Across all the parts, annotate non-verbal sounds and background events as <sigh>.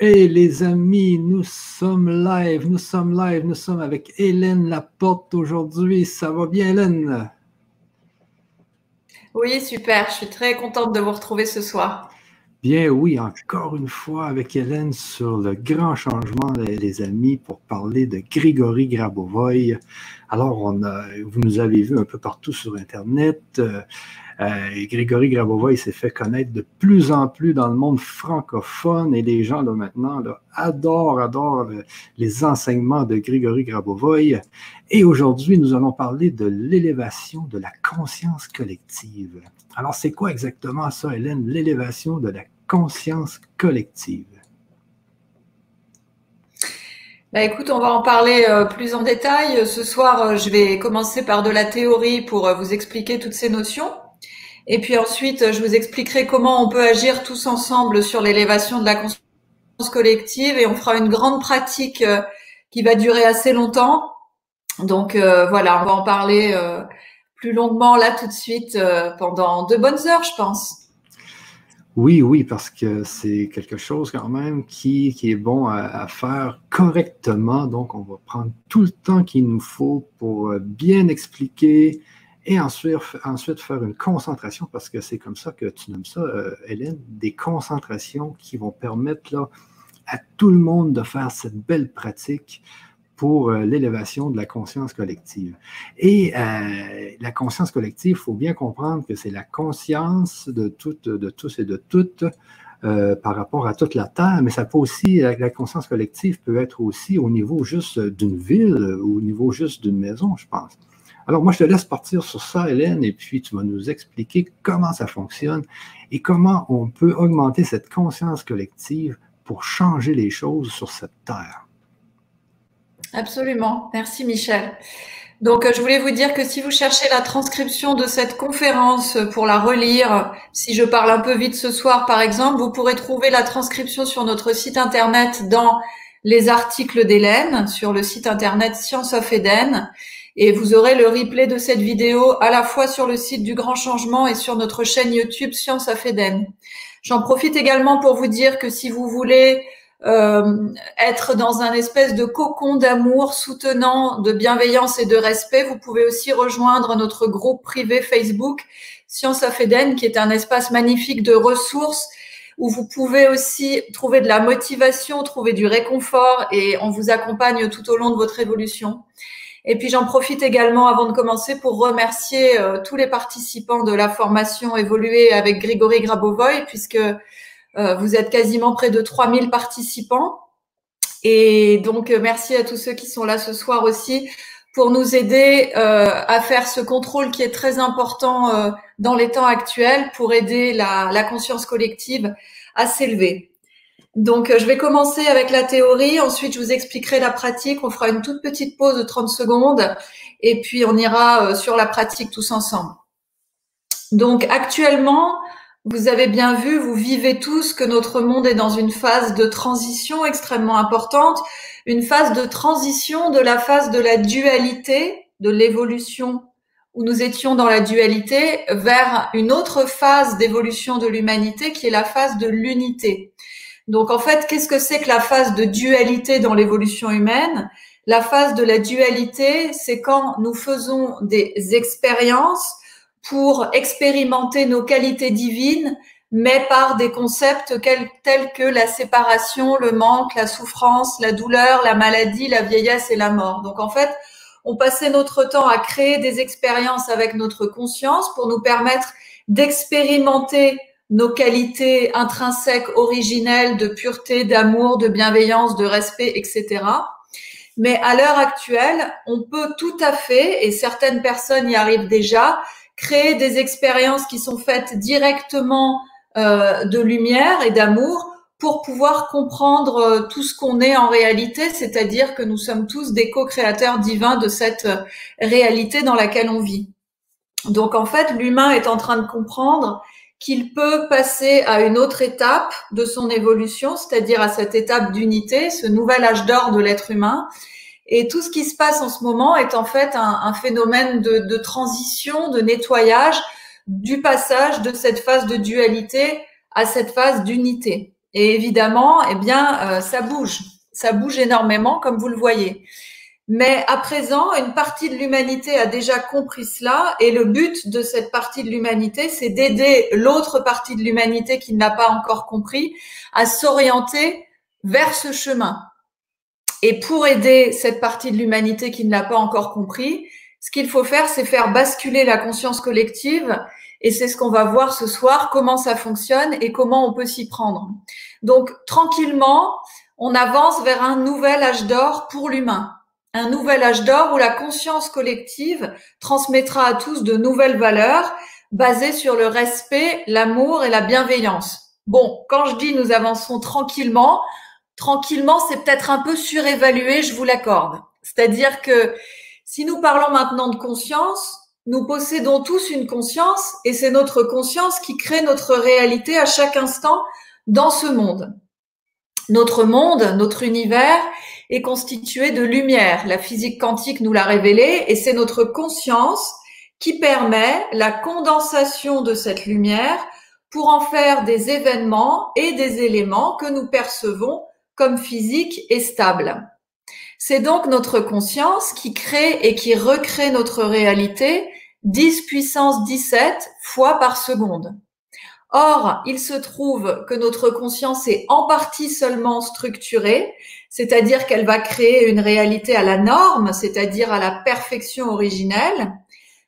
Hey les amis, nous sommes live, nous sommes live, nous sommes avec Hélène Laporte aujourd'hui. Ça va bien Hélène? Oui, super. Je suis très contente de vous retrouver ce soir. Bien oui, encore une fois avec Hélène sur le grand changement, les amis, pour parler de Grigory Grabovoy. Alors, on a, vous nous avez vu un peu partout sur Internet. Euh, Grégory Grabova, il s'est fait connaître de plus en plus dans le monde francophone et les gens là, maintenant là, adorent, adorent les enseignements de Grégory Grabovoy. Et aujourd'hui, nous allons parler de l'élévation de la conscience collective. Alors, c'est quoi exactement ça, Hélène, l'élévation de la conscience collective? Bah, écoute, on va en parler euh, plus en détail. Ce soir, euh, je vais commencer par de la théorie pour vous expliquer toutes ces notions. Et puis ensuite, je vous expliquerai comment on peut agir tous ensemble sur l'élévation de la conscience collective et on fera une grande pratique euh, qui va durer assez longtemps. Donc euh, voilà, on va en parler euh, plus longuement là tout de suite pendant de bonnes heures, je pense. Oui, oui, parce que c'est quelque chose quand même qui, est bon à, faire correctement. Donc, on va prendre tout le temps qu'il nous faut pour bien expliquer, et ensuite, ensuite faire une concentration, parce que c'est comme ça que tu nommes ça, euh, Hélène, des concentrations qui vont permettre là, à tout le monde de faire cette belle pratique pour euh, l'élévation de la conscience collective. Et euh, la conscience collective, il faut bien comprendre que c'est la conscience de, toutes, de tous et de toutes par rapport à toute la Terre, mais ça peut aussi, la conscience collective peut être aussi au niveau juste d'une ville ou au niveau juste d'une maison, je pense. Alors, moi, je te laisse partir sur ça, Hélène, et puis tu vas nous expliquer comment ça fonctionne et comment on peut augmenter cette conscience collective pour changer les choses sur cette terre. Absolument. Merci, Michel. Donc, je voulais vous dire que si vous cherchez la transcription de cette conférence pour la relire, si je parle un peu vite ce soir, par exemple, vous pourrez trouver la transcription sur notre site internet dans les articles d'Hélène, sur le site internet Science of Eden. Et vous aurez le replay de cette vidéo à la fois sur le site du Grand Changement et sur notre chaîne YouTube Science of Eden. J'en profite également pour vous dire que si vous voulez euh, être dans un espèce de cocon d'amour soutenant, de bienveillance et de respect, vous pouvez aussi rejoindre notre groupe privé Facebook Science of Eden, qui est un espace magnifique de ressources où vous pouvez aussi trouver de la motivation, trouver du réconfort et on vous accompagne tout au long de votre évolution. Et puis j'en profite également avant de commencer pour remercier euh, tous les participants de la formation évoluée avec Grigory Grabovoy, puisque euh, vous êtes quasiment près de 3000 participants. Et donc euh, merci à tous ceux qui sont là ce soir aussi pour nous aider à faire ce contrôle qui est très important dans les temps actuels pour aider la, la conscience collective à s'élever. Donc, euh, je vais commencer avec la théorie. Ensuite, je vous expliquerai la pratique. On fera une toute petite pause de 30 secondes et puis on ira euh, sur la pratique tous ensemble. Donc, actuellement, vous avez bien vu, vous vivez tous que notre monde est dans une phase de transition extrêmement importante, une phase de transition de la phase de la dualité, de l'évolution où nous étions dans la dualité, vers une autre phase d'évolution de l'humanité qui est la phase de l'unité. Donc en fait, qu'est-ce que c'est que la phase de dualité dans l'évolution humaine? La phase de la dualité, c'est quand nous faisons des expériences pour expérimenter nos qualités divines, mais par des concepts tels que la séparation, le manque, la souffrance, la douleur, la maladie, la vieillesse et la mort. Donc en fait, on passait notre temps à créer des expériences avec notre conscience pour nous permettre d'expérimenter nos qualités intrinsèques, originelles de pureté, d'amour, de bienveillance, de respect, etc. Mais à l'heure actuelle, on peut tout à fait, et certaines personnes y arrivent déjà, créer des expériences qui sont faites directement euh, de lumière et d'amour pour pouvoir comprendre euh, tout ce qu'on est en réalité, c'est-à-dire que nous sommes tous des co-créateurs divins de cette euh, réalité dans laquelle on vit. Donc en fait, l'humain est en train de comprendre qu'il peut passer à une autre étape de son évolution, c'est-à-dire à cette étape d'unité, ce nouvel âge d'or de l'être humain. Et tout ce qui se passe en ce moment est en fait un, phénomène de, transition, de nettoyage du passage de cette phase de dualité à cette phase d'unité. Et évidemment, eh bien, euh, ça bouge. Ça bouge énormément, comme vous le voyez. Mais à présent, une partie de l'humanité a déjà compris cela et le but de cette partie de l'humanité, c'est d'aider l'autre partie de l'humanité qui n'a pas encore compris à s'orienter vers ce chemin. Et pour aider cette partie de l'humanité qui ne l'a pas encore compris, ce qu'il faut faire, c'est faire basculer la conscience collective et c'est ce qu'on va voir ce soir, comment ça fonctionne et comment on peut s'y prendre. Donc, tranquillement, on avance vers un nouvel âge d'or pour l'humain un nouvel âge d'or où la conscience collective transmettra à tous de nouvelles valeurs basées sur le respect, l'amour et la bienveillance. Bon, quand je dis nous avançons tranquillement, tranquillement, c'est peut-être un peu surévalué, je vous l'accorde. C'est-à-dire que si nous parlons maintenant de conscience, nous possédons tous une conscience et c'est notre conscience qui crée notre réalité à chaque instant dans ce monde. Notre monde, notre univers, est constitué de lumière. La physique quantique nous l'a révélé et c'est notre conscience qui permet la condensation de cette lumière pour en faire des événements et des éléments que nous percevons comme physiques et stables. C'est donc notre conscience qui crée et qui recrée notre réalité 10 puissance 17 fois par seconde. Or, il se trouve que notre conscience est en partie seulement structurée, c'est-à-dire qu'elle va créer une réalité à la norme, c'est-à-dire à la perfection originelle,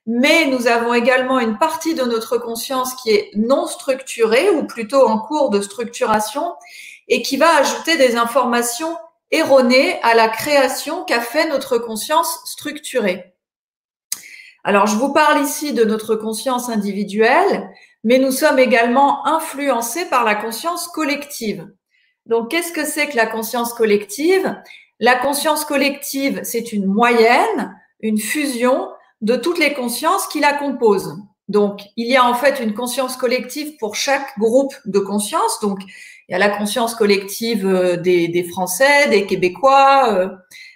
mais nous avons également une partie de notre conscience qui est non structurée, ou plutôt en cours de structuration, et qui va ajouter des informations erronées à la création qu'a fait notre conscience structurée. Alors, je vous parle ici de notre conscience individuelle, mais nous sommes également influencés par la conscience collective. Donc, qu'est-ce que c'est que la conscience collective? La conscience collective, c'est une moyenne, une fusion de toutes les consciences qui la composent. Donc, il y a en fait une conscience collective pour chaque groupe de conscience. Donc, il y a la conscience collective euh, des, Français, des Québécois, euh,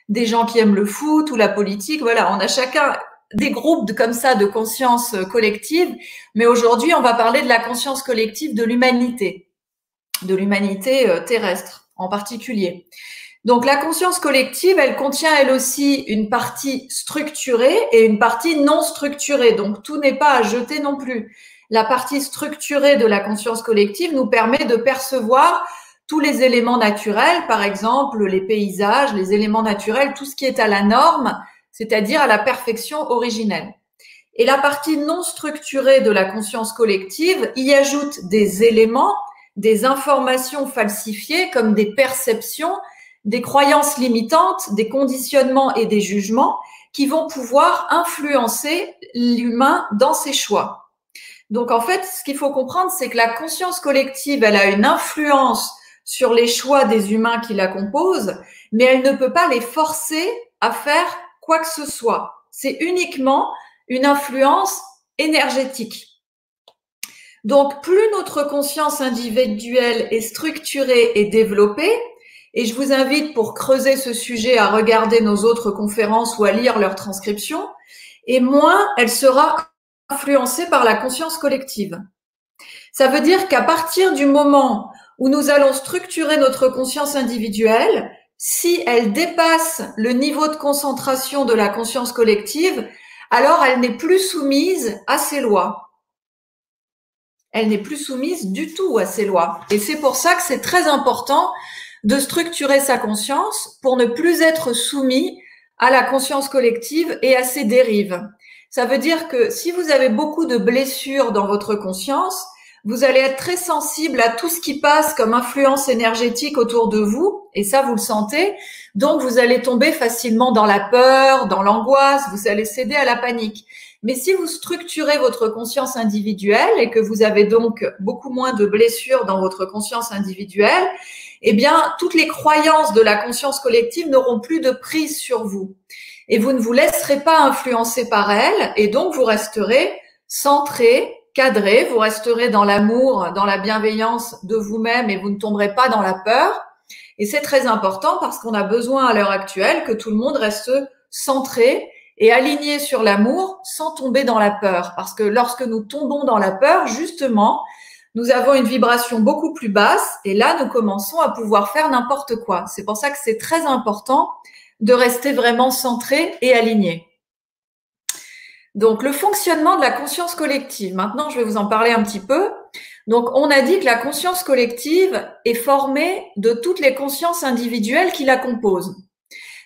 des gens qui aiment le foot ou la politique. Voilà, on a chacun des groupes comme ça de conscience euh, collective, mais aujourd'hui, on va parler de la conscience collective de l'humanité, de l'humanité euh, terrestre en particulier. Donc la conscience collective, elle contient elle aussi une partie structurée et une partie non structurée. Donc tout n'est pas à jeter non plus. La partie structurée de la conscience collective nous permet de percevoir tous les éléments naturels, par exemple les paysages, les éléments naturels, tout ce qui est à la norme, c'est-à-dire à la perfection originelle. Et la partie non structurée de la conscience collective y ajoute des éléments, des informations falsifiées comme des perceptions, des croyances limitantes, des conditionnements et des jugements qui vont pouvoir influencer l'humain dans ses choix. Donc en fait, ce qu'il faut comprendre, c'est que la conscience collective, elle a une influence sur les choix des humains qui la composent, mais elle ne peut pas les forcer à faire quoi que ce soit. C'est uniquement une influence énergétique. Donc, plus notre conscience individuelle est structurée et développée, et je vous invite pour creuser ce sujet à regarder nos autres conférences ou à lire leurs transcriptions, et moins elle sera influencée par la conscience collective. Ça veut dire qu'à partir du moment où nous allons structurer notre conscience individuelle, si elle dépasse le niveau de concentration de la conscience collective, alors elle n'est plus soumise à ces lois. Elle n'est plus soumise du tout à ces lois. Et c'est pour ça que c'est très important de structurer sa conscience pour ne plus être soumis à la conscience collective et à ses dérives. Ça veut dire que si vous avez beaucoup de blessures dans votre conscience, vous allez être très sensible à tout ce qui passe comme influence énergétique autour de vous, et ça, vous le sentez. Donc, vous allez tomber facilement dans la peur, dans l'angoisse, vous allez céder à la panique. Mais si vous structurez votre conscience individuelle et que vous avez donc beaucoup moins de blessures dans votre conscience individuelle, eh bien, toutes les croyances de la conscience collective n'auront plus de prise sur vous. Et vous ne vous laisserez pas influencer par elles, et donc vous resterez centré, cadré, vous resterez dans l'amour, dans la bienveillance de vous-même et vous ne tomberez pas dans la peur. Et c'est très important parce qu'on a besoin à l'heure actuelle que tout le monde reste centré et aligné sur l'amour sans tomber dans la peur. Parce que lorsque nous tombons dans la peur, justement, nous avons une vibration beaucoup plus basse et là, nous commençons à pouvoir faire n'importe quoi. C'est pour ça que c'est très important de rester vraiment centré et aligné. Donc, le fonctionnement de la conscience collective. Maintenant, je vais vous en parler un petit peu. Donc, on a dit que la conscience collective est formée de toutes les consciences individuelles qui la composent.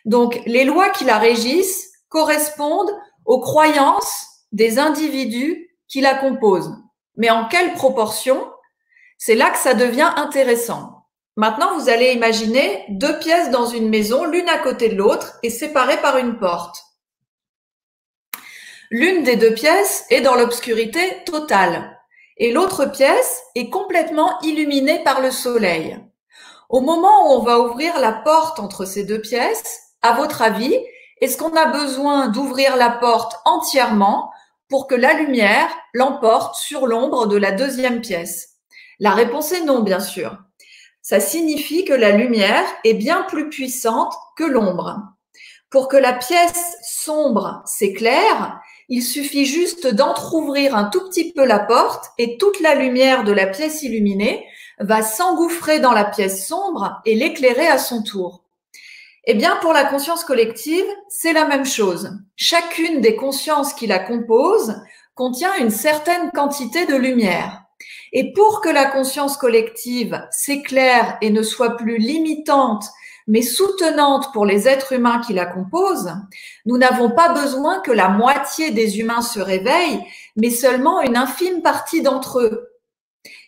Donc, les lois qui la régissent correspondent aux croyances des individus qui la composent. Mais en quelle proportion? C'est là que ça devient intéressant. Maintenant, vous allez imaginer deux pièces dans une maison, l'une à côté de l'autre et séparées par une porte. L'une des deux pièces est dans l'obscurité totale et l'autre pièce est complètement illuminée par le soleil. Au moment où on va ouvrir la porte entre ces deux pièces, à votre avis, est-ce qu'on a besoin d'ouvrir la porte entièrement pour que la lumière l'emporte sur l'ombre de la deuxième pièce? La réponse est non, bien sûr. Ça signifie que la lumière est bien plus puissante que l'ombre. Pour que la pièce sombre s'éclaire, il suffit juste d'entr'ouvrir un tout petit peu la porte et toute la lumière de la pièce illuminée va s'engouffrer dans la pièce sombre et l'éclairer à son tour. Eh bien, pour la conscience collective, c'est la même chose. Chacune des consciences qui la composent contient une certaine quantité de lumière. Et pour que la conscience collective s'éclaire et ne soit plus limitante, mais soutenante pour les êtres humains qui la composent, nous n'avons pas besoin que la moitié des humains se réveillent, mais seulement une infime partie d'entre eux.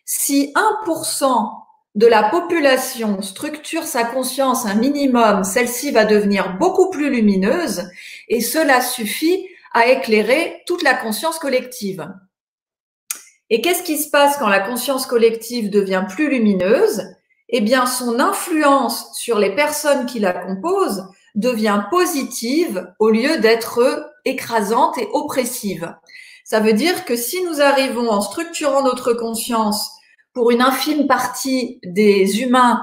Si 1% de la population structure sa conscience un minimum, celle-ci va devenir beaucoup plus lumineuse et cela suffit à éclairer toute la conscience collective. Et qu'est-ce qui se passe quand la conscience collective devient plus lumineuse? Eh bien, son influence sur les personnes qui la composent devient positive au lieu d'être écrasante et oppressive. Ça veut dire que si nous arrivons en structurant notre conscience pour une infime partie des humains,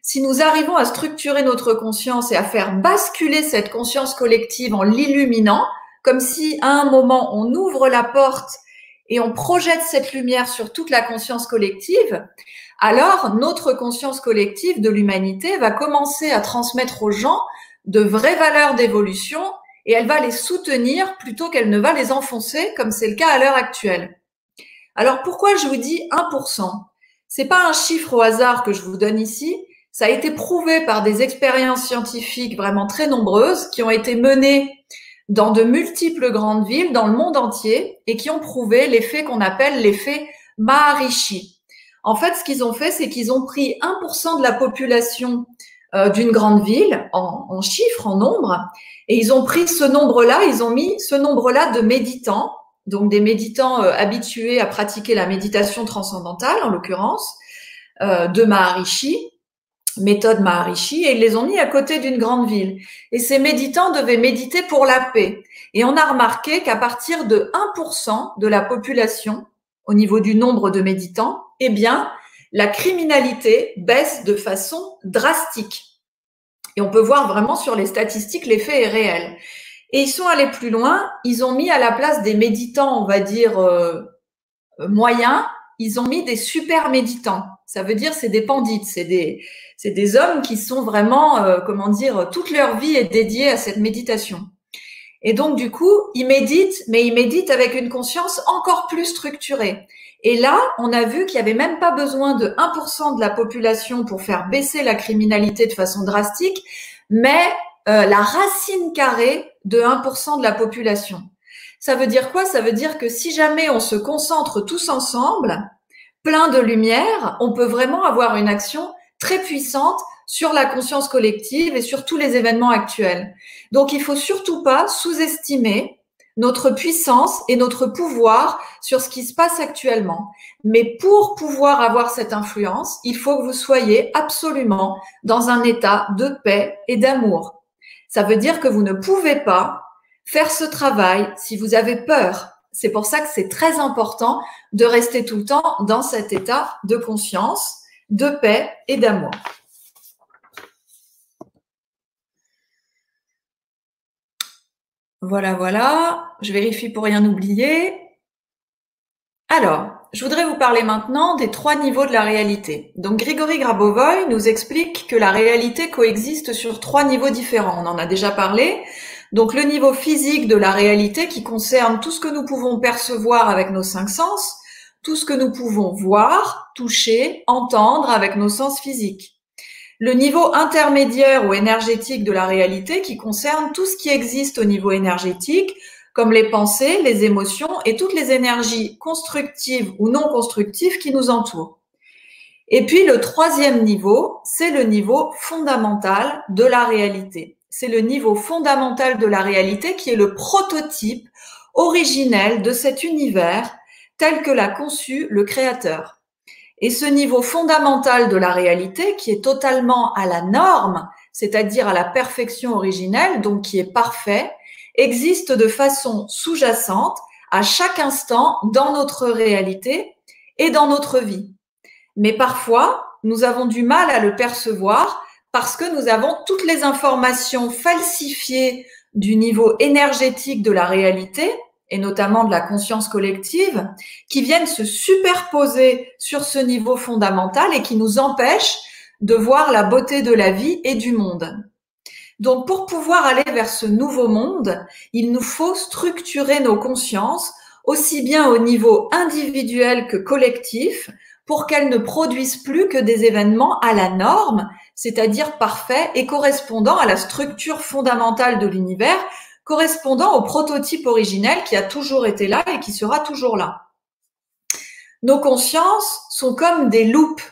si nous arrivons à structurer notre conscience et à faire basculer cette conscience collective en l'illuminant, comme si à un moment on ouvre la porte et on projette cette lumière sur toute la conscience collective, alors notre conscience collective de l'humanité va commencer à transmettre aux gens de vraies valeurs d'évolution et elle va les soutenir plutôt qu'elle ne va les enfoncer comme c'est le cas à l'heure actuelle. Alors pourquoi je vous dis 1% C'est pas un chiffre au hasard que je vous donne ici. Ça a été prouvé par des expériences scientifiques vraiment très nombreuses qui ont été menées dans de multiples grandes villes dans le monde entier et qui ont prouvé l'effet qu'on appelle l'effet Maharishi. En fait, ce qu'ils ont fait, c'est qu'ils ont pris 1% de la population euh, d'une grande ville en, en chiffres, en nombre, et ils ont pris ce nombre-là, ils ont mis ce nombre-là de méditants donc des méditants euh, habitués à pratiquer la méditation transcendantale, en l'occurrence, euh, de Maharishi, méthode Maharishi, et ils les ont mis à côté d'une grande ville. Et ces méditants devaient méditer pour la paix. Et on a remarqué qu'à partir de 1% de la population, au niveau du nombre de méditants, eh bien, la criminalité baisse de façon drastique. Et on peut voir vraiment sur les statistiques, l'effet est réel. Et ils sont allés plus loin, ils ont mis à la place des méditants, on va dire, euh, moyens, ils ont mis des super méditants. Ça veut dire c'est des pandites, c'est des, c'est des hommes qui sont vraiment, euh, comment dire, toute leur vie est dédiée à cette méditation. Et donc, du coup, ils méditent, mais ils méditent avec une conscience encore plus structurée. Et là, on a vu qu'il n'y avait même pas besoin de 1% de la population pour faire baisser la criminalité de façon drastique, mais euh, la racine carrée de 1% de la population. Ça veut dire quoi? Ça veut dire que si jamais on se concentre tous ensemble, plein de lumière, on peut vraiment avoir une action très puissante sur la conscience collective et sur tous les événements actuels. Donc il faut surtout pas sous-estimer notre puissance et notre pouvoir sur ce qui se passe actuellement. Mais pour pouvoir avoir cette influence, il faut que vous soyez absolument dans un état de paix et d'amour. Ça veut dire que vous ne pouvez pas faire ce travail si vous avez peur. C'est pour ça que c'est très important de rester tout le temps dans cet état de conscience, de paix et d'amour. Voilà, voilà. Je vérifie pour rien oublier. Alors, je voudrais vous parler maintenant des trois niveaux de la réalité. Donc, Grigory Grabovoy nous explique que la réalité coexiste sur trois niveaux différents. On en a déjà parlé. Donc, le niveau physique de la réalité qui concerne tout ce que nous pouvons percevoir avec nos cinq sens, tout ce que nous pouvons voir, toucher, entendre avec nos sens physiques. Le niveau intermédiaire ou énergétique de la réalité qui concerne tout ce qui existe au niveau énergétique, comme les pensées, les émotions et toutes les énergies constructives ou non constructives qui nous entourent. Et puis le troisième niveau, c'est le niveau fondamental de la réalité. C'est le niveau fondamental de la réalité qui est le prototype originel de cet univers tel que l'a conçu le Créateur. Et ce niveau fondamental de la réalité, qui est totalement à la norme, c'est-à-dire à la perfection originelle, donc qui est parfait, existe de façon sous-jacente à chaque instant dans notre réalité et dans notre vie. Mais parfois, nous avons du mal à le percevoir parce que nous avons toutes les informations falsifiées du niveau énergétique de la réalité et notamment de la conscience collective, qui viennent se superposer sur ce niveau fondamental et qui nous empêchent de voir la beauté de la vie et du monde. Donc pour pouvoir aller vers ce nouveau monde, il nous faut structurer nos consciences aussi bien au niveau individuel que collectif pour qu'elles ne produisent plus que des événements à la norme, c'est-à-dire parfaits et correspondant à la structure fondamentale de l'univers correspondant au prototype originel qui a toujours été là et qui sera toujours là. Nos consciences sont comme des loupes.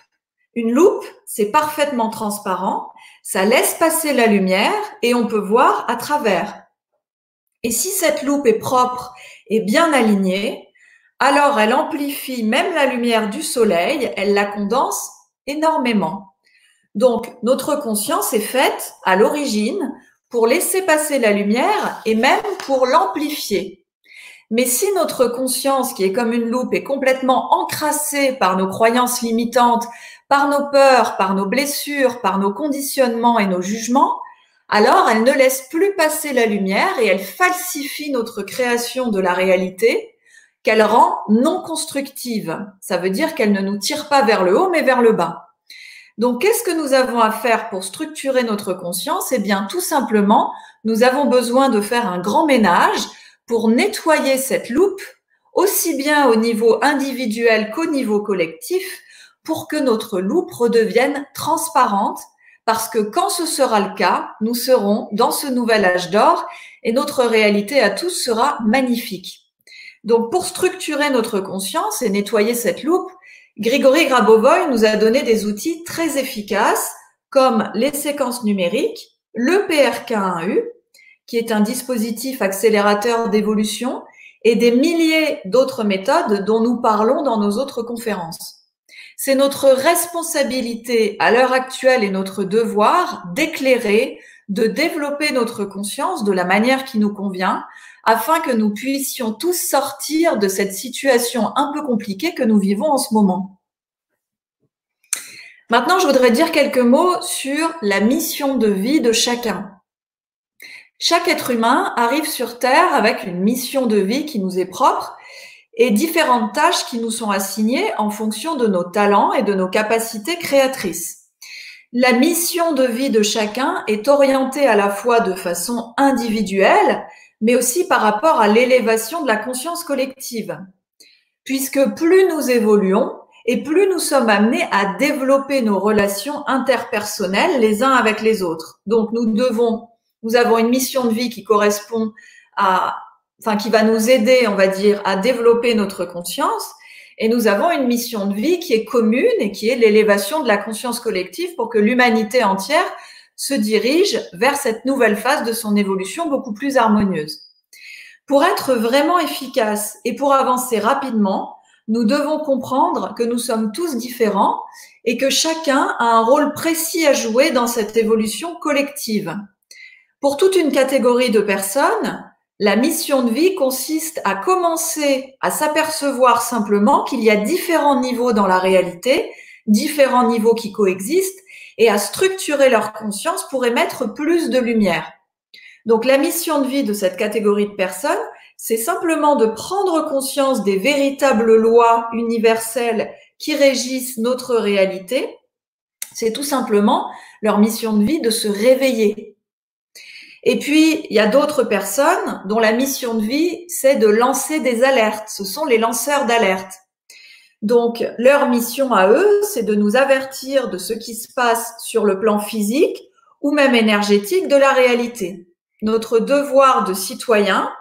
Une loupe, c'est parfaitement transparent, ça laisse passer la lumière et on peut voir à travers. Et si cette loupe est propre et bien alignée, alors elle amplifie même la lumière du soleil, elle la condense énormément. Donc notre conscience est faite à l'origine pour laisser passer la lumière et même pour l'amplifier. Mais si notre conscience, qui est comme une loupe, est complètement encrassée par nos croyances limitantes, par nos peurs, par nos blessures, par nos conditionnements et nos jugements, alors elle ne laisse plus passer la lumière et elle falsifie notre création de la réalité qu'elle rend non constructive. Ça veut dire qu'elle ne nous tire pas vers le haut, mais vers le bas. Donc, qu'est-ce que nous avons à faire pour structurer notre conscience? Eh bien, tout simplement, nous avons besoin de faire un grand ménage pour nettoyer cette loupe, aussi bien au niveau individuel qu'au niveau collectif, pour que notre loupe redevienne transparente, parce que quand ce sera le cas, nous serons dans ce nouvel âge d'or et notre réalité à tous sera magnifique. Donc, pour structurer notre conscience et nettoyer cette loupe, Grigory Grabovoy nous a donné des outils très efficaces comme les séquences numériques, le PRK1U, qui est un dispositif accélérateur d'évolution, et des milliers d'autres méthodes dont nous parlons dans nos autres conférences. C'est notre responsabilité à l'heure actuelle et notre devoir d'éclairer, de développer notre conscience de la manière qui nous convient afin que nous puissions tous sortir de cette situation un peu compliquée que nous vivons en ce moment. Maintenant, je voudrais dire quelques mots sur la mission de vie de chacun. Chaque être humain arrive sur Terre avec une mission de vie qui nous est propre et différentes tâches qui nous sont assignées en fonction de nos talents et de nos capacités créatrices. La mission de vie de chacun est orientée à la fois de façon individuelle, mais aussi par rapport à l'élévation de la conscience collective. Puisque plus nous évoluons et plus nous sommes amenés à développer nos relations interpersonnelles les uns avec les autres. Donc nous devons, nous avons une mission de vie qui correspond à, enfin qui va nous aider, on va dire, à développer notre conscience. Et nous avons une mission de vie qui est commune et qui est l'élévation de la conscience collective pour que l'humanité entière se dirige vers cette nouvelle phase de son évolution beaucoup plus harmonieuse. Pour être vraiment efficace et pour avancer rapidement, nous devons comprendre que nous sommes tous différents et que chacun a un rôle précis à jouer dans cette évolution collective. Pour toute une catégorie de personnes, la mission de vie consiste à commencer à s'apercevoir simplement qu'il y a différents niveaux dans la réalité, différents niveaux qui coexistent et à structurer leur conscience pour émettre plus de lumière. Donc la mission de vie de cette catégorie de personnes, c'est simplement de prendre conscience des véritables lois universelles qui régissent notre réalité. C'est tout simplement leur mission de vie de se réveiller. Et puis, il y a d'autres personnes dont la mission de vie, c'est de lancer des alertes. Ce sont les lanceurs d'alerte. Donc, leur mission à eux, c'est de nous avertir de ce qui se passe sur le plan physique ou même énergétique de la réalité. Notre devoir de citoyen,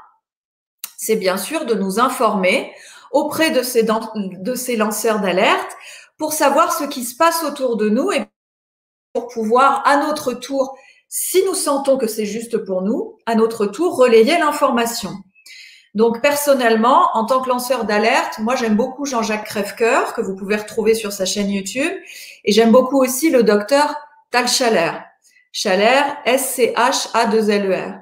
c'est bien sûr de nous informer auprès de ces, de ces lanceurs d'alerte pour savoir ce qui se passe autour de nous et pour pouvoir à notre tour, si nous sentons que c'est juste pour nous, à notre tour relayer l'information. Donc personnellement, en tant que lanceur d'alerte, moi j'aime beaucoup Jean-Jacques Crèvecoeur que vous pouvez retrouver sur sa chaîne YouTube et j'aime beaucoup aussi le docteur Tal Chaler. Chaler, S-C-H-A-2-L-E-R.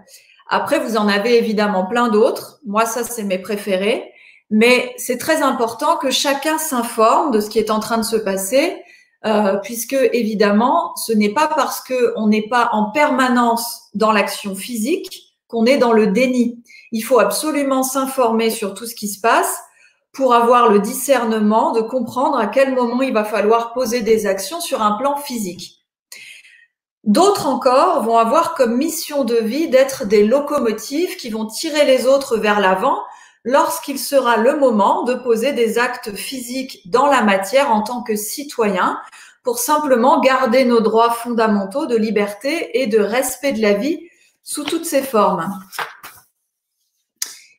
Après, vous en avez évidemment plein d'autres. Moi, ça, c'est mes préférés. Mais c'est très important que chacun s'informe de ce qui est en train de se passer, euh, puisque évidemment, ce n'est pas parce qu'on n'est pas en permanence dans l'action physique qu'on est dans le déni. Il faut absolument s'informer sur tout ce qui se passe pour avoir le discernement de comprendre à quel moment il va falloir poser des actions sur un plan physique. D'autres encore vont avoir comme mission de vie d'être des locomotives qui vont tirer les autres vers l'avant lorsqu'il sera le moment de poser des actes physiques dans la matière en tant que citoyen pour simplement garder nos droits fondamentaux de liberté et de respect de la vie sous toutes ses formes.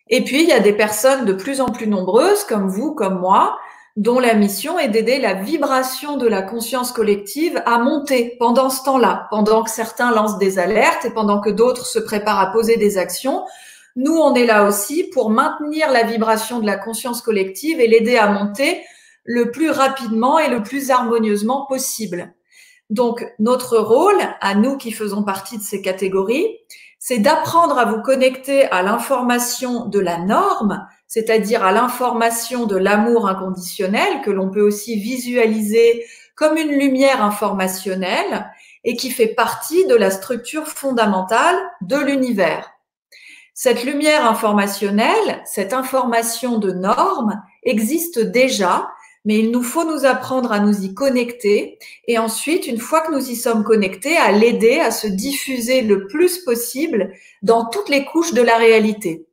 Et puis, il y a des personnes de plus en plus nombreuses, comme vous, comme moi, dont la mission est d'aider la vibration de la conscience collective à monter pendant ce temps-là, pendant que certains lancent des alertes et pendant que d'autres se préparent à poser des actions. Nous, on est là aussi pour maintenir la vibration de la conscience collective et l'aider à monter le plus rapidement et le plus harmonieusement possible. Donc, notre rôle, à nous qui faisons partie de ces catégories, c'est d'apprendre à vous connecter à l'information de la norme, c'est-à-dire à, l'information de l'amour inconditionnel, que l'on peut aussi visualiser comme une lumière informationnelle et qui fait partie de la structure fondamentale de l'univers. Cette lumière informationnelle, cette information de norme existe déjà mais il nous faut nous apprendre à nous y connecter et ensuite, une fois que nous y sommes connectés, à l'aider à se diffuser le plus possible dans toutes les couches de la réalité.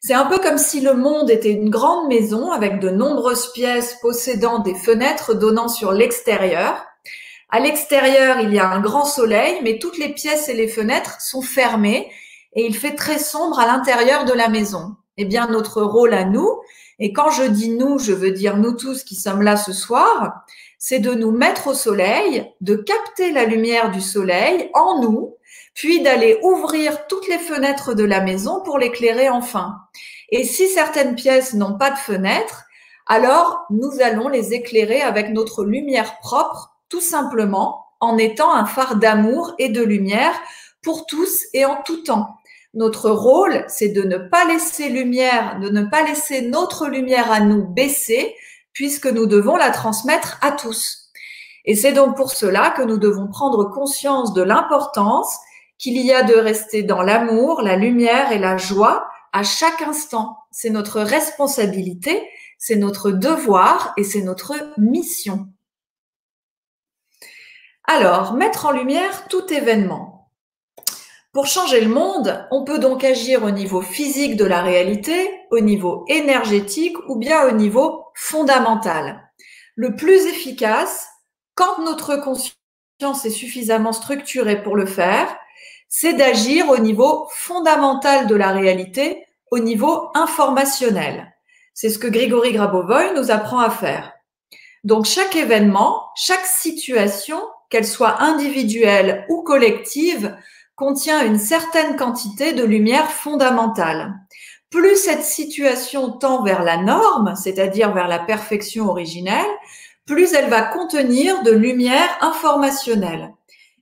C'est un peu comme si le monde était une grande maison avec de nombreuses pièces possédant des fenêtres donnant sur l'extérieur. À l'extérieur, il y a un grand soleil, mais toutes les pièces et les fenêtres sont fermées et il fait très sombre à l'intérieur de la maison. Eh bien, notre rôle à nous, et quand je dis nous, je veux dire nous tous qui sommes là ce soir, c'est de nous mettre au soleil, de capter la lumière du soleil en nous, puis d'aller ouvrir toutes les fenêtres de la maison pour l'éclairer enfin. Et si certaines pièces n'ont pas de fenêtres, alors nous allons les éclairer avec notre lumière propre, tout simplement en étant un phare d'amour et de lumière pour tous et en tout temps. Notre rôle, c'est de ne pas laisser lumière, de ne pas laisser notre lumière à nous baisser, puisque nous devons la transmettre à tous. Et c'est donc pour cela que nous devons prendre conscience de l'importance qu'il y a de rester dans l'amour, la lumière et la joie à chaque instant. C'est notre responsabilité, c'est notre devoir et c'est notre mission. Alors, mettre en lumière tout événement. Pour changer le monde, on peut donc agir au niveau physique de la réalité, au niveau énergétique ou bien au niveau fondamental. Le plus efficace, quand notre conscience est suffisamment structurée pour le faire, c'est d'agir au niveau fondamental de la réalité, au niveau informationnel. C'est ce que Grigory Grabovoy nous apprend à faire. Donc chaque événement, chaque situation, qu'elle soit individuelle ou collective, contient une certaine quantité de lumière fondamentale. Plus cette situation tend vers la norme, c'est-à-dire vers la perfection originelle, plus elle va contenir de lumière informationnelle.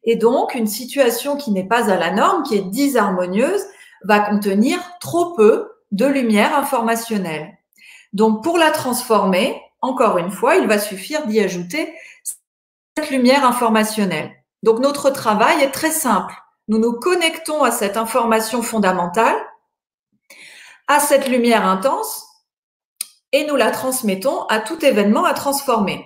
Et donc, une situation qui n'est pas à la norme, qui est disharmonieuse, va contenir trop peu de lumière informationnelle. Donc, pour la transformer, encore une fois, il va suffire d'y ajouter cette lumière informationnelle. Donc, notre travail est très simple nous nous connectons à cette information fondamentale à cette lumière intense et nous la transmettons à tout événement à transformer.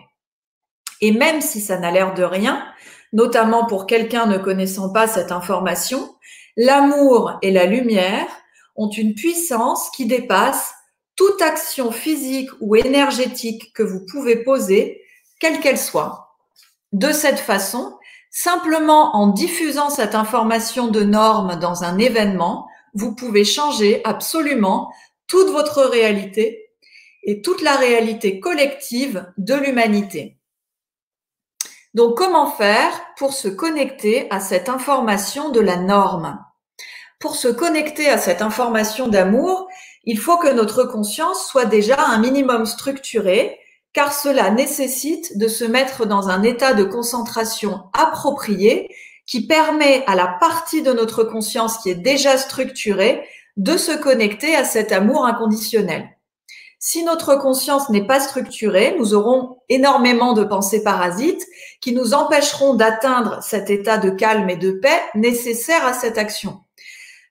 Et même si ça n'a l'air de rien, notamment pour quelqu'un ne connaissant pas cette information, l'amour et la lumière ont une puissance qui dépasse toute action physique ou énergétique que vous pouvez poser, quelle qu'elle soit. De cette façon, simplement en diffusant cette information de norme dans un événement, vous pouvez changer absolument toute votre réalité et toute la réalité collective de l'humanité. Donc, comment faire pour se connecter à cette information de la norme? Pour se connecter à cette information d'amour, il faut que notre conscience soit déjà un minimum structurée, car cela nécessite de se mettre dans un état de concentration approprié qui permet à la partie de notre conscience qui est déjà structurée de se connecter à cet amour inconditionnel. Si notre conscience n'est pas structurée, nous aurons énormément de pensées parasites qui nous empêcheront d'atteindre cet état de calme et de paix nécessaire à cette action.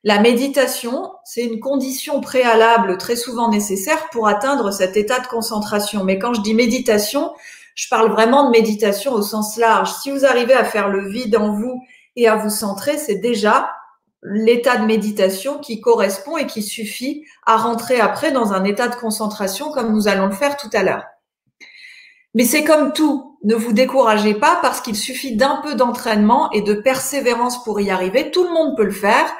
La méditation, c'est une condition préalable très souvent nécessaire pour atteindre cet état de concentration. Mais quand je dis méditation, je parle vraiment de méditation au sens large. Si vous arrivez à faire le vide en vous et à vous centrer, c'est déjà l'état de méditation qui correspond et qui suffit à rentrer après dans un état de concentration comme nous allons le faire tout à l'heure. Mais c'est comme tout, ne vous découragez pas parce qu'il suffit d'un peu d'entraînement et de persévérance pour y arriver. Tout le monde peut le faire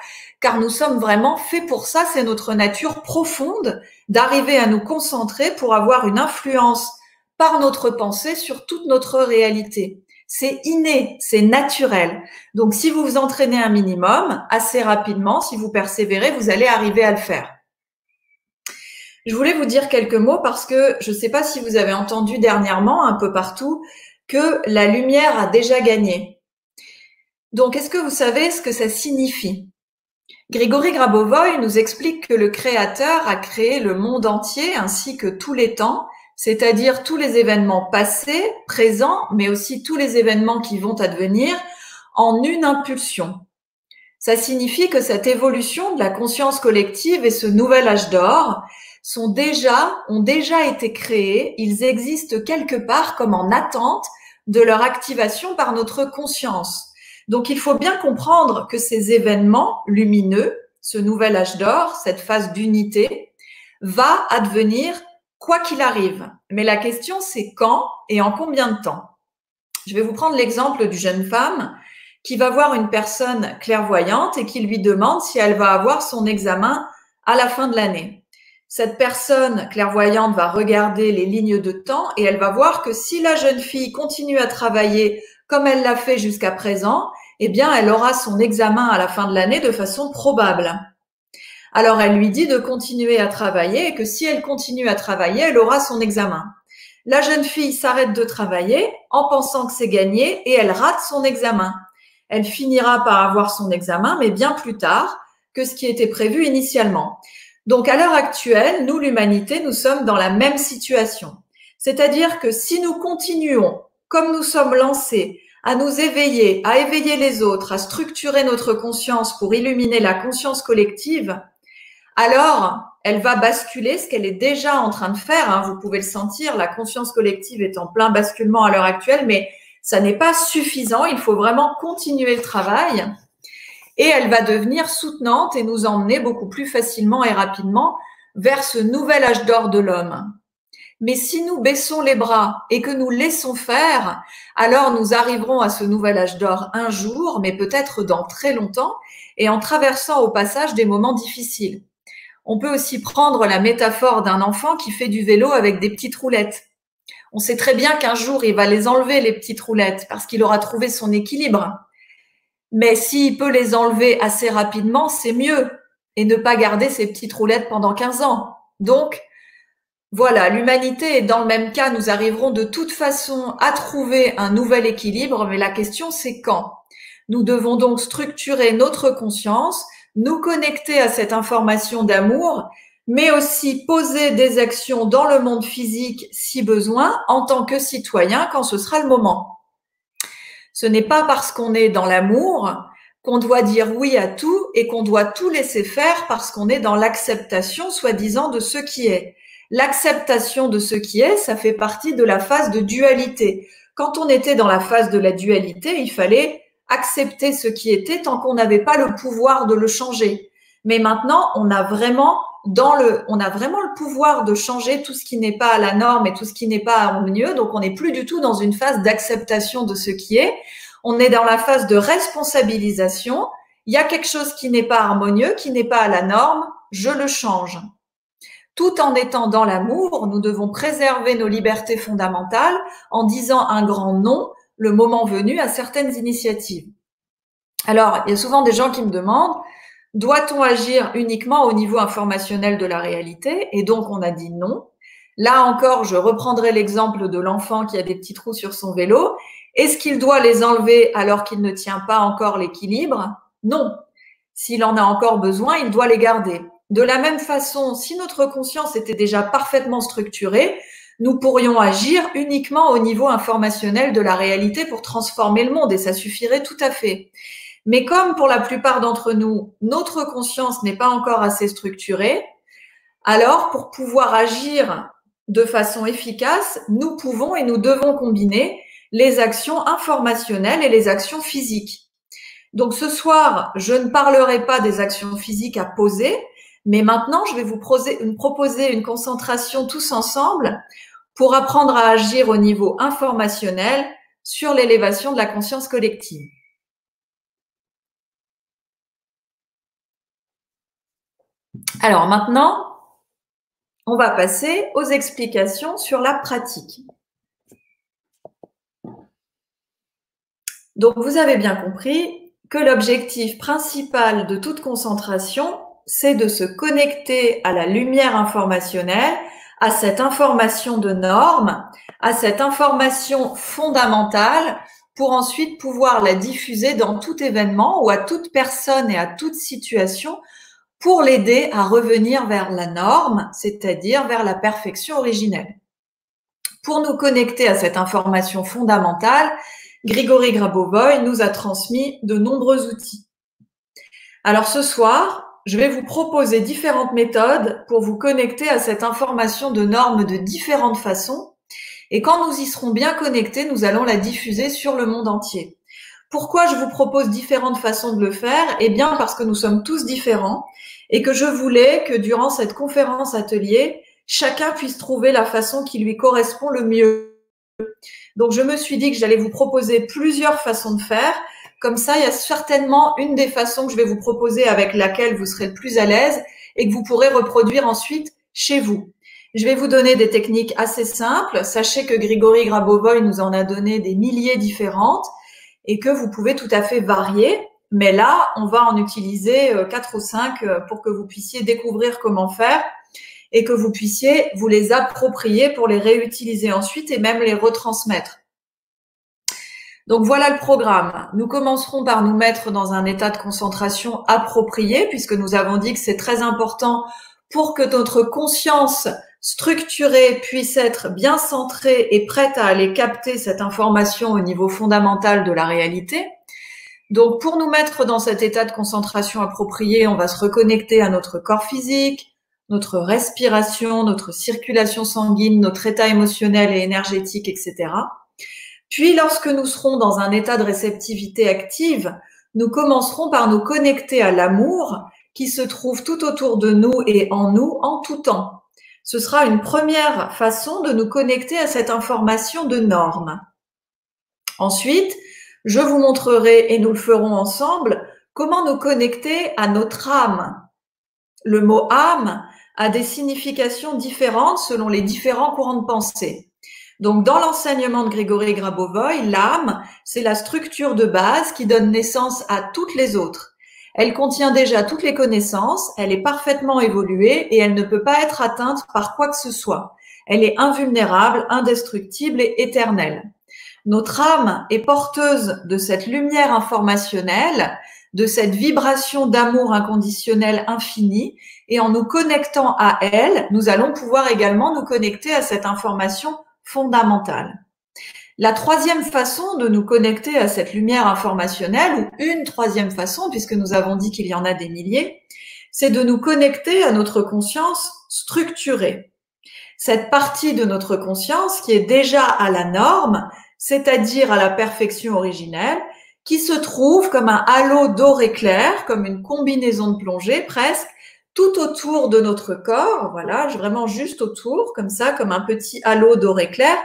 car nous sommes vraiment faits pour ça. C'est notre nature profonde d'arriver à nous concentrer pour avoir une influence par notre pensée sur toute notre réalité. C'est inné, c'est naturel. Donc, si vous vous entraînez un minimum, assez rapidement, si vous persévérez, vous allez arriver à le faire. Je voulais vous dire quelques mots parce que je ne sais pas si vous avez entendu dernièrement, un peu partout, que la lumière a déjà gagné. Donc, est-ce que vous savez ce que ça signifie? Grégory Grabovoy nous explique que le Créateur a créé le monde entier ainsi que tous les temps c'est-à-dire tous les événements passés, présents, mais aussi tous les événements qui vont advenir en une impulsion. Ça signifie que cette évolution de la conscience collective et ce nouvel âge d'or sont déjà, ont déjà été créés, ils existent quelque part comme en attente de leur activation par notre conscience. Donc il faut bien comprendre que ces événements lumineux, ce nouvel âge d'or, cette phase d'unité, va advenir quoi qu'il arrive. Mais la question, c'est quand et en combien de temps? Je vais vous prendre l'exemple du jeune femme qui va voir une personne clairvoyante et qui lui demande si elle va avoir son examen à la fin de l'année. Cette personne clairvoyante va regarder les lignes de temps et elle va voir que si la jeune fille continue à travailler comme elle l'a fait jusqu'à présent, eh bien, elle aura son examen à la fin de l'année de façon probable. Alors elle lui dit de continuer à travailler et que si elle continue à travailler, elle aura son examen. La jeune fille s'arrête de travailler en pensant que c'est gagné et elle rate son examen. Elle finira par avoir son examen, mais bien plus tard que ce qui était prévu initialement. Donc à l'heure actuelle, nous, l'humanité, nous sommes dans la même situation. C'est-à-dire que si nous continuons, comme nous sommes lancés, à nous éveiller, à éveiller les autres, à structurer notre conscience pour illuminer la conscience collective, alors elle va basculer ce qu'elle est déjà en train de faire. Hein. vous pouvez le sentir, la conscience collective est en plein basculement à l'heure actuelle, mais ça n'est pas suffisant. Il faut vraiment continuer le travail. Et elle va devenir soutenante et nous emmener beaucoup plus facilement et rapidement vers ce nouvel âge d'or de l'homme. Mais si nous baissons les bras et que nous laissons faire, alors nous arriverons à ce nouvel âge d'or un jour, mais peut-être dans très longtemps, et en traversant au passage des moments difficiles. On peut aussi prendre la métaphore d'un enfant qui fait du vélo avec des petites roulettes. On sait très bien qu'un jour, il va les enlever, les petites roulettes, parce qu'il aura trouvé son équilibre. Mais s'il peut les enlever assez rapidement, c'est mieux. Et ne pas garder ces petites roulettes pendant 15 ans. Donc, voilà, l'humanité est dans le même cas. Nous arriverons de toute façon à trouver un nouvel équilibre, mais la question c'est quand? Nous devons donc structurer notre conscience nous connecter à cette information d'amour, mais aussi poser des actions dans le monde physique si besoin en tant que citoyen quand ce sera le moment. Ce n'est pas parce qu'on est dans l'amour qu'on doit dire oui à tout et qu'on doit tout laisser faire parce qu'on est dans l'acceptation, soi-disant, de ce qui est. L'acceptation de ce qui est, ça fait partie de la phase de dualité. Quand on était dans la phase de la dualité, il fallait accepter ce qui était tant qu'on n'avait pas le pouvoir de le changer. Mais maintenant, on a vraiment dans le, on a vraiment le pouvoir de changer tout ce qui n'est pas à la norme et tout ce qui n'est pas harmonieux. Donc, on n'est plus du tout dans une phase d'acceptation de ce qui est. On est dans la phase de responsabilisation. Il y a quelque chose qui n'est pas harmonieux, qui n'est pas à la norme. Je le change. Tout en étant dans l'amour, nous devons préserver nos libertés fondamentales en disant un grand non le moment venu à certaines initiatives. Alors, il y a souvent des gens qui me demandent, doit-on agir uniquement au niveau informationnel de la réalité? Et donc, on a dit non. Là encore, je reprendrai l'exemple de l'enfant qui a des petits trous sur son vélo. Est-ce qu'il doit les enlever alors qu'il ne tient pas encore l'équilibre? Non. S'il en a encore besoin, il doit les garder. De la même façon, si notre conscience était déjà parfaitement structurée, nous pourrions agir uniquement au niveau informationnel de la réalité pour transformer le monde et ça suffirait tout à fait. Mais comme pour la plupart d'entre nous, notre conscience n'est pas encore assez structurée, alors pour pouvoir agir de façon efficace, nous pouvons et nous devons combiner les actions informationnelles et les actions physiques. Donc ce soir, je ne parlerai pas des actions physiques à poser, mais maintenant, je vais vous proposer une concentration tous ensemble pour apprendre à agir au niveau informationnel sur l'élévation de la conscience collective. Alors maintenant, on va passer aux explications sur la pratique. Donc, vous avez bien compris que l'objectif principal de toute concentration, c'est de se connecter à la lumière informationnelle, à cette information de normes, à cette information fondamentale pour ensuite pouvoir la diffuser dans tout événement ou à toute personne et à toute situation pour l'aider à revenir vers la norme, c'est-à-dire vers la perfection originelle. Pour nous connecter à cette information fondamentale, Grigory Grabovoy nous a transmis de nombreux outils. Alors ce soir, je vais vous proposer différentes méthodes pour vous connecter à cette information de normes de différentes façons. Et quand nous y serons bien connectés, nous allons la diffuser sur le monde entier. Pourquoi je vous propose différentes façons de le faire? Eh bien parce que nous sommes tous différents et que je voulais que durant cette conférence atelier, chacun puisse trouver la façon qui lui correspond le mieux. Donc je me suis dit que j'allais vous proposer plusieurs façons de faire. Comme ça, il y a certainement une des façons que je vais vous proposer avec laquelle vous serez le plus à l'aise et que vous pourrez reproduire ensuite chez vous. Je vais vous donner des techniques assez simples. Sachez que Grigory Grabovoy nous en a donné des milliers différentes et que vous pouvez tout à fait varier. Mais là, on va en utiliser euh, quatre ou cinq euh, pour que vous puissiez découvrir comment faire et que vous puissiez vous les approprier pour les réutiliser ensuite et même les retransmettre. Donc voilà le programme. Nous commencerons par nous mettre dans un état de concentration approprié puisque nous avons dit que c'est très important pour que notre conscience structurée puisse être bien centrée et prête à aller capter cette information au niveau fondamental de la réalité. Donc, pour nous mettre dans cet état de concentration approprié, on va se reconnecter à notre corps physique, notre respiration, notre circulation sanguine, notre état émotionnel et énergétique, etc. Puis, lorsque nous serons dans un état de réceptivité active, nous commencerons par nous connecter à l'amour qui se trouve tout autour de nous et en nous en tout temps. Ce sera une première façon de nous connecter à cette information de normes. Ensuite, je vous montrerai, et nous le ferons ensemble, comment nous connecter à notre âme. Le mot âme a des significations différentes selon les différents courants de pensée. Donc, dans l'enseignement de Grégory Grabovoy, l'âme, c'est la structure de base qui donne naissance à toutes les autres. Elle contient déjà toutes les connaissances, elle est parfaitement évoluée et elle ne peut pas être atteinte par quoi que ce soit. Elle est invulnérable, indestructible et éternelle. Notre âme est porteuse de cette lumière informationnelle, de cette vibration d'amour inconditionnel infini, et en nous connectant à elle, nous allons pouvoir également nous connecter à cette information fondamentale. La troisième façon de nous connecter à cette lumière informationnelle, ou une troisième façon, puisque nous avons dit qu'il y en a des milliers, c'est de nous connecter à notre conscience structurée. Cette partie de notre conscience qui est déjà à la norme, c'est-à-dire à la perfection originelle, qui se trouve comme un halo doré clair, comme une combinaison de plongée presque, tout autour de notre corps, voilà, vraiment juste autour, comme ça, comme un petit halo doré clair,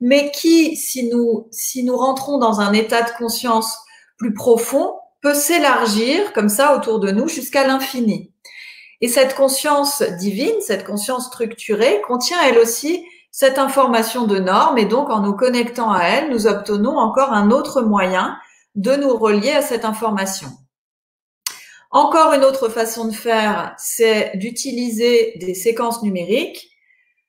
mais qui, si nous, si nous rentrons dans un état de conscience plus profond, peut s'élargir comme ça autour de nous jusqu'à l'infini. Et cette conscience divine, cette conscience structurée, contient elle aussi cette information de norme, et donc en nous connectant à elle, nous obtenons encore un autre moyen de nous relier à cette information. Encore une autre façon de faire, c'est d'utiliser des séquences numériques.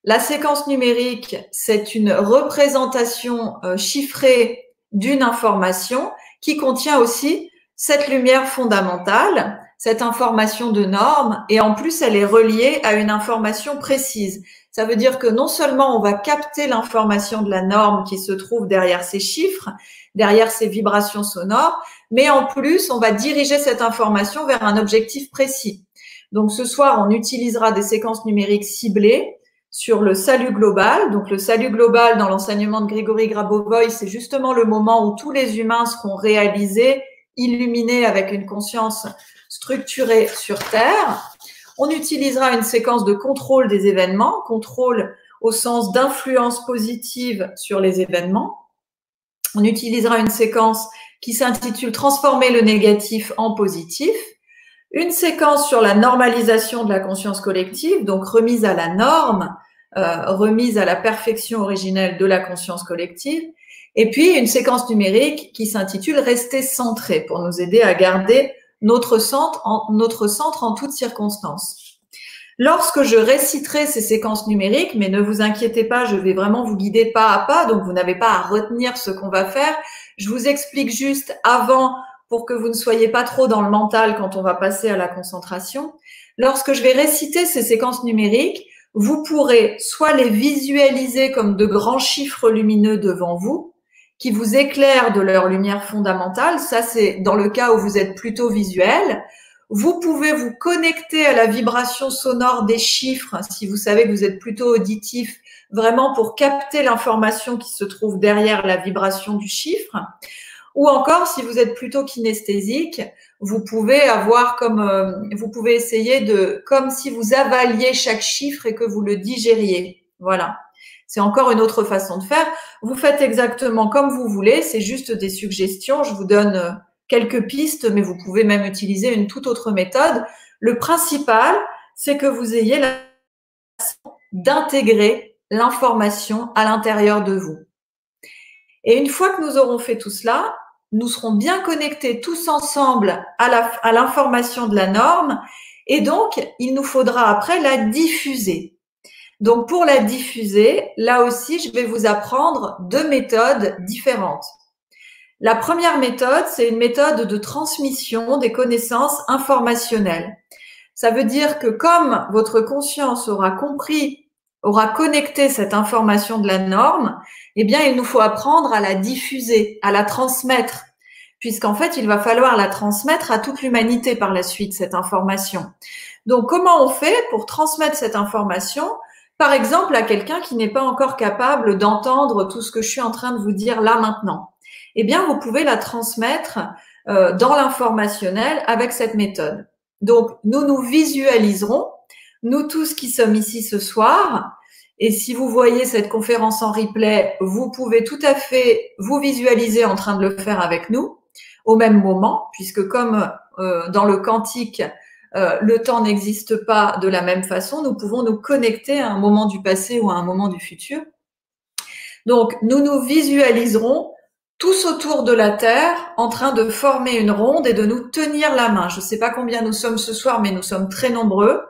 La séquence numérique, c'est une représentation euh, chiffrée d'une information qui contient aussi cette lumière fondamentale, cette information de norme, et en plus, elle est reliée à une information précise. Ça veut dire que non seulement on va capter l'information de la norme qui se trouve derrière ces chiffres, derrière ces vibrations sonores, mais en plus, on va diriger cette information vers un objectif précis. Donc ce soir, on utilisera des séquences numériques ciblées sur le salut global. Donc le salut global dans l'enseignement de Grégory Grabovoy, c'est justement le moment où tous les humains seront réalisés, illuminés avec une conscience structurée sur Terre. On utilisera une séquence de contrôle des événements, contrôle au sens d'influence positive sur les événements. On utilisera une séquence qui s'intitule Transformer le négatif en positif. Une séquence sur la normalisation de la conscience collective, donc remise à la norme, euh, remise à la perfection originelle de la conscience collective. Et puis une séquence numérique qui s'intitule Rester centré pour nous aider à garder notre centre en, notre centre en toutes circonstances. Lorsque je réciterai ces séquences numériques, mais ne vous inquiétez pas, je vais vraiment vous guider pas à pas, donc vous n'avez pas à retenir ce qu'on va faire. Je vous explique juste avant pour que vous ne soyez pas trop dans le mental quand on va passer à la concentration. Lorsque je vais réciter ces séquences numériques, vous pourrez soit les visualiser comme de grands chiffres lumineux devant vous, qui vous éclairent de leur lumière fondamentale. Ça, c'est dans le cas où vous êtes plutôt visuel. Vous pouvez vous connecter à la vibration sonore des chiffres si vous savez que vous êtes plutôt auditif, vraiment pour capter l'information qui se trouve derrière la vibration du chiffre. Ou encore, si vous êtes plutôt kinesthésique, vous pouvez avoir comme, euh, vous pouvez essayer de, comme si vous avaliez chaque chiffre et que vous le digériez. Voilà. C'est encore une autre façon de faire. Vous faites exactement comme vous voulez. C'est juste des suggestions. Je vous donne euh, quelques pistes, mais vous pouvez même utiliser une toute autre méthode. Le principal, c'est que vous ayez la d'intégrer l'information à l'intérieur de vous. Et une fois que nous aurons fait tout cela, nous serons bien connectés tous ensemble à l'information de la norme et donc il nous faudra après la diffuser. Donc pour la diffuser, là aussi, je vais vous apprendre deux méthodes différentes. La première méthode, c'est une méthode de transmission des connaissances informationnelles. Ça veut dire que comme votre conscience aura compris, aura connecté cette information de la norme, eh bien, il nous faut apprendre à la diffuser, à la transmettre, puisqu'en fait, il va falloir la transmettre à toute l'humanité par la suite, cette information. Donc, comment on fait pour transmettre cette information par exemple, à quelqu'un qui n'est pas encore capable d'entendre tout ce que je suis en train de vous dire là maintenant? Eh bien, vous pouvez la transmettre euh, dans l'informationnel avec cette méthode. Donc, nous nous visualiserons, nous tous qui sommes ici ce soir, et si vous voyez cette conférence en replay, vous pouvez tout à fait vous visualiser en train de le faire avec nous au même moment, puisque comme euh, dans le quantique, euh, le temps n'existe pas de la même façon, nous pouvons nous connecter à un moment du passé ou à un moment du futur. Donc, nous nous visualiserons tous autour de la Terre en train de former une ronde et de nous tenir la main. Je ne sais pas combien nous sommes ce soir, mais nous sommes très nombreux,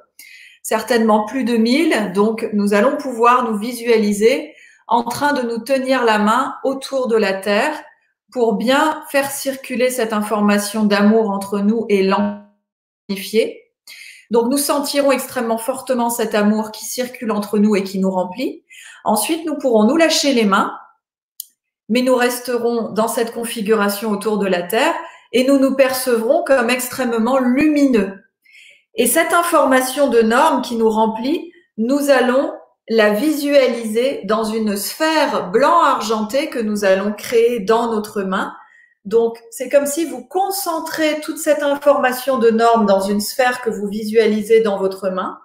certainement plus de 1000. Donc, nous allons pouvoir nous visualiser en train de nous tenir la main autour de la Terre pour bien faire circuler cette information d'amour entre nous et l'amplifier. Donc, nous sentirons extrêmement fortement cet amour qui circule entre nous et qui nous remplit. Ensuite, nous pourrons nous lâcher les mains mais nous resterons dans cette configuration autour de la Terre et nous nous percevrons comme extrêmement lumineux. Et cette information de norme qui nous remplit, nous allons la visualiser dans une sphère blanc-argenté que nous allons créer dans notre main. Donc, c'est comme si vous concentrez toute cette information de norme dans une sphère que vous visualisez dans votre main.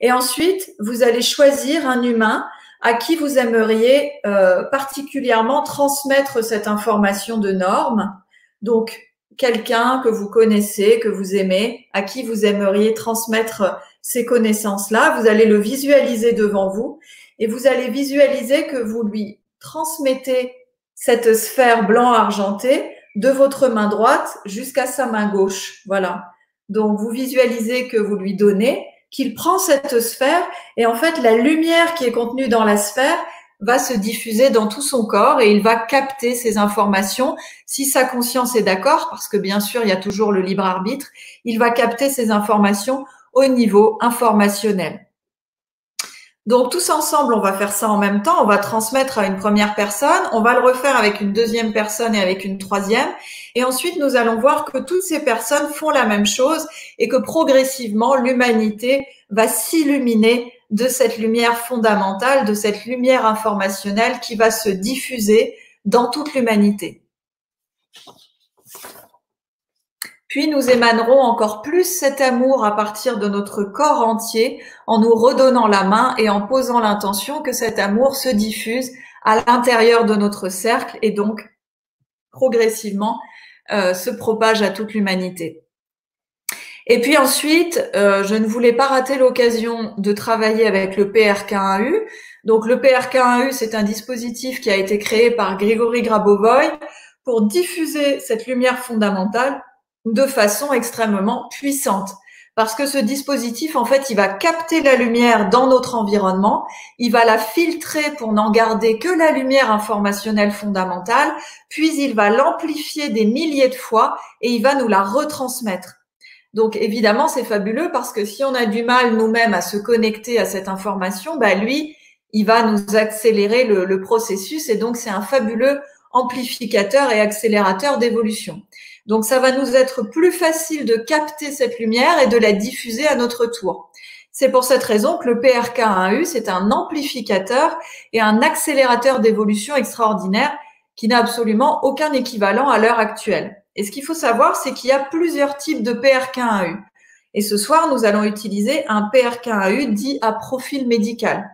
Et ensuite, vous allez choisir un humain à qui vous aimeriez euh, particulièrement transmettre cette information de norme. Donc, quelqu'un que vous connaissez, que vous aimez, à qui vous aimeriez transmettre ces connaissances-là. Vous allez le visualiser devant vous et vous allez visualiser que vous lui transmettez cette sphère blanc argenté de votre main droite jusqu'à sa main gauche. Voilà. Donc, vous visualisez que vous lui donnez, qu'il prend cette sphère et en fait, la lumière qui est contenue dans la sphère, va se diffuser dans tout son corps et il va capter ces informations. Si sa conscience est d'accord, parce que bien sûr, il y a toujours le libre arbitre, il va capter ces informations au niveau informationnel. Donc tous ensemble, on va faire ça en même temps. On va transmettre à une première personne, on va le refaire avec une deuxième personne et avec une troisième. Et ensuite, nous allons voir que toutes ces personnes font la même chose et que progressivement, l'humanité va s'illuminer de cette lumière fondamentale, de cette lumière informationnelle qui va se diffuser dans toute l'humanité. Puis nous émanerons encore plus cet amour à partir de notre corps entier en nous redonnant la main et en posant l'intention que cet amour se diffuse à l'intérieur de notre cercle et donc progressivement euh, se propage à toute l'humanité. Et puis ensuite, euh, je ne voulais pas rater l'occasion de travailler avec le PRK1U. Donc le PRK1U, c'est un dispositif qui a été créé par Grigory Grabovoy pour diffuser cette lumière fondamentale de façon extrêmement puissante. Parce que ce dispositif, en fait, il va capter la lumière dans notre environnement, il va la filtrer pour n'en garder que la lumière informationnelle fondamentale, puis il va l'amplifier des milliers de fois et il va nous la retransmettre. Donc évidemment, c'est fabuleux parce que si on a du mal nous-mêmes à se connecter à cette information, bah lui, il va nous accélérer le, processus et donc c'est un fabuleux amplificateur et accélérateur d'évolution. Donc ça va nous être plus facile de capter cette lumière et de la diffuser à notre tour. C'est pour cette raison que le PRK1U, c'est un amplificateur et un accélérateur d'évolution extraordinaire qui n'a absolument aucun équivalent à l'heure actuelle. Et ce qu'il faut savoir, c'est qu'il y a plusieurs types de PRK1AU. Et ce soir, nous allons utiliser un PRK1AU dit à profil médical.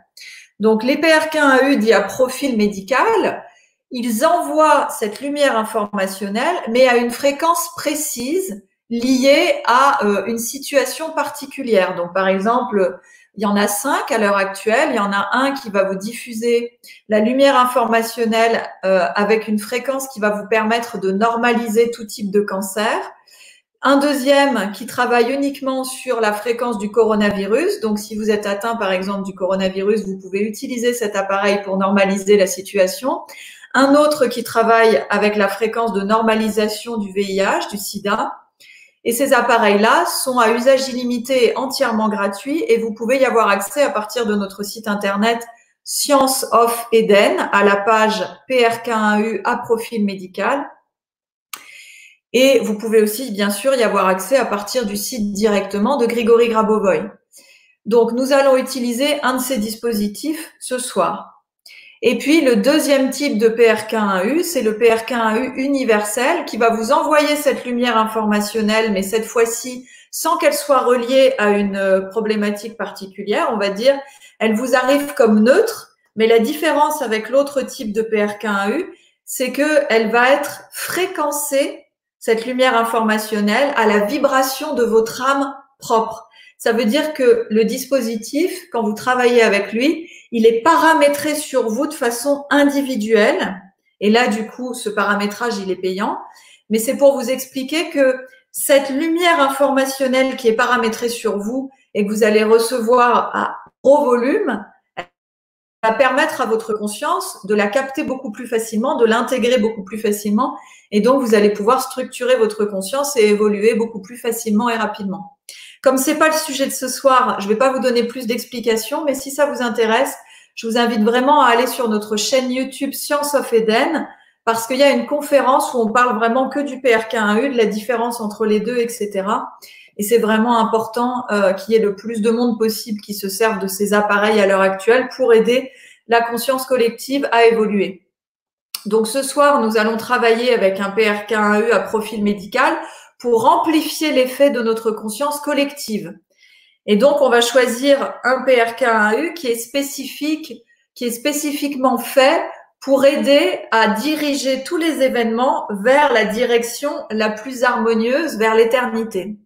Donc, les PRK1AU dits à profil médical, ils envoient cette lumière informationnelle, mais à une fréquence précise liée à euh, une situation particulière. Donc, par exemple, il y en a cinq à l'heure actuelle. Il y en a un qui va vous diffuser la lumière informationnelle euh, avec une fréquence qui va vous permettre de normaliser tout type de cancer. Un deuxième qui travaille uniquement sur la fréquence du coronavirus. Donc, si vous êtes atteint, par exemple, du coronavirus, vous pouvez utiliser cet appareil pour normaliser la situation. Un autre qui travaille avec la fréquence de normalisation du VIH, du sida. Et ces appareils-là sont à usage illimité et entièrement gratuits et vous pouvez y avoir accès à partir de notre site internet Science of Eden à la page PRK1U à profil médical. Et vous pouvez aussi, bien sûr, y avoir accès à partir du site directement de Grigory Grabovoy. Donc, nous allons utiliser un de ces dispositifs ce soir. Et puis le deuxième type de PRK1U, c'est le PRK1U universel qui va vous envoyer cette lumière informationnelle, mais cette fois-ci sans qu'elle soit reliée à une euh, problématique particulière, on va dire, elle vous arrive comme neutre, mais la différence avec l'autre type de PRK1U, c'est que elle va être fréquencée, cette lumière informationnelle, à la vibration de votre âme propre. Ça veut dire que le dispositif, quand vous travaillez avec lui, il est paramétré sur vous de façon individuelle. Et là, du coup, ce paramétrage, il est payant. Mais c'est pour vous expliquer que cette lumière informationnelle qui est paramétrée sur vous et que vous allez recevoir à gros volume, va permettre à votre conscience de la capter beaucoup plus facilement, de l'intégrer beaucoup plus facilement. Et donc, vous allez pouvoir structurer votre conscience et évoluer beaucoup plus facilement et rapidement. Comme c'est pas le sujet de ce soir, je vais pas vous donner plus d'explications, mais si ça vous intéresse, je vous invite vraiment à aller sur notre chaîne YouTube Science of Eden parce qu'il y a une conférence où on parle vraiment que du PRK1U, de la différence entre les deux, etc. Et c'est vraiment important euh, qu'il y ait le plus de monde possible qui se servent de ces appareils à l'heure actuelle pour aider la conscience collective à évoluer. Donc ce soir, nous allons travailler avec un PRK1U à profil médical pour amplifier l'effet de notre conscience collective. Et donc, on va choisir un PRK1U qui est spécifique, qui est spécifiquement fait pour aider à diriger tous les événements vers la direction la plus harmonieuse, vers l'éternité.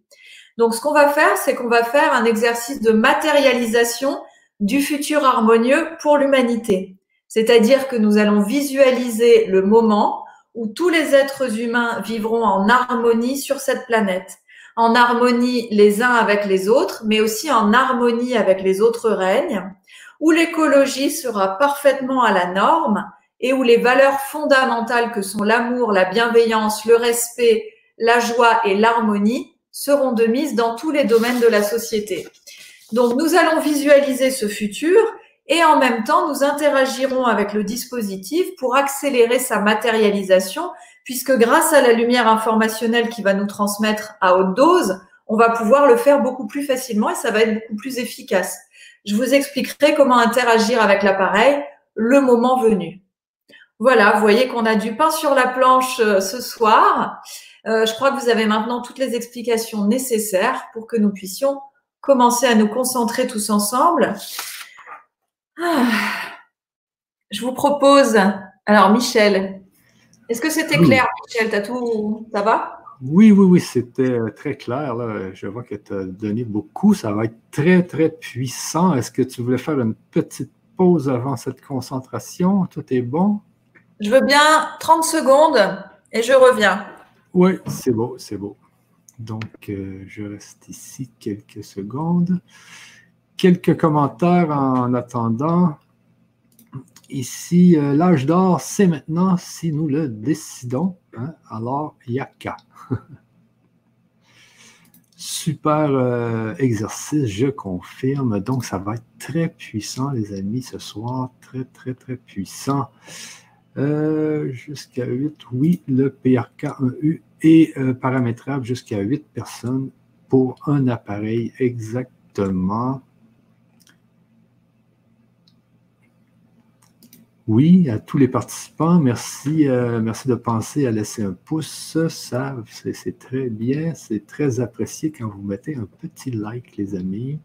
Donc, ce qu'on va faire, c'est qu'on va faire un exercice de matérialisation du futur harmonieux pour l'humanité. C'est-à-dire que nous allons visualiser le moment où tous les êtres humains vivront en harmonie sur cette planète. En harmonie les uns avec les autres, mais aussi en harmonie avec les autres règnes, où l'écologie sera parfaitement à la norme et où les valeurs fondamentales que sont l'amour, la bienveillance, le respect, la joie et l'harmonie seront de mise dans tous les domaines de la société. Donc nous allons visualiser ce futur et en même temps nous interagirons avec le dispositif pour accélérer sa matérialisation puisque grâce à la lumière informationnelle qui va nous transmettre à haute dose, on va pouvoir le faire beaucoup plus facilement et ça va être beaucoup plus efficace. Je vous expliquerai comment interagir avec l'appareil le moment venu. Voilà, vous voyez qu'on a du pain sur la planche euh, ce soir. Euh, je crois que vous avez maintenant toutes les explications nécessaires pour que nous puissions commencer à nous concentrer tous ensemble. Ah. Je vous propose, alors Michel, est-ce que c'était clair, Michel? T'as tout, ça va? Oui, oui, oui, c'était euh, très clair. Je vois que tu as donné beaucoup. Ça va être très, très puissant. Est-ce que tu voulais faire une petite pause avant cette concentration? Tout est bon? Je veux bien 30 secondes et je reviens. Oui, c'est beau, c'est beau. Donc, euh, je reste ici quelques secondes. Quelques commentaires en attendant. Ici, euh, l'âge d'or, c'est maintenant si nous le décidons. Hein. Alors, yaka. <laughs> Super euh, exercice, je confirme. Donc, ça va être très puissant, les amis, ce soir. Très, très, très puissant. Euh, jusqu'à 8, oui, le PRK1U est euh, paramétrable jusqu'à 8 personnes pour un appareil exactement. Oui, à tous les participants, merci, euh, merci de penser à laisser un pouce. Ça, c'est très bien, c'est très apprécié quand vous mettez un petit like, les amis.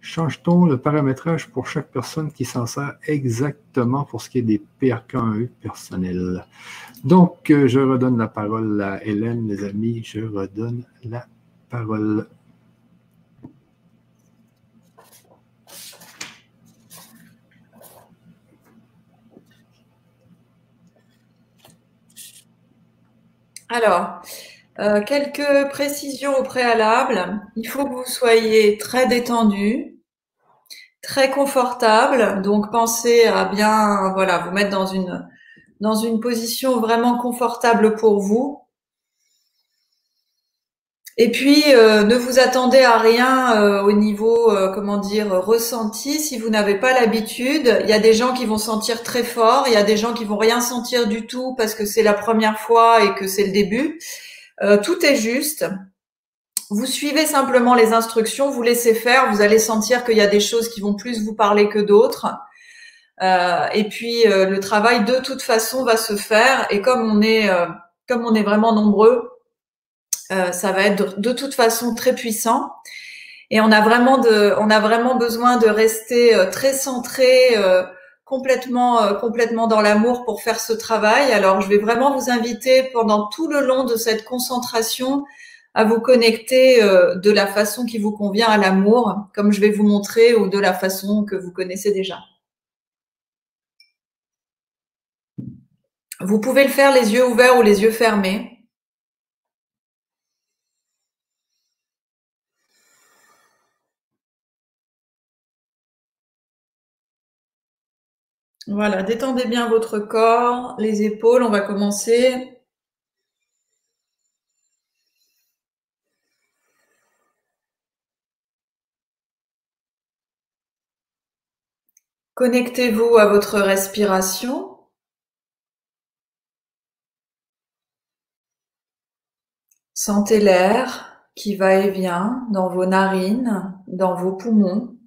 Change-t-on le paramétrage pour chaque personne qui s'en sert exactement pour ce qui est des PRK1E personnels? Donc, euh, je redonne la parole à Hélène, les amis. Je redonne la parole. Alors, euh, quelques précisions au préalable. Il faut que vous soyez très détendu, très confortable. Donc pensez à bien, voilà, vous mettre dans une dans une position vraiment confortable pour vous. Et puis, euh, ne vous attendez à rien euh, au niveau, comment dire, ressenti. Si vous n'avez pas l'habitude, il y a des gens qui vont sentir très fort, il y a des gens qui vont rien sentir du tout parce que c'est la première fois et que c'est le début. Euh, tout est juste. Vous suivez simplement les instructions, vous laissez faire, vous allez sentir qu'il y a des choses qui vont plus vous parler que d'autres. Euh, et puis euh, le travail de toute façon va se faire. Et comme on est comme on est vraiment nombreux, ça va être de, toute façon très puissant. Et on a vraiment de, on a vraiment besoin de rester très centré complètement, euh, complètement dans l'amour pour faire ce travail. Alors, je vais vraiment vous inviter pendant tout le long de cette concentration à vous connecter euh, de la façon qui vous convient à l'amour, comme je vais vous montrer, ou de la façon que vous connaissez déjà. Vous pouvez le faire les yeux ouverts ou les yeux fermés. Voilà, détendez bien votre corps, les épaules, on va commencer. Connectez-vous à votre respiration. Sentez l'air qui va et vient dans vos narines, dans vos poumons.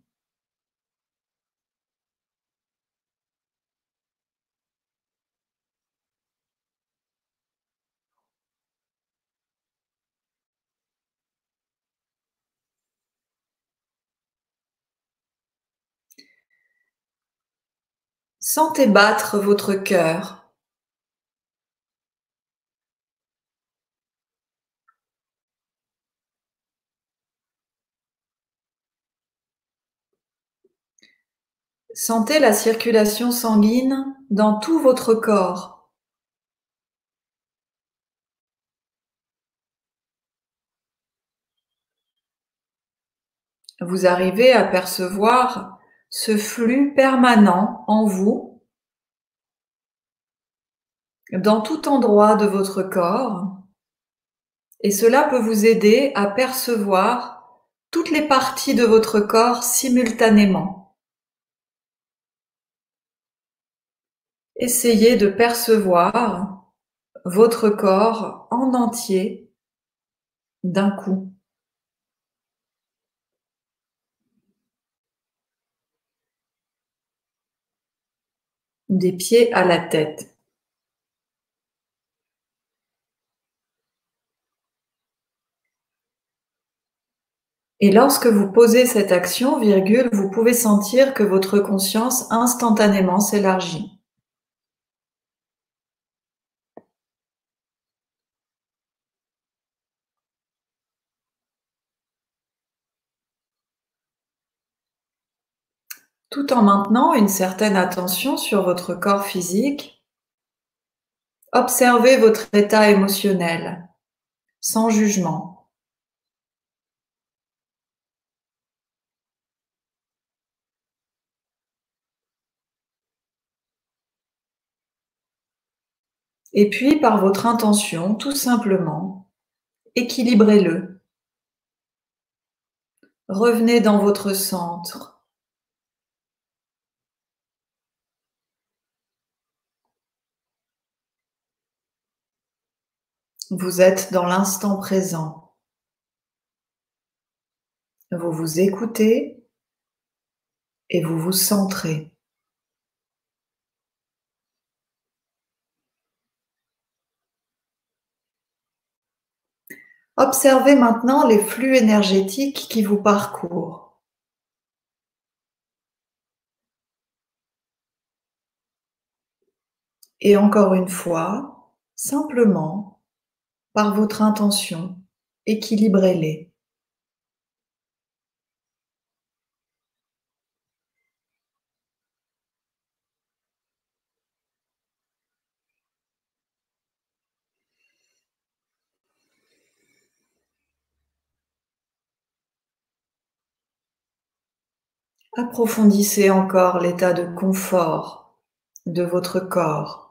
Sentez battre votre cœur. Sentez la circulation sanguine dans tout votre corps. Vous arrivez à percevoir ce flux permanent en vous, dans tout endroit de votre corps, et cela peut vous aider à percevoir toutes les parties de votre corps simultanément. Essayez de percevoir votre corps en entier d'un coup. Des pieds à la tête. Et lorsque vous posez cette action, vous pouvez sentir que votre conscience instantanément s'élargit. Tout en maintenant une certaine attention sur votre corps physique. Observez votre état émotionnel, sans jugement. Et puis, par votre intention, tout simplement, équilibrez-le. Revenez dans votre centre Vous êtes dans l'instant présent. Vous vous écoutez et vous vous centrez. Observez maintenant les flux énergétiques qui vous parcourent. Et encore une fois, simplement, par votre intention, équilibrez-les. Approfondissez encore l'état de confort de votre corps.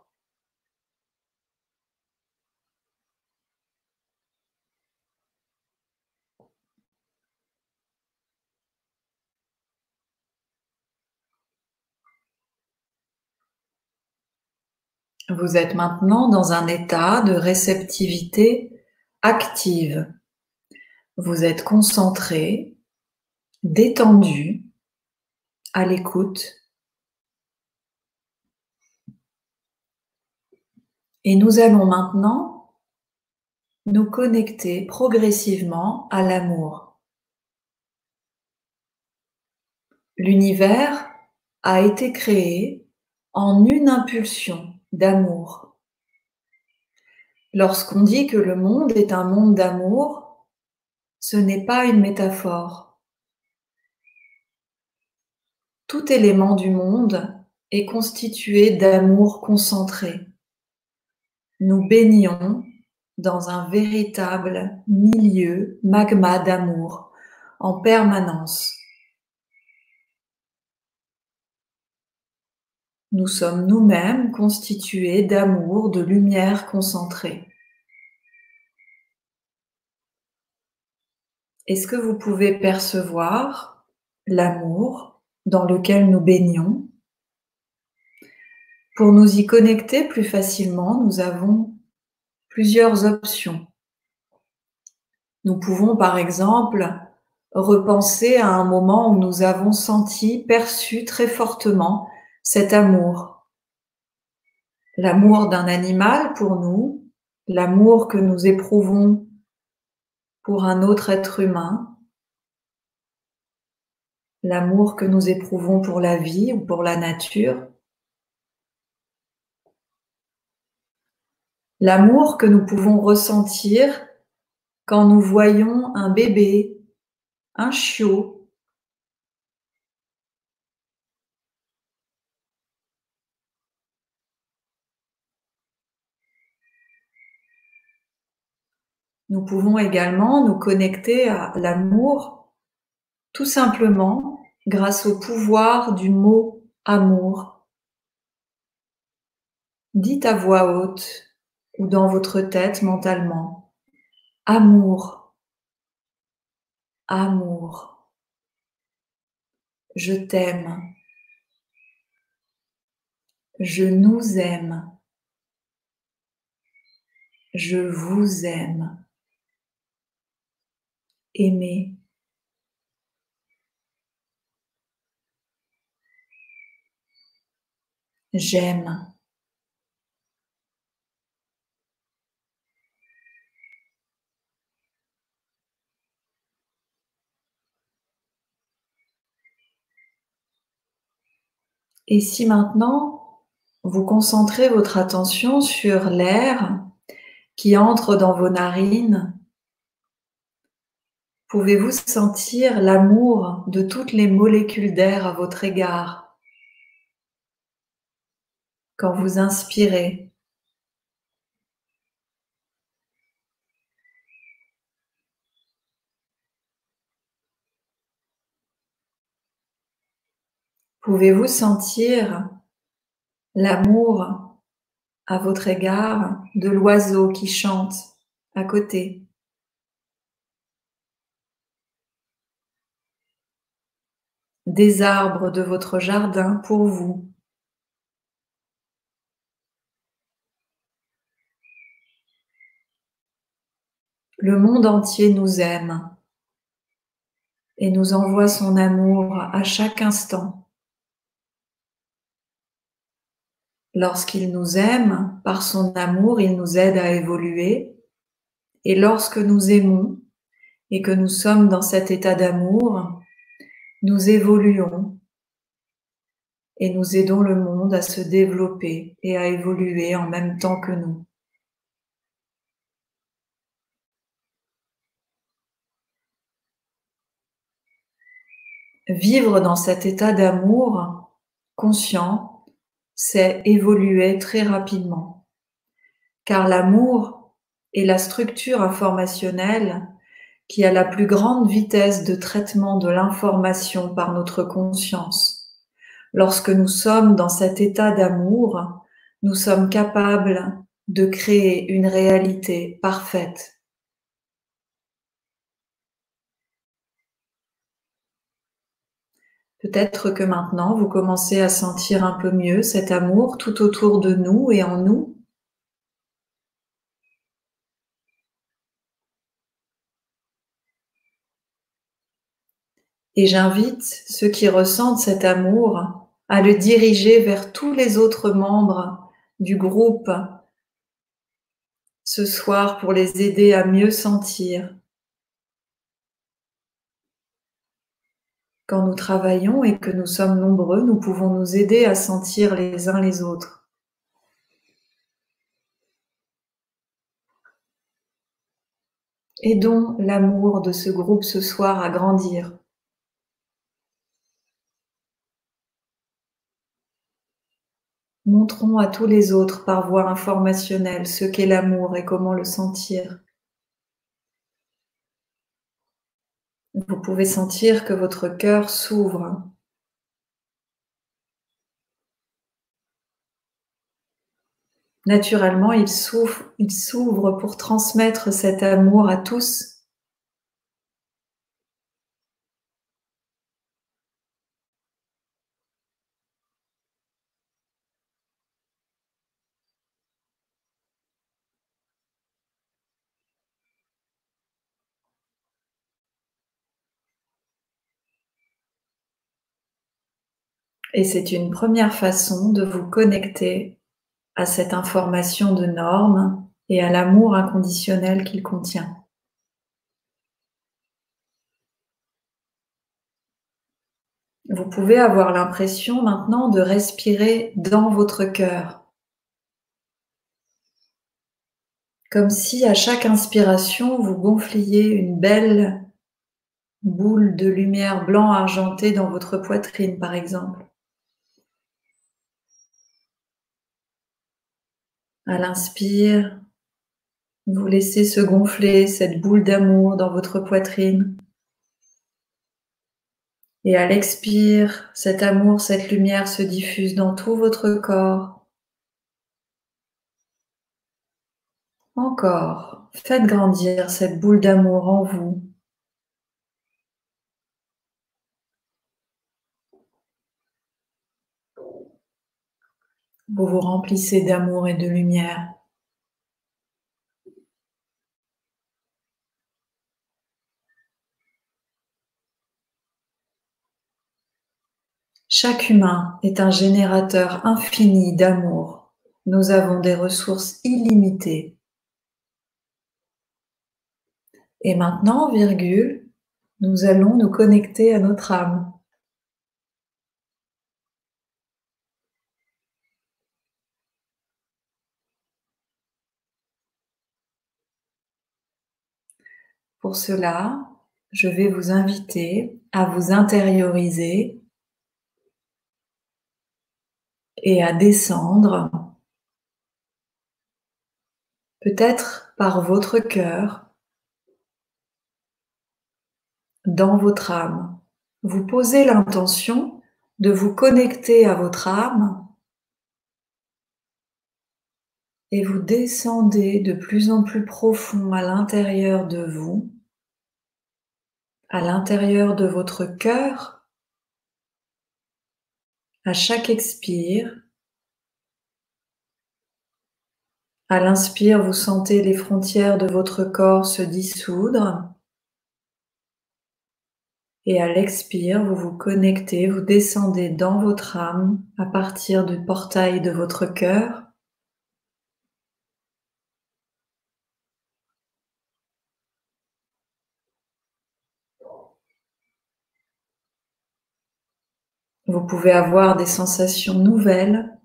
Vous êtes maintenant dans un état de réceptivité active. Vous êtes concentré, détendu, à l'écoute. Et nous allons maintenant nous connecter progressivement à l'amour. L'univers a été créé en une impulsion d'amour. Lorsqu'on dit que le monde est un monde d'amour, ce n'est pas une métaphore. Tout élément du monde est constitué d'amour concentré. Nous baignons dans un véritable milieu magma d'amour en permanence. Nous sommes nous-mêmes constitués d'amour, de lumière concentrée. Est-ce que vous pouvez percevoir l'amour dans lequel nous baignons? Pour nous y connecter plus facilement, nous avons plusieurs options. Nous pouvons par exemple repenser à un moment où nous avons senti, perçu très fortement cet amour. L'amour d'un animal pour nous, l'amour que nous éprouvons pour un autre être humain, l'amour que nous éprouvons pour la vie ou pour la nature, l'amour que nous pouvons ressentir quand nous voyons un bébé, un chiot, Nous pouvons également nous connecter à l'amour tout simplement grâce au pouvoir du mot amour. Dites à voix haute ou dans votre tête mentalement amour, amour, je t'aime, je nous aime, je vous aime aimer. J'aime. Et si maintenant vous concentrez votre attention sur l'air qui entre dans vos narines Pouvez-vous sentir l'amour de toutes les molécules d'air à votre égard? Quand vous inspirez. Pouvez-vous sentir l'amour à votre égard de l'oiseau qui chante à côté? Des arbres de votre jardin pour vous. Le monde entier nous aime et nous envoie son amour à chaque instant. Lorsqu'il nous aime, par son amour, il nous aide à évoluer. Et lorsque nous aimons et que nous sommes dans cet état d'amour, nous évoluons et nous aidons le monde à se développer et à évoluer en même temps que nous. Vivre dans cet état d'amour conscient, c'est évoluer très rapidement, car l'amour est la structure informationnelle qui a la plus grande vitesse de traitement de l'information par notre conscience. Lorsque nous sommes dans cet état d'amour, nous sommes capables de créer une réalité parfaite. Peut-être que maintenant vous commencez à sentir un peu mieux cet amour tout autour de nous et en nous. Et j'invite ceux qui ressentent cet amour à le diriger vers tous les autres membres du groupe ce soir pour les aider à mieux sentir. Quand nous travaillons et que nous sommes nombreux, nous pouvons nous aider à sentir les uns les autres. Aidons l'amour de ce groupe ce soir à grandir. Montrons à tous les autres par voie informationnelle ce qu'est l'amour et comment le sentir. Vous pouvez sentir que votre cœur s'ouvre. Naturellement, il s'ouvre pour transmettre cet amour à tous Et c'est une première façon de vous connecter à cette information de norme et à l'amour inconditionnel qu'il contient. Vous pouvez avoir l'impression maintenant de respirer dans votre cœur. Comme si à chaque inspiration, vous gonfliez une belle boule de lumière blanc argenté dans votre poitrine, par exemple. À l'inspire, vous laissez se gonfler cette boule d'amour dans votre poitrine. Et à l'expire, cet amour, cette lumière se diffuse dans tout votre corps. Encore, faites grandir cette boule d'amour en vous. Vous vous remplissez d'amour et de lumière. Chaque humain est un générateur infini d'amour. Nous avons des ressources illimitées. Et maintenant, virgule, nous allons nous connecter à notre âme. Pour cela, je vais vous inviter à vous intérioriser et à descendre, peut-être par votre cœur, dans votre âme. Vous posez l'intention de vous connecter à votre âme et vous descendez de plus en plus profond à l'intérieur de vous, à l'intérieur de votre cœur à chaque expire. À l'inspire, vous sentez les frontières de votre corps se dissoudre. Et à l'expire, vous vous connectez, vous descendez dans votre âme à partir du portail de votre cœur. Vous pouvez avoir des sensations nouvelles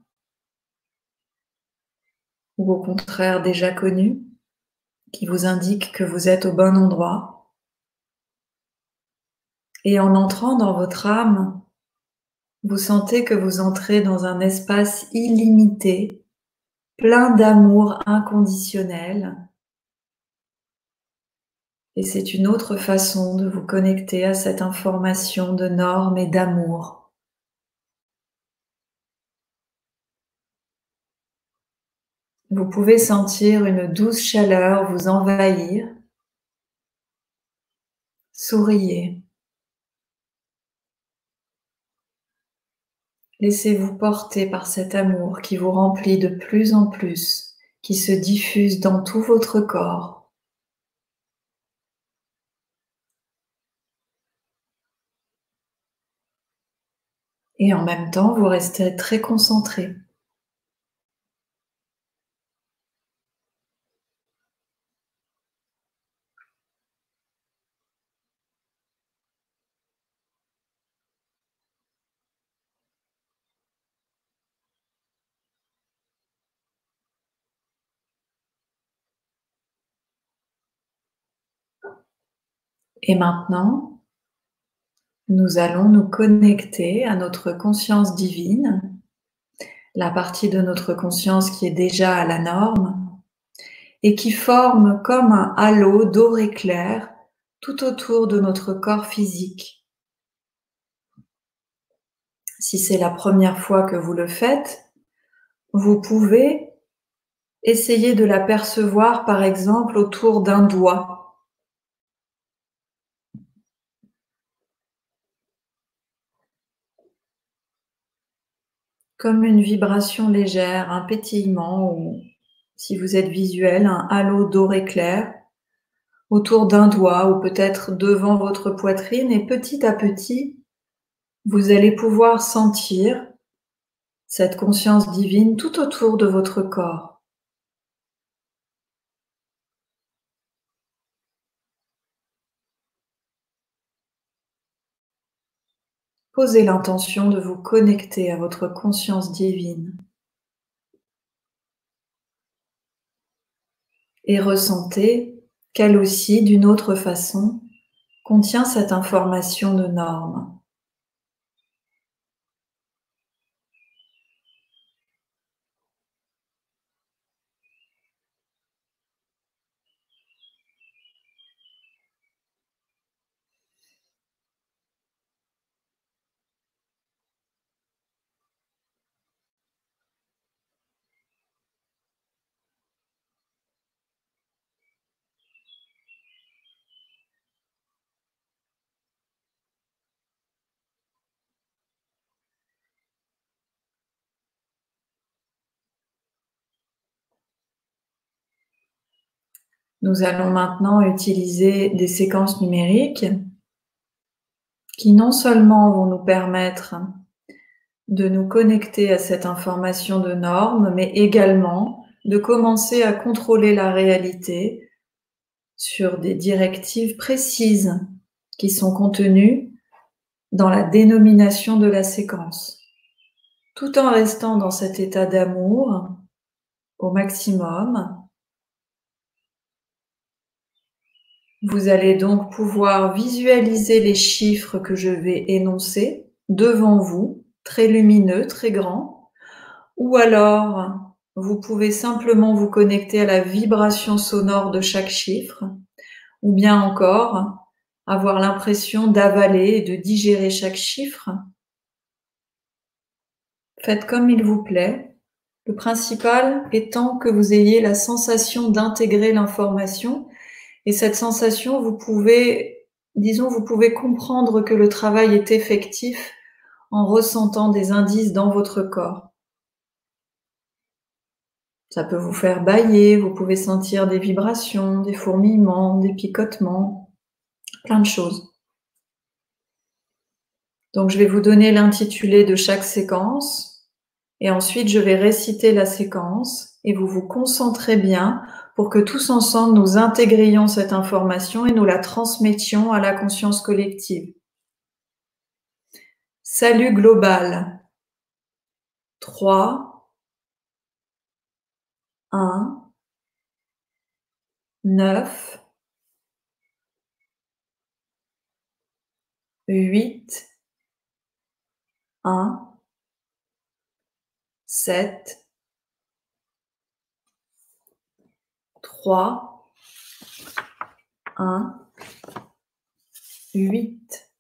ou au contraire déjà connues qui vous indiquent que vous êtes au bon endroit. Et en entrant dans votre âme, vous sentez que vous entrez dans un espace illimité, plein d'amour inconditionnel. Et c'est une autre façon de vous connecter à cette information de normes et d'amour. Vous pouvez sentir une douce chaleur vous envahir. Souriez. Laissez-vous porter par cet amour qui vous remplit de plus en plus, qui se diffuse dans tout votre corps. Et en même temps, vous restez très concentré. Et maintenant, nous allons nous connecter à notre conscience divine, la partie de notre conscience qui est déjà à la norme et qui forme comme un halo doré clair tout autour de notre corps physique. Si c'est la première fois que vous le faites, vous pouvez essayer de l'apercevoir par exemple autour d'un doigt comme une vibration légère, un pétillement ou, si vous êtes visuel, un halo doré clair autour d'un doigt ou peut-être devant votre poitrine et petit à petit, vous allez pouvoir sentir cette conscience divine tout autour de votre corps. Posez l'intention de vous connecter à votre conscience divine. Et ressentez qu'elle aussi, d'une autre façon, contient cette information de norme. Nous allons maintenant utiliser des séquences numériques qui non seulement vont nous permettre de nous connecter à cette information de norme, mais également de commencer à contrôler la réalité sur des directives précises qui sont contenues dans la dénomination de la séquence, tout en restant dans cet état d'amour au maximum Vous allez donc pouvoir visualiser les chiffres que je vais énoncer devant vous, très lumineux, très grands, ou alors vous pouvez simplement vous connecter à la vibration sonore de chaque chiffre, ou bien encore avoir l'impression d'avaler et de digérer chaque chiffre. Faites comme il vous plaît. Le principal étant que vous ayez la sensation d'intégrer l'information et cette sensation, vous pouvez, disons, vous pouvez comprendre que le travail est effectif en ressentant des indices dans votre corps. Ça peut vous faire bailler, vous pouvez sentir des vibrations, des fourmillements, des picotements, plein de choses. Donc je vais vous donner l'intitulé de chaque séquence et ensuite je vais réciter la séquence et vous vous concentrez bien pour que tous ensemble nous intégrions cette information et nous la transmettions à la conscience collective. Salut global. 3, 1, 9, 8, 1, 7, 3, 1, 8.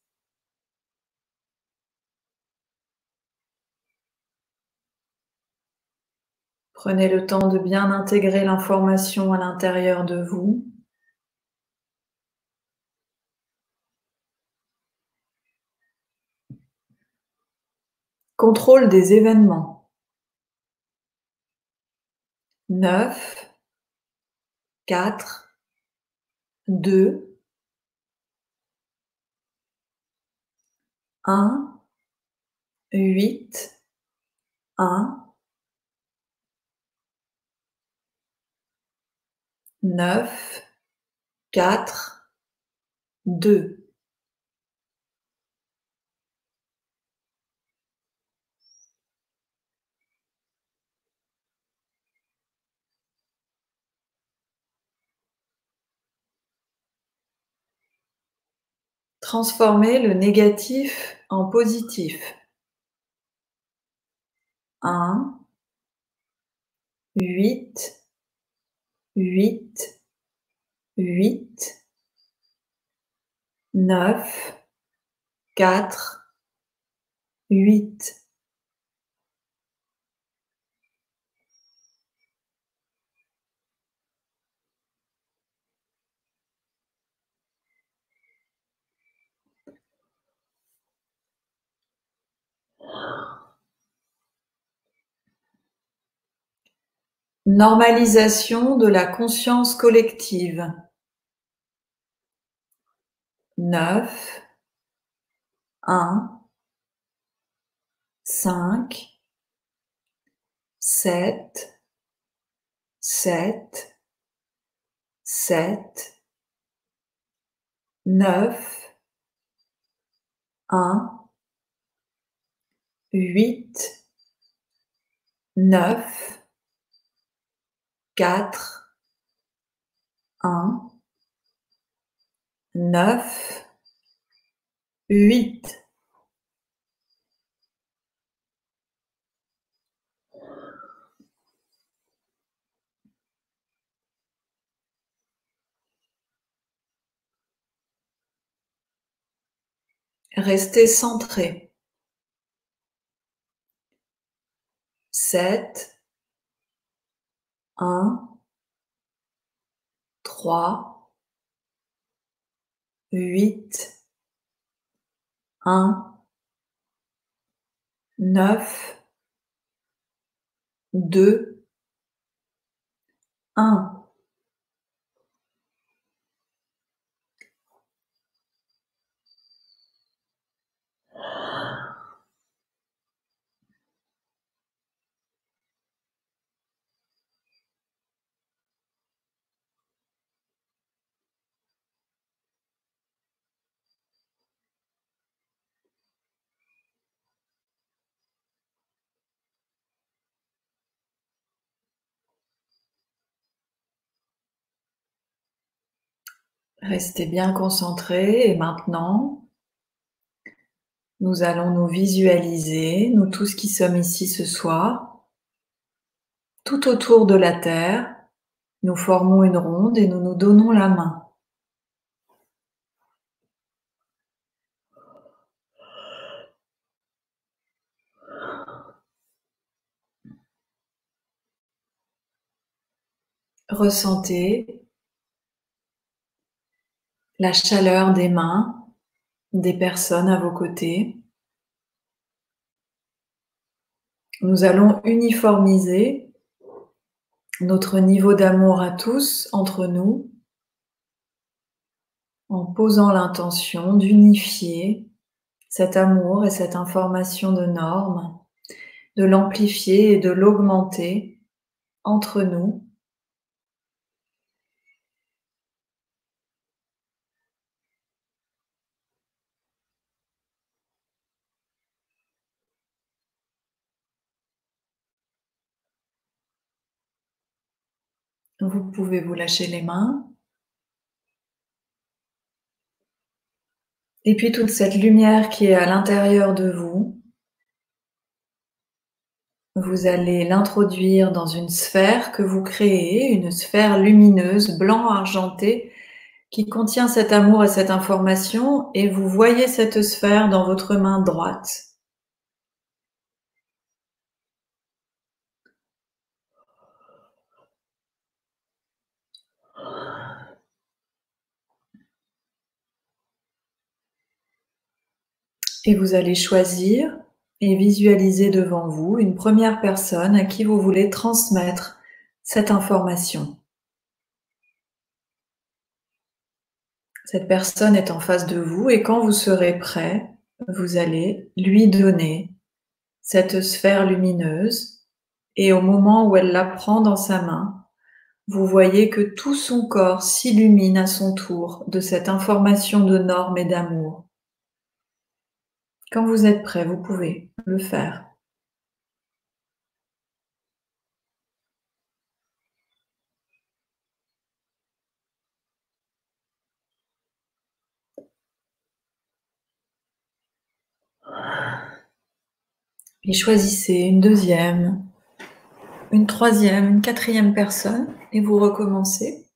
Prenez le temps de bien intégrer l'information à l'intérieur de vous. Contrôle des événements. 9, 4, 2, 1, 8, 1, 9, 4, 2. Transformer le négatif en positif. 1, 8, 8, 8, 9, 4, 8. Normalisation de la conscience collective. 9, 1, cinq, sept, sept, sept, neuf, un, huit, neuf, quatre, un, neuf, huit. Restez centré. Sept, un, trois, huit, un, neuf, deux, un. Restez bien concentrés et maintenant, nous allons nous visualiser, nous tous qui sommes ici ce soir, tout autour de la Terre, nous formons une ronde et nous nous donnons la main. Ressentez la chaleur des mains des personnes à vos côtés. Nous allons uniformiser notre niveau d'amour à tous entre nous en posant l'intention d'unifier cet amour et cette information de norme, de l'amplifier et de l'augmenter entre nous Vous pouvez vous lâcher les mains. Et puis toute cette lumière qui est à l'intérieur de vous, vous allez l'introduire dans une sphère que vous créez, une sphère lumineuse, blanc argenté, qui contient cet amour et cette information, et vous voyez cette sphère dans votre main droite. Et vous allez choisir et visualiser devant vous une première personne à qui vous voulez transmettre cette information. Cette personne est en face de vous et quand vous serez prêt, vous allez lui donner cette sphère lumineuse et au moment où elle la prend dans sa main, vous voyez que tout son corps s'illumine à son tour de cette information de normes et d'amour. Quand vous êtes prêt, vous pouvez le faire. Et choisissez une deuxième, une troisième, une quatrième personne et vous recommencez.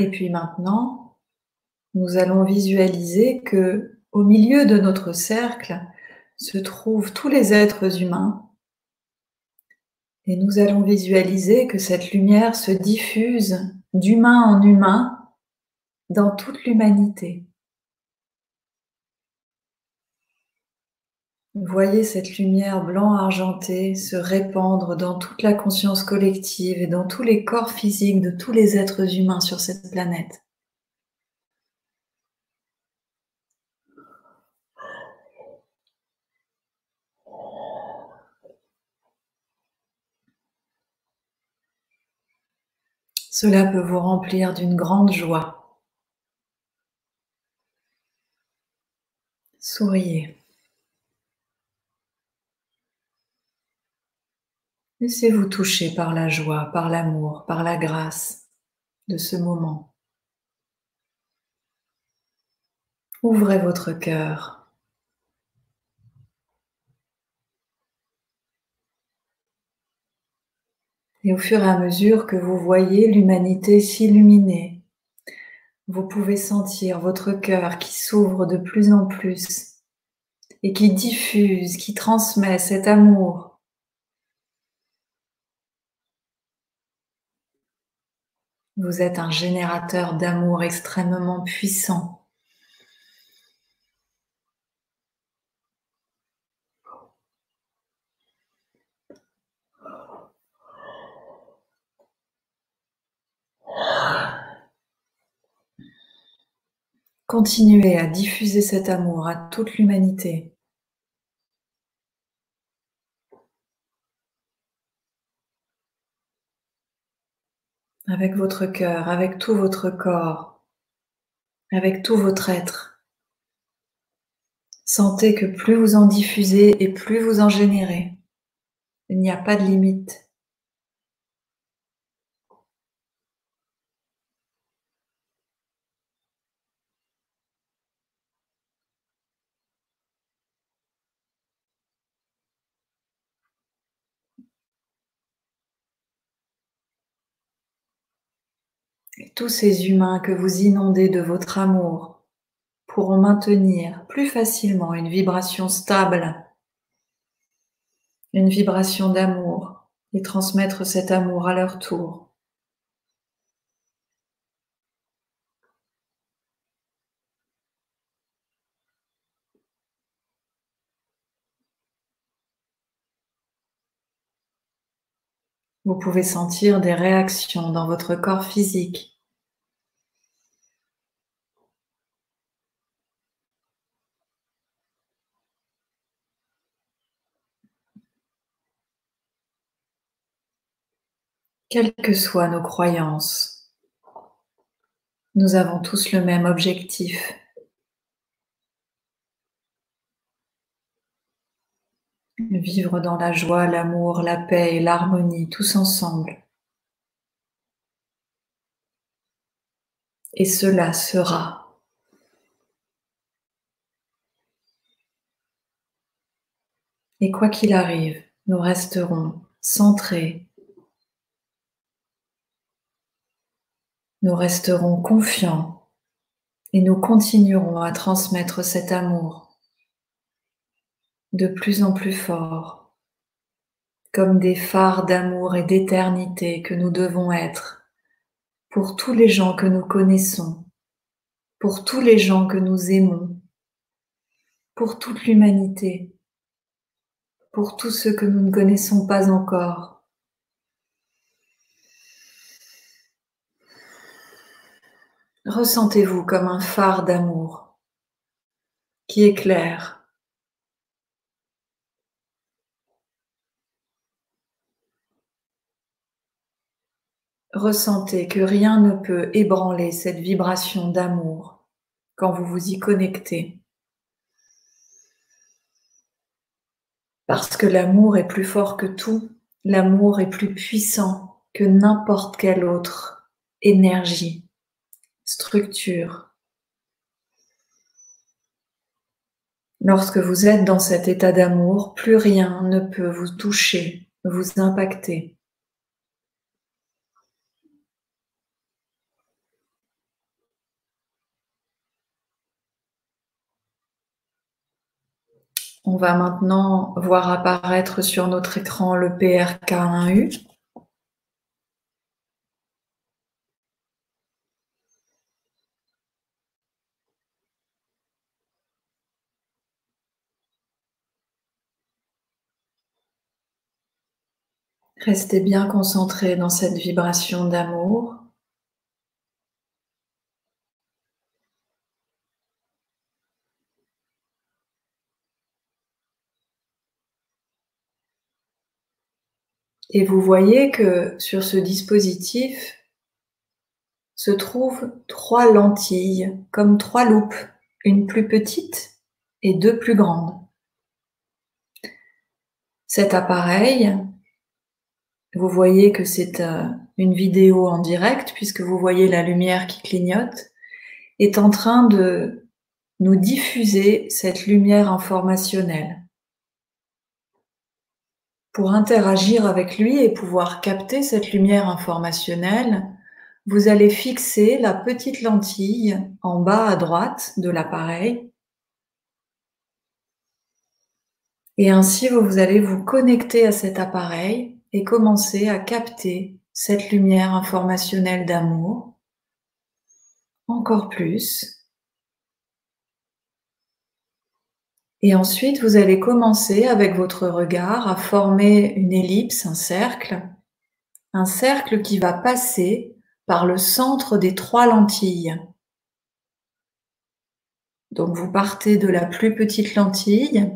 Et puis maintenant, nous allons visualiser que au milieu de notre cercle se trouvent tous les êtres humains et nous allons visualiser que cette lumière se diffuse d'humain en humain dans toute l'humanité. Voyez cette lumière blanc argentée se répandre dans toute la conscience collective et dans tous les corps physiques de tous les êtres humains sur cette planète. Cela peut vous remplir d'une grande joie. Souriez. Laissez-vous toucher par la joie, par l'amour, par la grâce de ce moment. Ouvrez votre cœur. Et au fur et à mesure que vous voyez l'humanité s'illuminer, vous pouvez sentir votre cœur qui s'ouvre de plus en plus et qui diffuse, qui transmet cet amour Vous êtes un générateur d'amour extrêmement puissant. Continuez à diffuser cet amour à toute l'humanité. Avec votre cœur, avec tout votre corps, avec tout votre être. Sentez que plus vous en diffusez et plus vous en générez. Il n'y a pas de limite. Tous ces humains que vous inondez de votre amour pourront maintenir plus facilement une vibration stable, une vibration d'amour et transmettre cet amour à leur tour. Vous pouvez sentir des réactions dans votre corps physique Quelles que soient nos croyances, nous avons tous le même objectif. Vivre dans la joie, l'amour, la paix et l'harmonie tous ensemble. Et cela sera. Et quoi qu'il arrive, nous resterons centrés Nous resterons confiants et nous continuerons à transmettre cet amour de plus en plus fort, comme des phares d'amour et d'éternité que nous devons être pour tous les gens que nous connaissons, pour tous les gens que nous aimons, pour toute l'humanité, pour tous ceux que nous ne connaissons pas encore Ressentez-vous comme un phare d'amour qui éclaire. Ressentez que rien ne peut ébranler cette vibration d'amour quand vous vous y connectez. Parce que l'amour est plus fort que tout, l'amour est plus puissant que n'importe quelle autre énergie structure. Lorsque vous êtes dans cet état d'amour, plus rien ne peut vous toucher, vous impacter. On va maintenant voir apparaître sur notre écran le PRK1U. Restez bien concentré dans cette vibration d'amour. Et vous voyez que sur ce dispositif se trouvent trois lentilles, comme trois loupes, une plus petite et deux plus grandes. Cet appareil, vous voyez que c'est euh, une vidéo en direct puisque vous voyez la lumière qui clignote, est en train de nous diffuser cette lumière informationnelle pour interagir avec lui et pouvoir capter cette lumière informationnelle, vous allez fixer la petite lentille en bas à droite de l'appareil. Et ainsi, vous allez vous connecter à cet appareil et commencer à capter cette lumière informationnelle d'amour encore plus Et ensuite, vous allez commencer avec votre regard à former une ellipse, un cercle, un cercle qui va passer par le centre des trois lentilles. Donc vous partez de la plus petite lentille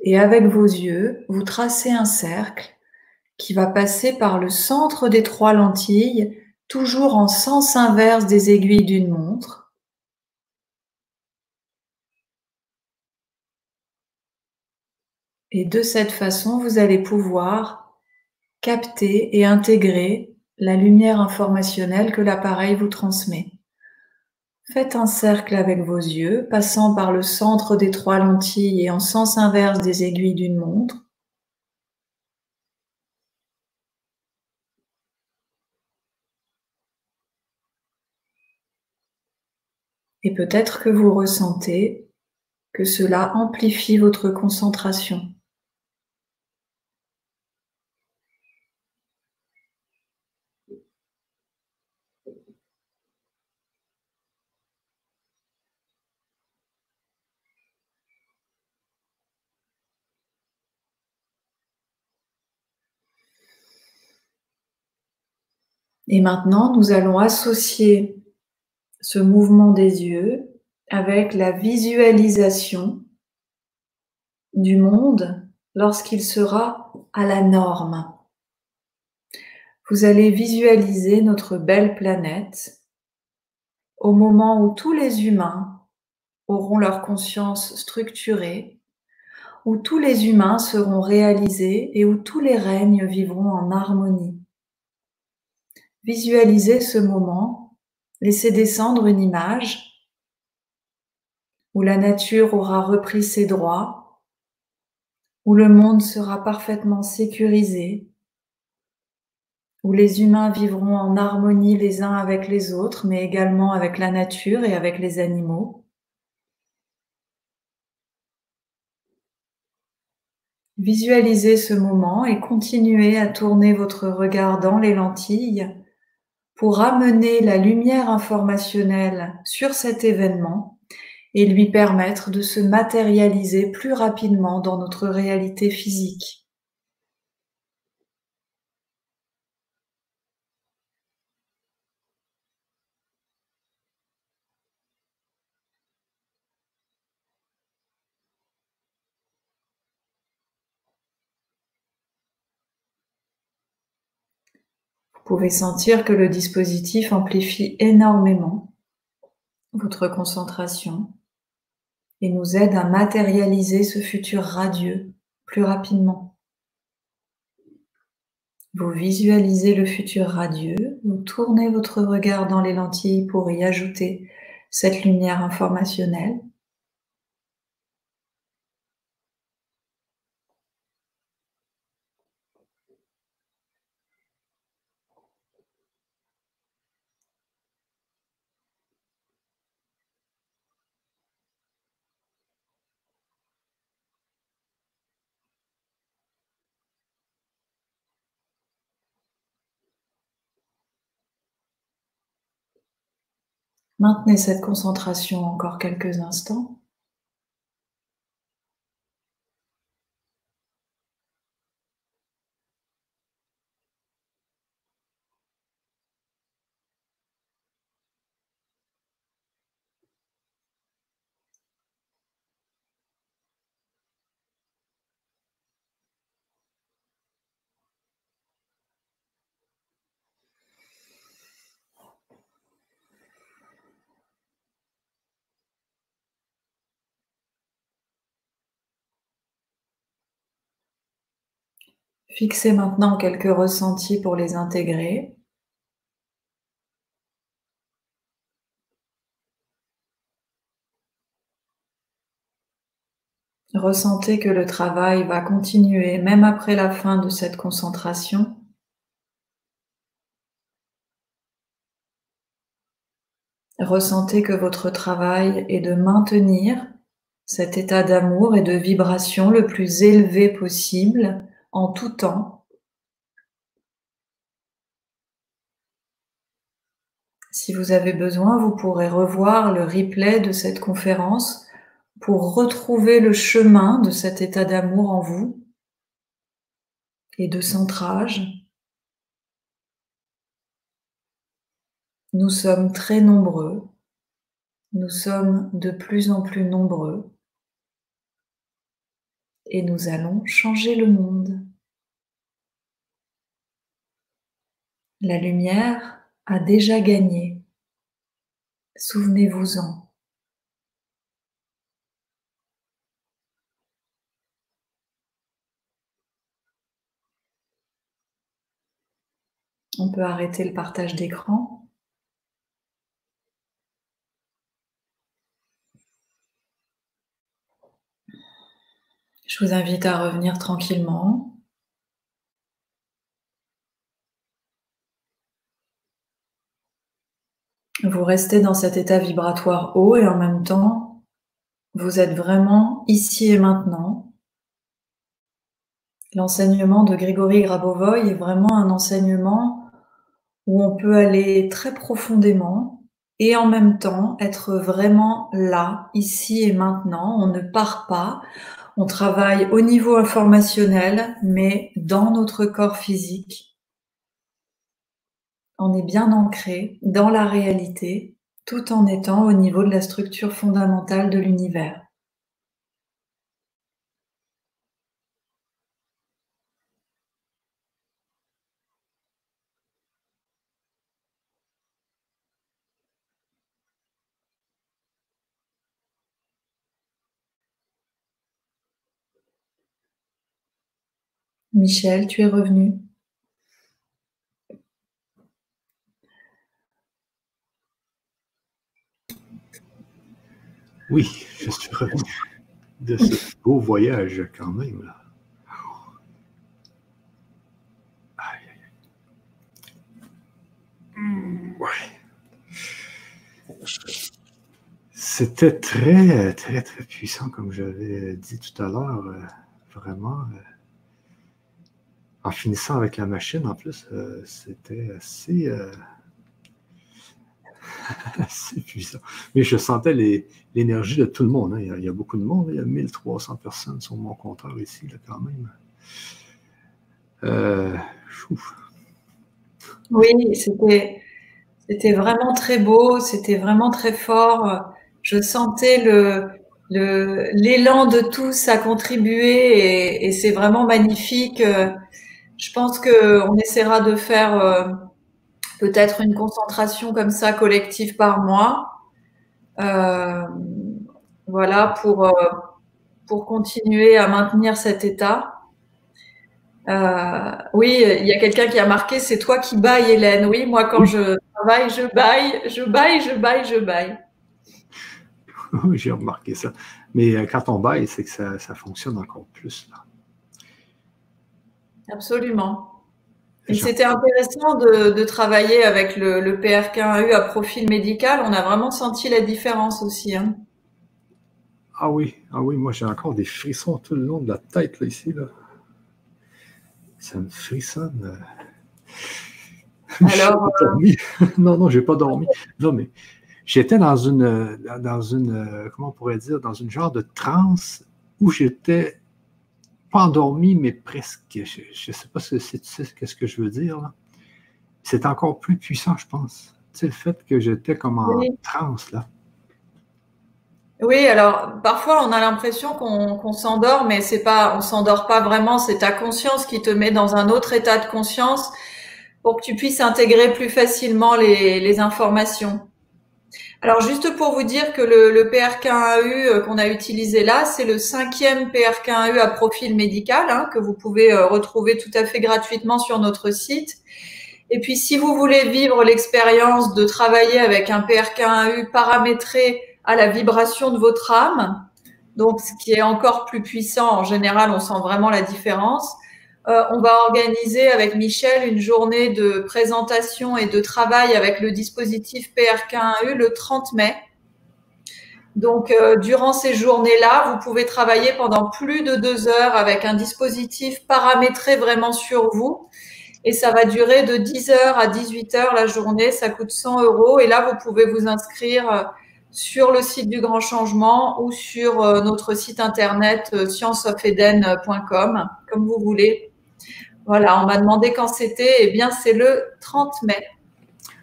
et avec vos yeux, vous tracez un cercle qui va passer par le centre des trois lentilles, toujours en sens inverse des aiguilles d'une montre. Et de cette façon, vous allez pouvoir capter et intégrer la lumière informationnelle que l'appareil vous transmet. Faites un cercle avec vos yeux, passant par le centre des trois lentilles et en sens inverse des aiguilles d'une montre. Et peut-être que vous ressentez que cela amplifie votre concentration. Et maintenant, nous allons associer ce mouvement des yeux avec la visualisation du monde lorsqu'il sera à la norme. Vous allez visualiser notre belle planète au moment où tous les humains auront leur conscience structurée, où tous les humains seront réalisés et où tous les règnes vivront en harmonie. Visualisez ce moment, laissez descendre une image où la nature aura repris ses droits, où le monde sera parfaitement sécurisé, où les humains vivront en harmonie les uns avec les autres, mais également avec la nature et avec les animaux. Visualisez ce moment et continuez à tourner votre regard dans les lentilles pour amener la lumière informationnelle sur cet événement et lui permettre de se matérialiser plus rapidement dans notre réalité physique. Pouvez sentir que le dispositif amplifie énormément votre concentration et nous aide à matérialiser ce futur radieux plus rapidement. Vous visualisez le futur radieux, vous tournez votre regard dans les lentilles pour y ajouter cette lumière informationnelle Maintenez cette concentration encore quelques instants. Fixez maintenant quelques ressentis pour les intégrer. Ressentez que le travail va continuer même après la fin de cette concentration. Ressentez que votre travail est de maintenir cet état d'amour et de vibration le plus élevé possible en tout temps. Si vous avez besoin, vous pourrez revoir le replay de cette conférence pour retrouver le chemin de cet état d'amour en vous et de centrage. Nous sommes très nombreux, nous sommes de plus en plus nombreux et nous allons changer le monde. La lumière a déjà gagné. Souvenez-vous-en. On peut arrêter le partage d'écran. Je vous invite à revenir tranquillement. Vous restez dans cet état vibratoire haut et en même temps, vous êtes vraiment ici et maintenant. L'enseignement de Grigory Grabovoy est vraiment un enseignement où on peut aller très profondément et en même temps être vraiment là, ici et maintenant. On ne part pas, on travaille au niveau informationnel, mais dans notre corps physique. On est bien ancré dans la réalité, tout en étant au niveau de la structure fondamentale de l'univers. Michel, tu es revenu. Oui, <laughs> je suis revenu de ce beau voyage quand même. C'était très, très, très puissant, comme j'avais dit tout à l'heure. Euh, vraiment. Euh, en finissant avec la machine, en plus, euh, c'était assez, <laughs> assez puissant. Mais je sentais l'énergie de tout le monde. Hein. Il, y a, beaucoup de monde. Il y a 1300 personnes sur mon compteur ici, là, quand même. Euh, oui, c'était, c'était vraiment très beau, c'était vraiment très fort. Je sentais le, l'élan de tous à contribuer et, et c'est vraiment magnifique. Je pense qu'on essaiera de faire euh, peut-être une concentration comme ça collective par mois. Euh, voilà, pour, euh, pour continuer à maintenir cet état. oui, il y a quelqu'un qui a marqué, c'est toi qui bailles, Hélène. Oui, moi, quand je travaille, je baille, je baille, je baille, je baille. <laughs> Oui, j'ai remarqué ça. Mais quand on baille, c'est que ça, ça fonctionne encore plus. Là. Absolument. C'était intéressant de, travailler avec le, le PRK1U à profil médical. On a vraiment senti la différence aussi. Hein. Ah oui, ah oui, moi j'ai encore des frissons tout le long de la tête là, ici. Là. Ça me frissonne. <laughs> Alors, dormi. <laughs> non, non, j'ai pas dormi. Non, mais j'étais dans une, dans une, comment on pourrait dire, dans une genre de transe où j'étais pas endormi, mais presque. Je ne sais pas si tu sais ce que je veux dire. C'est encore plus puissant, je pense. C'est le fait que j'étais comme en transe, là. Oui, alors parfois on a l'impression qu'on s'endort, mais c'est pas, on s'endort pas vraiment. C'est ta conscience qui te met dans un autre état de conscience pour que tu puisses intégrer plus facilement les, informations. Alors juste pour vous dire que le, le PRK1AU euh, qu'on a utilisé là, c'est le cinquième PRK1AU à profil médical hein, que vous pouvez euh, retrouver tout à fait gratuitement sur notre site. Et puis si vous voulez vivre l'expérience de travailler avec un PRK1AU paramétré à la vibration de votre âme. Donc, ce qui est encore plus puissant, en général, on sent vraiment la différence. Euh, on va organiser avec Michel une journée de présentation et de travail avec le dispositif PRK1U le 30 mai. Donc, euh, durant ces journées-là, vous pouvez travailler pendant plus de deux heures avec un dispositif paramétré vraiment sur vous. Et ça va durer de 10 heures à 18 heures la journée. Ça coûte 100 euros. Et là, vous pouvez vous inscrire euh, sur le site du Grand Changement ou sur notre site internet scienceofeden.com, comme vous voulez. Voilà, on m'a demandé quand c'était. Eh bien, c'est le 30 mai,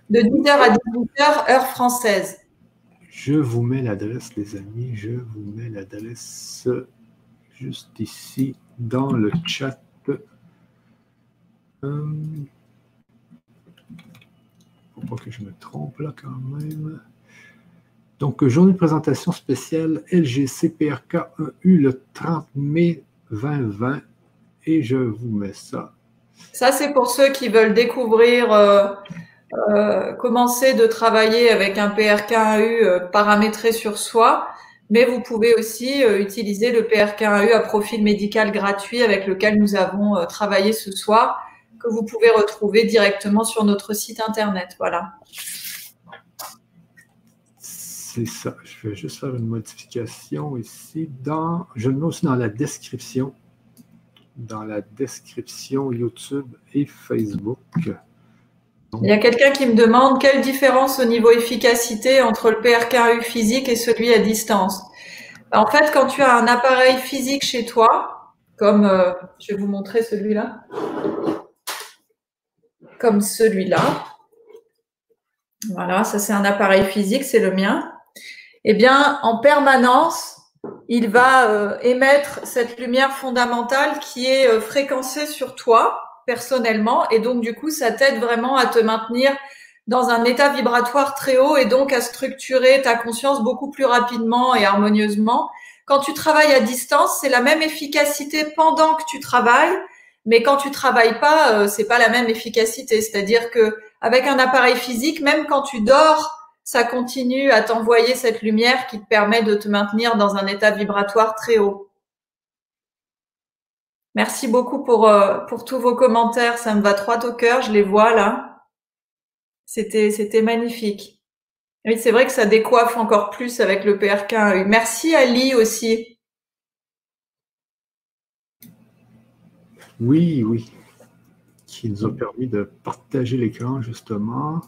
de 10h à 18h, heure française. Je vous mets l'adresse, les amis. Je vous mets l'adresse juste ici dans le chat. Faut pas que je me trompe là quand même. Donc, journée de présentation spéciale LGCPRK1U le 30 mai 2020. Et je vous mets ça. Ça, c'est pour ceux qui veulent découvrir, euh, euh, commencer de travailler avec un PRK1U euh, paramétré sur soi. Mais vous pouvez aussi utiliser le PRK1U à profil médical gratuit avec lequel nous avons travaillé ce soir, que vous pouvez retrouver directement sur notre site internet. Voilà. C'est ça. Je vais juste faire une modification ici. Dans, je le mets aussi dans la description. Dans la description YouTube et Facebook. Il y a quelqu'un qui me demande quelle différence au niveau efficacité entre le PRKU physique et celui à distance. En fait, quand tu as un appareil physique chez toi, comme euh, je vais vous montrer celui-là, comme celui-là. Voilà, ça c'est un appareil physique, c'est le mien eh bien, en permanence, il va euh, émettre cette lumière fondamentale qui est euh, fréquencée sur toi personnellement. Et donc, du coup, ça t'aide vraiment à te maintenir dans un état vibratoire très haut et donc à structurer ta conscience beaucoup plus rapidement et harmonieusement. Quand tu travailles à distance, c'est la même efficacité pendant que tu travailles, mais quand tu travailles pas, euh, c'est pas la même efficacité. C'est-à-dire que avec un appareil physique, même quand tu dors, ça continue à t'envoyer cette lumière qui te permet de te maintenir dans un état vibratoire très haut. Merci beaucoup pour, euh, pour tous vos commentaires. Ça me va droit au cœur. Je les vois là. C'était, c'était magnifique. Oui, c'est vrai que ça décoiffe encore plus avec le PRK. Merci Ali aussi. Oui, oui. Qui nous a permis de partager l'écran justement.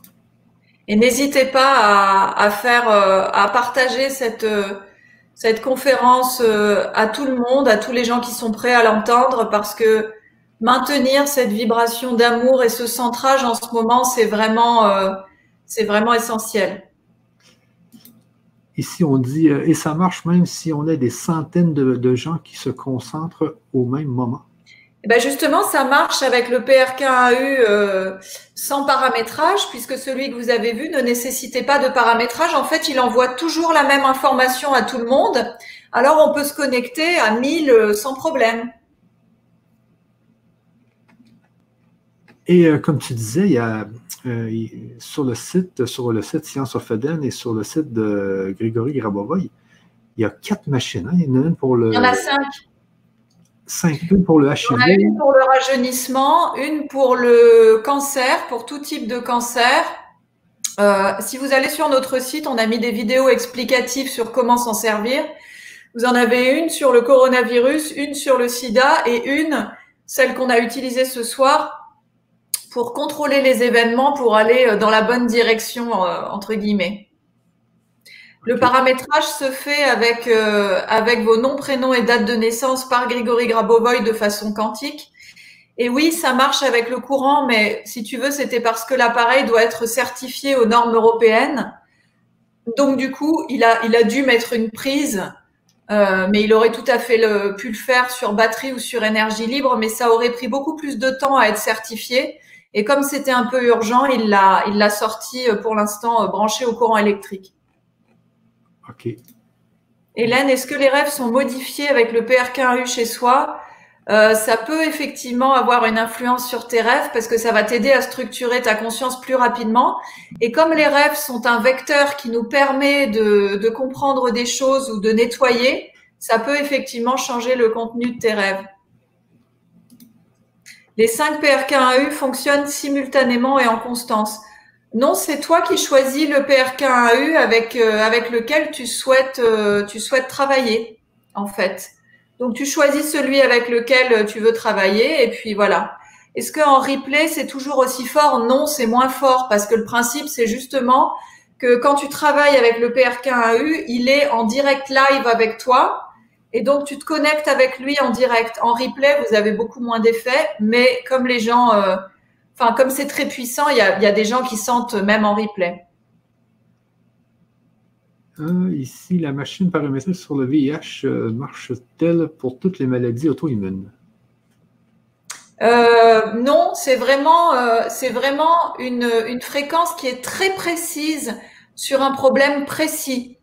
Et n'hésitez pas à, faire, euh, à partager cette, euh, cette conférence euh, à tout le monde, à tous les gens qui sont prêts à l'entendre, parce que maintenir cette vibration d'amour et ce centrage en ce moment, c'est vraiment, c'est vraiment essentiel. Ici, on dit, et ça marche même si on a des centaines de gens qui se concentrent au même moment. Eh ben justement, ça marche avec le PRK1AU euh, sans paramétrage, puisque celui que vous avez vu ne nécessitait pas de paramétrage. En fait, il envoie toujours la même information à tout le monde. Alors, on peut se connecter à 1000 euh, sans problème. Et euh, comme tu disais, il y a sur le site, sur le site Science of Eden et sur le site de Grégory Grabova, il y a quatre machines. Hein. Il y en a une pour le. Il y en a cinq. Cinq, une pour le HIV. une pour le rajeunissement, une pour le cancer, pour tout type de cancer. Euh, si vous allez sur notre site, on a mis des vidéos explicatives sur comment s'en servir. Vous en avez une sur le coronavirus, une sur le sida et une, celle qu'on a utilisée ce soir, pour contrôler les événements, pour aller euh, dans la bonne direction, euh, entre guillemets. Le paramétrage se fait avec, euh, avec vos noms, prénoms et date de naissance par Grigory Grabovoy de façon quantique. Et oui, ça marche avec le courant, mais si tu veux, c'était parce que l'appareil doit être certifié aux normes européennes. Donc du coup, il a, il a dû mettre une prise, euh, mais il aurait tout à fait le, pu le faire sur batterie ou sur énergie libre, mais ça aurait pris beaucoup plus de temps à être certifié. Et comme c'était un peu urgent, il l'a, il l'a sorti euh, pour l'instant branché au courant électrique. Hélène, est-ce que les rêves sont modifiés avec le PRK1U chez soi? Euh, ça peut effectivement avoir une influence sur tes rêves parce que ça va t'aider à structurer ta conscience plus rapidement. Et comme les rêves sont un vecteur qui nous permet de, comprendre des choses ou de nettoyer, ça peut effectivement changer le contenu de tes rêves. Les 5 PRK1U fonctionnent simultanément et en constance. Non, c'est toi qui choisis le PRK1U avec, euh, avec lequel tu souhaites, euh, tu souhaites travailler, en fait. Donc, tu choisis celui avec lequel tu veux travailler et puis voilà. Est-ce qu'en replay, c'est toujours aussi fort? Non, c'est moins fort parce que le principe, c'est justement que quand tu travailles avec le PRK1U, il est en direct live avec toi et donc tu te connectes avec lui en direct. En replay, vous avez beaucoup moins d'effets, mais comme les gens... Euh, enfin, comme c'est très puissant, il y a, des gens qui sentent même en replay. Euh, ici, la machine paramétrique sur le VIH euh, marche-t-elle pour toutes les maladies auto-immunes? Euh, non, c'est vraiment, c'est vraiment une, une, fréquence qui est très précise sur un problème précis.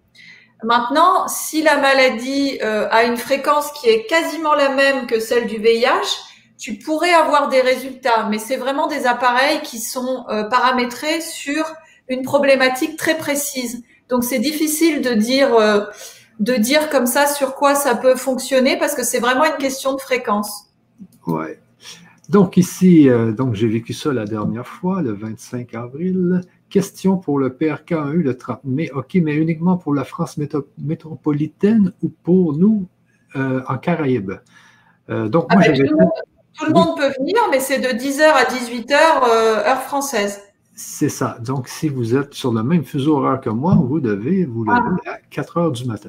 Maintenant, si la maladie a une fréquence qui est quasiment la même que celle du VIH, tu pourrais avoir des résultats, mais c'est vraiment des appareils qui sont euh, paramétrés sur une problématique très précise. Donc c'est difficile de dire euh, de dire comme ça sur quoi ça peut fonctionner parce que c'est vraiment une question de fréquence. Ouais. Donc ici, euh, donc j'ai vécu ça la dernière fois, le 25 avril. Question pour le PRK1U le 30 mai. OK, mais uniquement pour la France métropolitaine ou pour nous en Caraïbes? donc, moi, ah, j'avais tout le monde peut venir, mais c'est de 10h à 18h, euh, heure française. C'est ça. Donc, si vous êtes sur le même fuseau horaire que moi, vous devez vous lever ah. à 4 h du matin.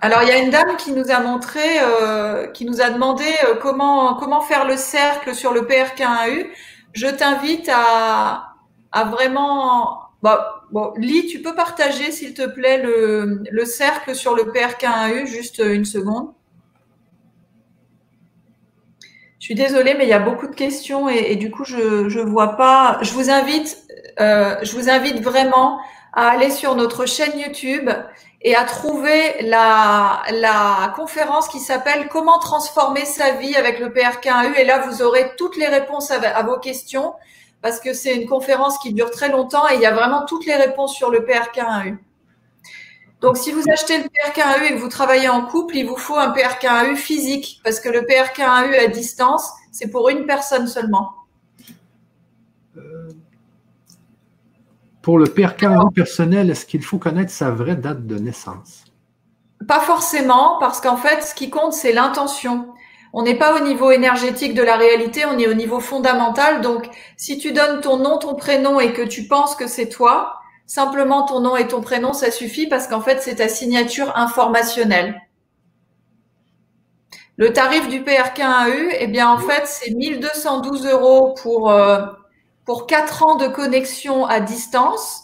Alors, il y a une dame qui nous a montré, euh, qui nous a demandé euh, comment, comment faire le cercle sur le PRK1U. Je t'invite à, à vraiment. Bah, bon, Lee, tu peux partager, s'il te plaît, le, le cercle sur le PRK1U, juste une seconde. Je suis désolée, mais il y a beaucoup de questions et, du coup, je ne vois pas. Je vous invite, euh, je vous invite vraiment à aller sur notre chaîne YouTube et à trouver la, la conférence qui s'appelle Comment transformer sa vie avec le PRK1U. Et là, vous aurez toutes les réponses à, à vos questions parce que c'est une conférence qui dure très longtemps et il y a vraiment toutes les réponses sur le PRK1U. Donc, si vous achetez le PRK1U et que vous travaillez en couple, il vous faut un PRK1U physique parce que le PRK1U à distance, c'est pour une personne seulement. Pour le PRK1U personnel, est-ce qu'il faut connaître sa vraie date de naissance? Pas forcément, parce qu'en fait, ce qui compte, c'est l'intention. On n'est pas au niveau énergétique de la réalité, on est au niveau fondamental. Donc, si tu donnes ton nom, ton prénom et que tu penses que c'est toi, Simplement ton nom et ton prénom, ça suffit parce qu'en fait, c'est ta signature informationnelle. Le tarif du PRK1U, eh bien, en fait, c'est 1212 euros pour, euh, pour 4 ans de connexion à distance.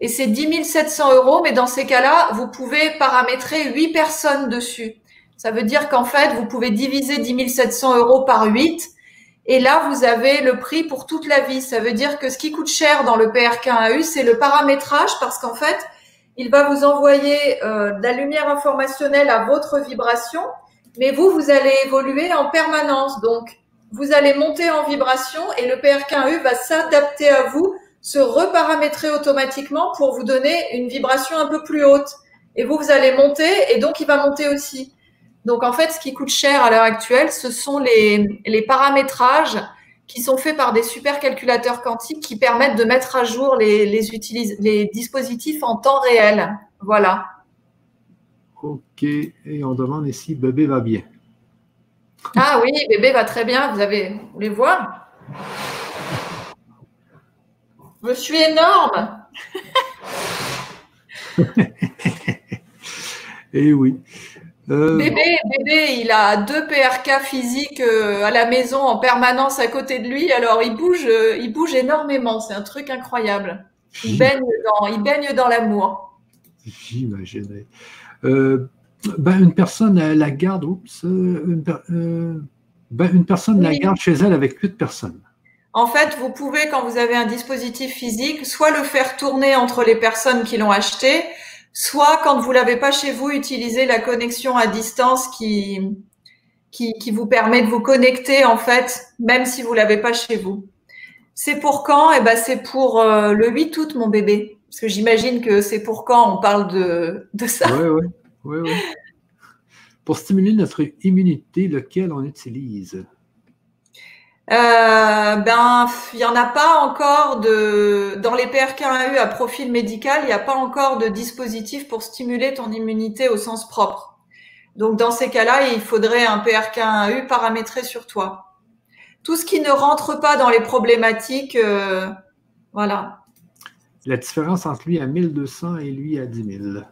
Et c'est 10 700 euros, mais dans ces cas-là, vous pouvez paramétrer 8 personnes dessus. Ça veut dire qu'en fait, vous pouvez diviser 10 700 euros par 8 et là, vous avez le prix pour toute la vie. Ça veut dire que ce qui coûte cher dans le PRK1AU, c'est le paramétrage parce qu'en fait, il va vous envoyer euh, de la lumière informationnelle à votre vibration, mais vous, vous allez évoluer en permanence. Donc, vous allez monter en vibration et le PRK1U va s'adapter à vous, se reparamétrer automatiquement pour vous donner une vibration un peu plus haute. Et vous, vous allez monter et donc il va monter aussi. Donc en fait, ce qui coûte cher à l'heure actuelle, ce sont les, paramétrages qui sont faits par des supercalculateurs quantiques qui permettent de mettre à jour les, les dispositifs en temps réel. Voilà. Ok, et on demande ici, bébé va bien. Ah oui, bébé va très bien, vous avez, vous voulez voir? Je suis énorme <laughs> Eh oui. Euh, bébé, bébé, il a deux PRK physiques euh, à la maison en permanence à côté de lui, alors il bouge, euh, il bouge énormément, c'est un truc incroyable. Il baigne dans, il baigne dans l'amour. J'imagine. ben, une personne la garde, oups, une, ben, une personne la garde chez elle avec huit personnes. En fait, vous pouvez, quand vous avez un dispositif physique, soit le faire tourner entre les personnes qui l'ont acheté, soit quand vous l'avez pas chez vous, utiliser la connexion à distance qui, vous permet de vous connecter en fait, même si vous l'avez pas chez vous. C'est pour quand? Eh ben c'est pour euh, le 8 août, mon bébé. Parce que j'imagine que c'est pour quand on parle de, de ça. Oui, oui, oui, Pour stimuler notre immunité, lequel on utilise? Euh, ben, il n'y en a pas encore de dans les PRK1U à profil médical, il n'y a pas encore de dispositif pour stimuler ton immunité au sens propre. Donc dans ces cas-là, il faudrait un PRK1U paramétré sur toi. Tout ce qui ne rentre pas dans les problématiques, euh, voilà. La différence entre lui à 1200 et lui à 10 000.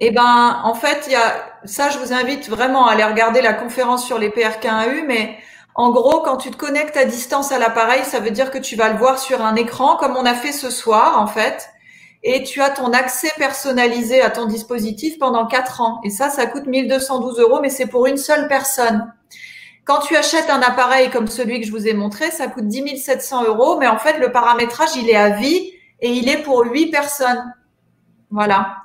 Eh ben, en fait, il y a ça. Je vous invite vraiment à aller regarder la conférence sur les PRK1U, mais en gros, quand tu te connectes à distance à l'appareil, ça veut dire que tu vas le voir sur un écran, comme on a fait ce soir, en fait. Et tu as ton accès personnalisé à ton dispositif pendant quatre ans. Et ça, ça coûte 1212 euros, mais c'est pour une seule personne. Quand tu achètes un appareil comme celui que je vous ai montré, ça coûte 10 700 euros, mais en fait, le paramétrage, il est à vie et il est pour huit personnes. Voilà.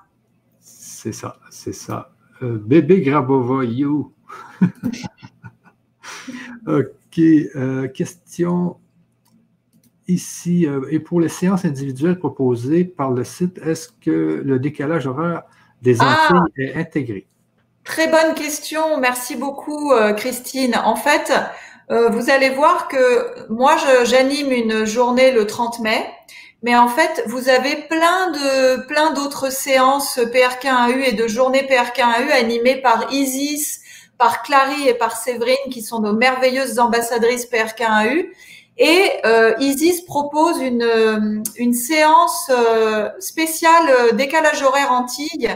C'est ça, c'est ça. Euh, bébé Grabova, you. <laughs> OK. Euh, question ici. Euh, et pour les séances individuelles proposées par le site, est-ce que le décalage horaire des ah! enfants est intégré? Très bonne question. Merci beaucoup, euh, Christine. En fait, vous allez voir que moi, j'anime une journée le 30 mai. Mais en fait, vous avez plein de plein d'autres séances PRK1U et de journées PRK1U animées par Isis, par Clary et par Séverine, qui sont nos merveilleuses ambassadrices PRK1U. Et euh, Isis propose une, euh, une séance euh, spéciale décalage horaire Antilles,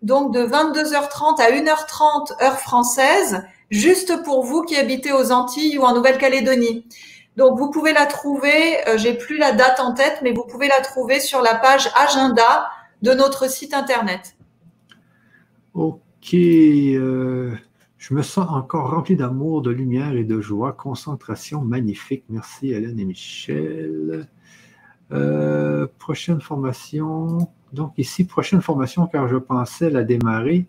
donc de 22h30 à 1h30 heure française, juste pour vous qui habitez aux Antilles ou en Nouvelle-Calédonie. Donc vous pouvez la trouver, j'ai plus la date en tête, mais vous pouvez la trouver sur la page agenda de notre site internet. Ok. Je me sens encore rempli d'amour, de lumière et de joie. Concentration magnifique. Merci Hélène et Michel. Euh, prochaine formation. Donc ici, prochaine formation car je pensais la démarrer,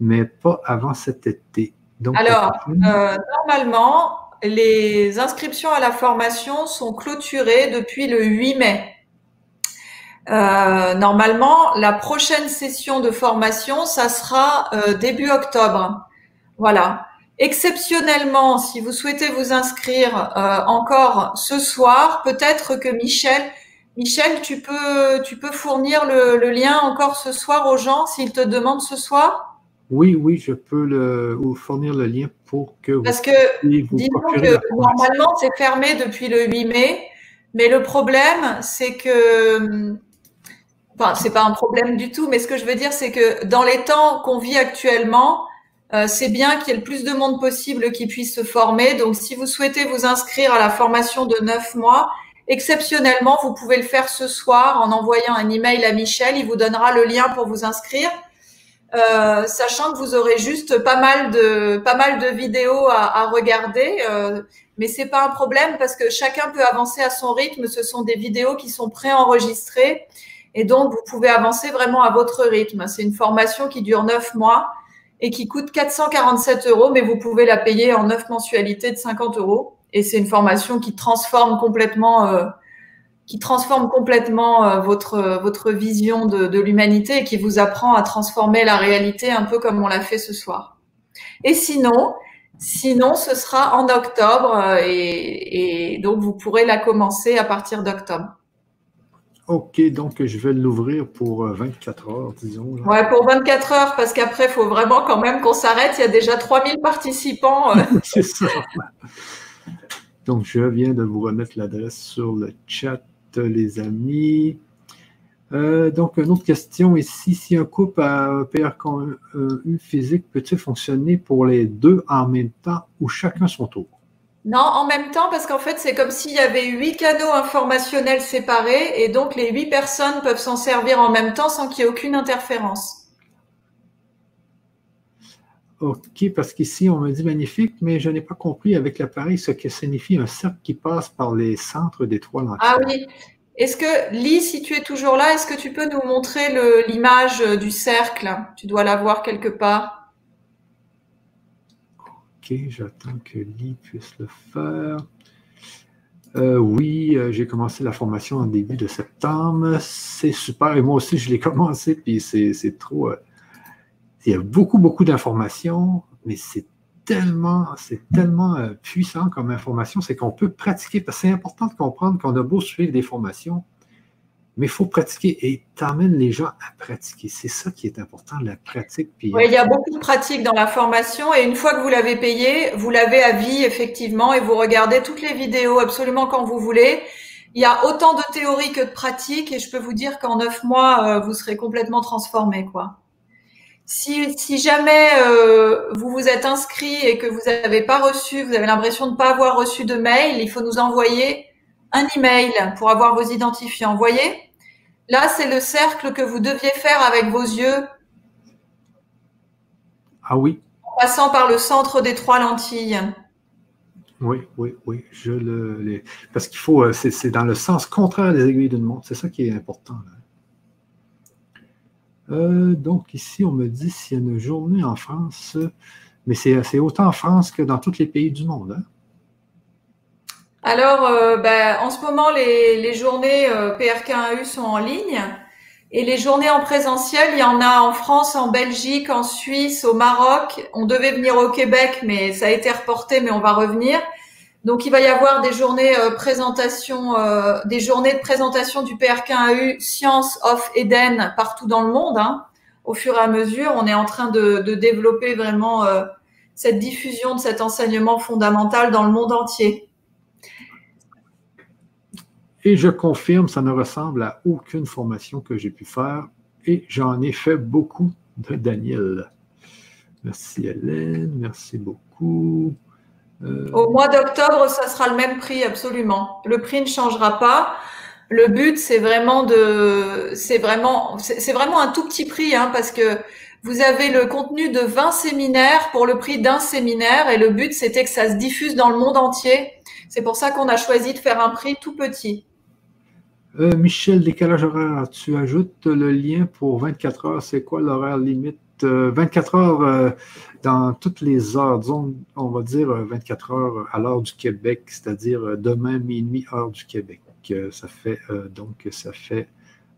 mais pas avant cet été. Donc, Alors, euh, normalement, les inscriptions à la formation sont clôturées depuis le 8 mai. Euh, normalement, la prochaine session de formation, ça sera début octobre. Voilà. Exceptionnellement, si vous souhaitez vous inscrire euh, encore ce soir, peut-être que Michel, Michel, tu peux, tu peux fournir le, lien encore ce soir aux gens s'ils te demandent ce soir? Oui, oui, je peux le, vous fournir le lien pour que vous. Parce que disons que normalement c'est fermé depuis le 8 mai, mais le problème c'est que Enfin, c'est pas un problème du tout, mais ce que je veux dire, c'est que dans les temps qu'on vit actuellement, euh, c'est bien qu'il y ait le plus de monde possible qui puisse se former. Donc, si vous souhaitez vous inscrire à la formation de neuf mois, exceptionnellement, vous pouvez le faire ce soir en envoyant un email à Michel. Il vous donnera le lien pour vous inscrire. Euh, sachant que vous aurez juste pas mal de pas mal de vidéos à, regarder, euh, mais c'est pas un problème parce que chacun peut avancer à son rythme. Ce sont des vidéos qui sont préenregistrées et donc vous pouvez avancer vraiment à votre rythme. C'est une formation qui dure neuf mois et qui coûte 447 euros, mais vous pouvez la payer en neuf mensualités de 50 euros. Et c'est une formation qui transforme complètement, euh, qui transforme complètement euh, votre votre vision de, de l'humanité et qui vous apprend à transformer la réalité un peu comme on l'a fait ce soir. Et sinon, sinon ce sera en octobre euh, et, et donc vous pourrez la commencer à partir d'octobre. OK, donc je vais l'ouvrir pour 24 euh, heures, disons. Ouais, pour 24 heures, parce qu'après, il faut vraiment quand même qu'on s'arrête. Il y a déjà 3000 participants. Euh. <laughs> C'est ça. Donc, je viens de vous remettre l'adresse sur le chat, les amis. Euh, donc, une autre question ici. Si un couple a PRKU physique, peut-il fonctionner pour les deux en même temps ou chacun son tour? Non, en même temps, parce qu'en fait, c'est comme s'il y avait huit canaux informationnels séparés et donc les huit personnes peuvent s'en servir en même temps sans qu'il y ait aucune interférence. OK, parce qu'ici, on me dit magnifique, mais je n'ai pas compris avec l'appareil ce que signifie un cercle qui passe par les centres des trois lentilles. Ah oui. Est-ce que, Lee, si tu es toujours là, est-ce que tu peux nous montrer l'image du cercle? Tu dois la voir quelque part. OK, j'attends que Lee puisse le faire. Euh, oui, euh, j'ai commencé la formation en début de septembre. C'est super. Et moi aussi, je l'ai <laughs> commencé, puis c'est trop. Euh, il y a beaucoup, beaucoup d'informations, mais c'est tellement, c'est tellement puissant comme information, c'est qu'on peut pratiquer, parce que c'est important de comprendre qu'on a beau suivre des formations, mais il faut pratiquer et t'amènes les gens à pratiquer. C'est ça qui est important, la pratique. oui, il y a beaucoup de pratique dans la formation et une fois que vous l'avez payé, vous l'avez à vie, effectivement, et vous regardez toutes les vidéos absolument quand vous voulez. Il y a autant de théorie que de pratique et je peux vous dire qu'en neuf mois, euh, vous serez complètement transformé, quoi. Si, jamais euh, vous vous êtes inscrit et que vous n'avez pas reçu, vous avez l'impression de ne pas avoir reçu de mail, il faut nous envoyer un email pour avoir vos identifiants. Vous voyez? Là, c'est le cercle que vous deviez faire avec vos yeux. Ah oui. En passant par le centre des trois lentilles. Oui, oui, oui. Je le, Parce qu'il faut, euh, c'est dans le sens contraire des aiguilles d'une montre. C'est ça qui est important. Euh, donc ici, on me dit s'il y a une journée en France, mais c'est autant en France que dans tous les pays du monde. Hein? Alors, euh, ben, en ce moment, les, journées euh, PRK1U sont en ligne. Et les journées en présentiel, il y en a en France, en Belgique, en Suisse, au Maroc. On devait venir au Québec, mais ça a été reporté, mais on va revenir. Donc, il va y avoir des journées euh, présentation, euh, des journées de présentation du PRK1AU Science of Eden partout dans le monde. Hein. Au fur et à mesure, on est en train de, développer vraiment euh, cette diffusion de cet enseignement fondamental dans le monde entier. Et je confirme, ça ne ressemble à aucune formation que j'ai pu faire et j'en ai fait beaucoup de Daniel. Merci Hélène, merci beaucoup. Euh, Au mois d'octobre, ça sera le même prix, absolument. Le prix ne changera pas. Le but, c'est vraiment de, c'est vraiment, c'est vraiment un tout petit prix, hein, parce que vous avez le contenu de 20 séminaires pour le prix d'un séminaire, et le but, c'était que ça se diffuse dans le monde entier. C'est pour ça qu'on a choisi de faire un prix tout petit. Euh, Michel, décalage horaire, tu ajoutes le lien pour 24 heures. C'est quoi l'horaire limite? 24 euh, heures euh, dans toutes les heures, on va dire 24 euh, heures à l'heure du Québec, c'est-à-dire demain minuit, heure du Québec. Ça fait donc ça fait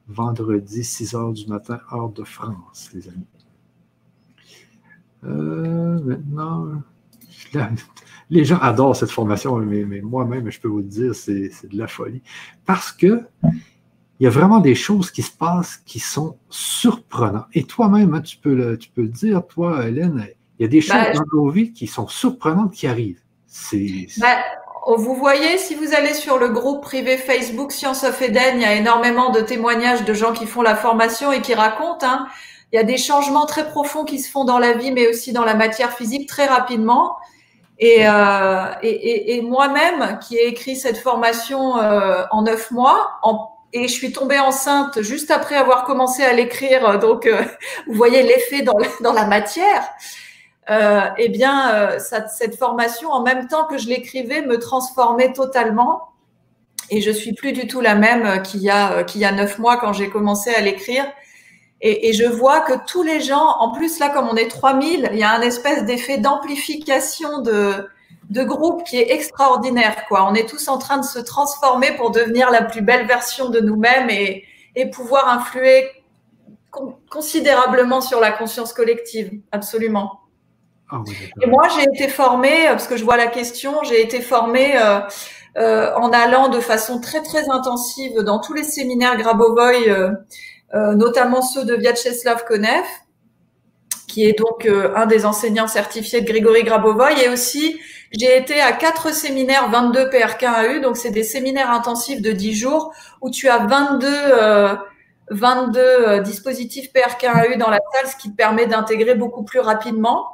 vendredi 6 heures du matin, heure de France, les amis. maintenant, les gens adorent cette formation, mais, mais moi-même, je peux vous le dire, c'est de la folie. Parce que il y a vraiment des choses qui se passent qui sont surprenantes. Et toi-même, hein, tu, peux le, tu peux le dire, toi, Hélène, il y a des choses ben, dans nos vies qui sont surprenantes qui arrivent. Ben, vous voyez, si vous allez sur le groupe privé Facebook Science of Eden, il y a énormément de témoignages de gens qui font la formation et qui racontent. Hein, il y a des changements très profonds qui se font dans la vie, mais aussi dans la matière physique très rapidement. Et, euh, et, et, moi-même, qui ai écrit cette formation euh, en neuf mois, en et je suis tombée enceinte juste après avoir commencé à l'écrire. Donc, euh, <laughs> vous voyez l'effet dans, dans, la matière. Euh, eh bien, euh, cette formation, en même temps que je l'écrivais, me transformait totalement. Et je suis plus du tout la même qu'il y a qu'il y a neuf mois quand j'ai commencé à l'écrire. Et, et, je vois que tous les gens, en plus là, comme on est 3000, il y a un espèce d'effet d'amplification de de groupe qui est extraordinaire. Quoi. On est tous en train de se transformer pour devenir la plus belle version de nous-mêmes et, et, pouvoir influer considérablement sur la conscience collective. Absolument. Ah et moi, j'ai été formée, parce que je vois la question, j'ai été formée euh, euh, en allant de façon très très intensive dans tous les séminaires Grabovoi, euh, euh notamment ceux de Vyacheslav Konev, qui est donc euh, un des enseignants certifiés de Grigory Grabovoi, et aussi j'ai été à quatre séminaires 22 PRK1AU, donc c'est des séminaires intensifs de 10 jours où tu as 22 euh, 22 dispositifs PRK1U dans la salle, ce qui te permet d'intégrer beaucoup plus rapidement.